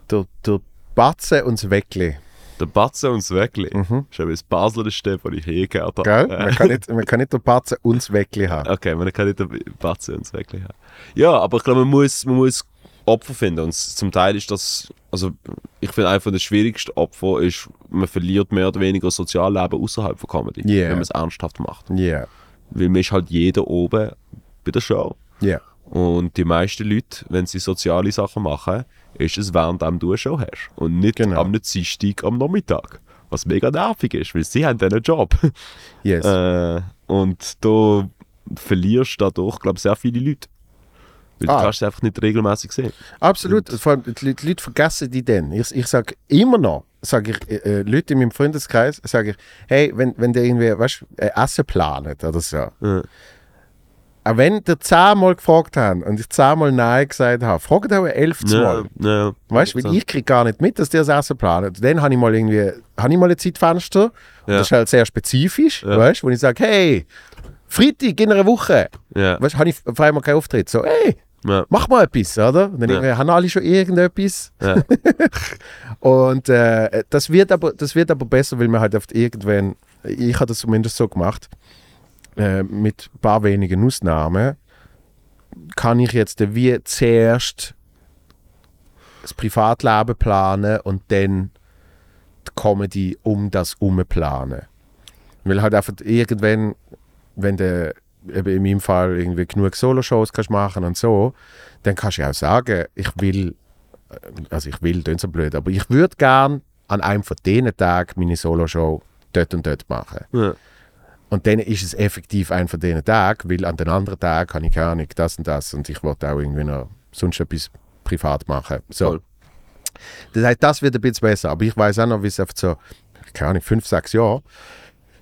der, der Batze und das Weckli. Der Batze und das Weckli ist eben das Baslerste, das ich je gehört habe. Gell? Äh, Man, kann nicht, man kann nicht den Batze und das Weckli haben. Okay, man kann nicht den Batze und das Weckli haben. Ja, aber ich glaube, man muss, man muss Opfer finden. Und zum Teil ist das, also ich finde einfach das schwierigste Opfer ist, man verliert mehr oder weniger Sozialleben außerhalb von Comedy, Yeah. wenn man es ernsthaft macht. Ja, Weil man ist halt jeder oben bei der Show. ja. Und die meisten Leute, wenn sie soziale Sachen machen, ist es während du eine Show hast. Und nicht Genau. am Dienstag am Nachmittag. Was mega nervig ist, weil sie haben einen Job. Yes. äh, und da verlierst du dadurch, glaube ich, sehr viele Leute. Weil Ah. du kannst sie einfach nicht regelmäßig sehen. Absolut. Vor allem, die, Leute- die Leute vergessen die dann. Ich, ich sage immer noch, sage ich, äh, äh, Leute in meinem Freundeskreis, sage ich, hey, wenn, wenn der irgendwie, weißt du, äh, Essen planet oder so. Ja. Auch wenn der zehnmal gefragt haben und ich zehnmal Nein gesagt habe, fragt auch elfmal. Ja, ja. Weißt du, ich kriege gar nicht mit, dass der das Essen planet. Dann habe ich mal irgendwie, habe ich mal ein Zeitfenster, und Ja. das ist halt sehr spezifisch, Ja. weißt du, wo ich sage, hey, Freitag in einer Woche, Ja. weißt du, habe ich auf einmal keinen Auftritt. So, hey, Ja. mach mal etwas, oder? Und dann Ja. haben alle schon irgendetwas. Ja. Und äh, das, wird aber, das wird aber besser, weil man halt oft irgendwann, ich habe das zumindest so gemacht, äh, mit ein paar wenigen Ausnahmen, kann ich jetzt wie zuerst das Privatleben planen und dann die Comedy um das herum planen. Weil halt einfach irgendwann, wenn du eben in meinem Fall irgendwie genug Solo-Shows kannst machen und so, dann kannst du auch sagen, ich will, also ich will, das so blöd, aber ich würde gern an einem von diesen Tagen meine Solo-Show dort und dort machen. Ja. Und dann ist es effektiv ein von diesen Tagen, weil an den anderen Tagen kann ich gar nicht das und das und ich wollte auch irgendwie noch sonst etwas privat machen. So. Voll. Das heißt, das wird ein bisschen besser. Aber ich weiß auch noch, wie es einfach so, keine Ahnung, fünf, sechs Jahre,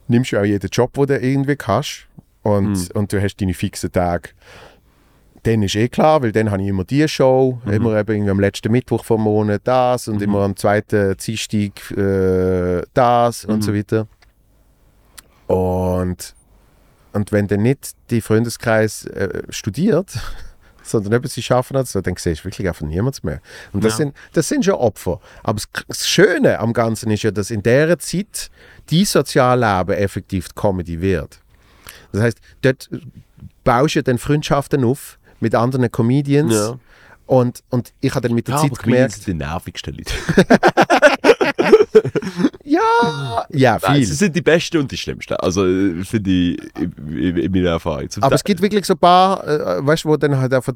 nimmst du auch jeden Job, den du irgendwie kannst und, und du hast deine fixen Tage. Dann ist eh klar, weil dann habe ich immer die Show, immer eben irgendwie am letzten Mittwoch vom Monat das und immer am zweiten Dienstag äh, das und so weiter. Und, und wenn dann nicht die Freundeskreis äh, studiert, sondern eben sie schaffen hat, so, dann siehst du wirklich einfach niemand mehr. Und das, Ja. sind, das sind schon Opfer. Aber das, das Schöne am Ganzen ist ja, dass in dieser Zeit die Sozialleben effektiv die Comedy wird. Das heißt, dort baust du dann Freundschaften auf mit anderen Comedians. Ja. Und, und ich habe dann mit der Ja, aber Zeit Comedians gemerkt, sind die nervigsten Leute. ja, ja, Nein, viel. sie sind die Besten und die Schlimmsten. Also, äh, finde ich, in, in, in meiner Erfahrung. Zum Aber es gibt wirklich so ein paar, äh, weißt du, wo dann halt einfach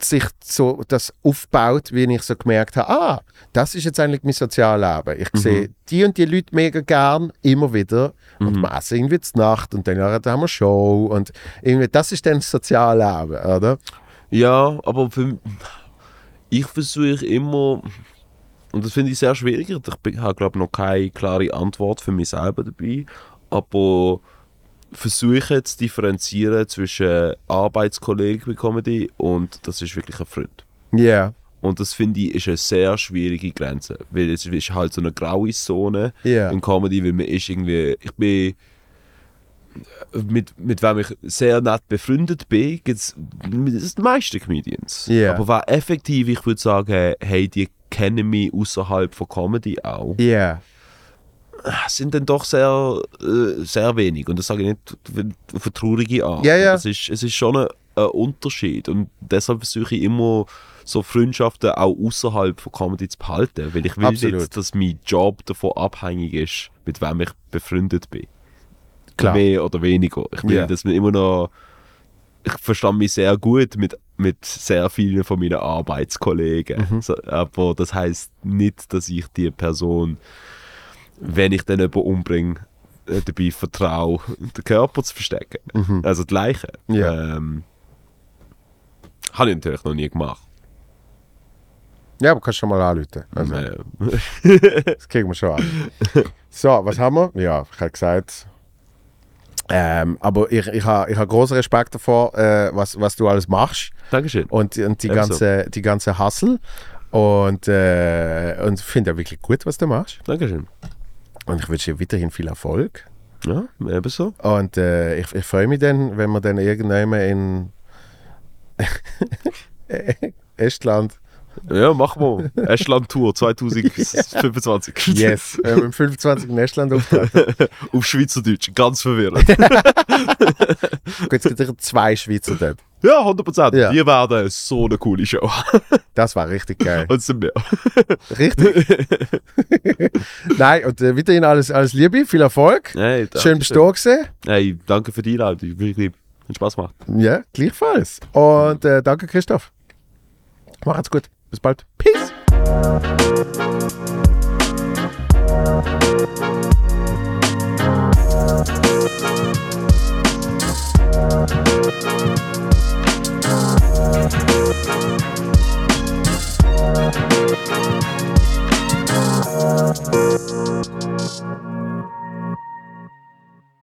sich so das aufbaut, wie ich so gemerkt habe, ah, das ist jetzt eigentlich mein Sozialleben. Ich sehe die und die Leute mega gern, immer wieder. Und wir essen irgendwie zur Nacht und dann haben wir Show und irgendwie, das ist dann das Sozialleben, oder? Ja, aber für, ich versuche immer, und das finde ich sehr schwierig, ich habe glaube noch keine klare Antwort für mich selber dabei, aber versuche zu differenzieren zwischen Arbeitskollegen bei Comedy und das ist wirklich ein Freund. Ja, Und das finde ich ist eine sehr schwierige Grenze, weil es ist halt so eine graue Zone Ja. in Comedy, weil man ist irgendwie, ich bin mit, mit wem ich sehr nett befreundet bin, gibt es die meisten Comedians. Ja. Aber wer effektiv, ich würde sagen, hey, die kennen mich außerhalb von Comedy auch, ja, sind dann doch sehr, äh, sehr wenig. Und das sage ich nicht auf traurige Art. Ja, ja. Es, ist, es ist schon ein, ein Unterschied. Und deshalb versuche ich immer, so Freundschaften auch außerhalb von Comedy zu behalten. Weil ich will Absolut. nicht, dass mein Job davon abhängig ist, mit wem ich befreundet bin. Klar. Mehr oder weniger. Ich will, Ja. dass man immer noch. Ich verstand mich sehr gut mit, mit sehr vielen von meinen Arbeitskollegen. Mhm. So, aber das heißt nicht, dass ich die Person, wenn ich dann jemanden umbringe, äh, dabei vertraue, den Körper zu verstecken. Also die Leiche. Mhm. Ja. Ähm, habe ich natürlich noch nie gemacht. ja, aber kannst schon mal anrufen. Also, Äh, Das kriegen wir schon an. So, was haben wir? Ja, ich habe gesagt. Ähm, aber ich, ich habe ich ha großen Respekt davor, äh, was, was du alles machst Dankeschön. und, und die, Ebenso. ganze, die ganze Hustle. Und, äh, und finde ja wirklich gut, was du machst. Dankeschön. Und ich wünsche dir weiterhin viel Erfolg. Ja, ebenso. Und äh, ich, ich freue mich dann, wenn wir dann irgendwann in Estland, Ja, machen wir. Estland-Tour 2025. yes, äh, im 25. in Estland auftreten. Auf Schweizerdeutsch, ganz verwirrend. Gut, es gibt sicher zwei Schweizer dort. ja, 100%. Ja. Die werden so eine coole Show. Das war richtig geil. Und sind wir. Richtig. Nein, und äh, weiterhin alles, alles Liebe, viel Erfolg. Hey, Schön bist du. Hey, danke für die Einladung. Wirklich, hat Spaß gemacht. Ja, gleichfalls. Und äh, danke, Christoph. Macht's gut. Bis bald. Peace.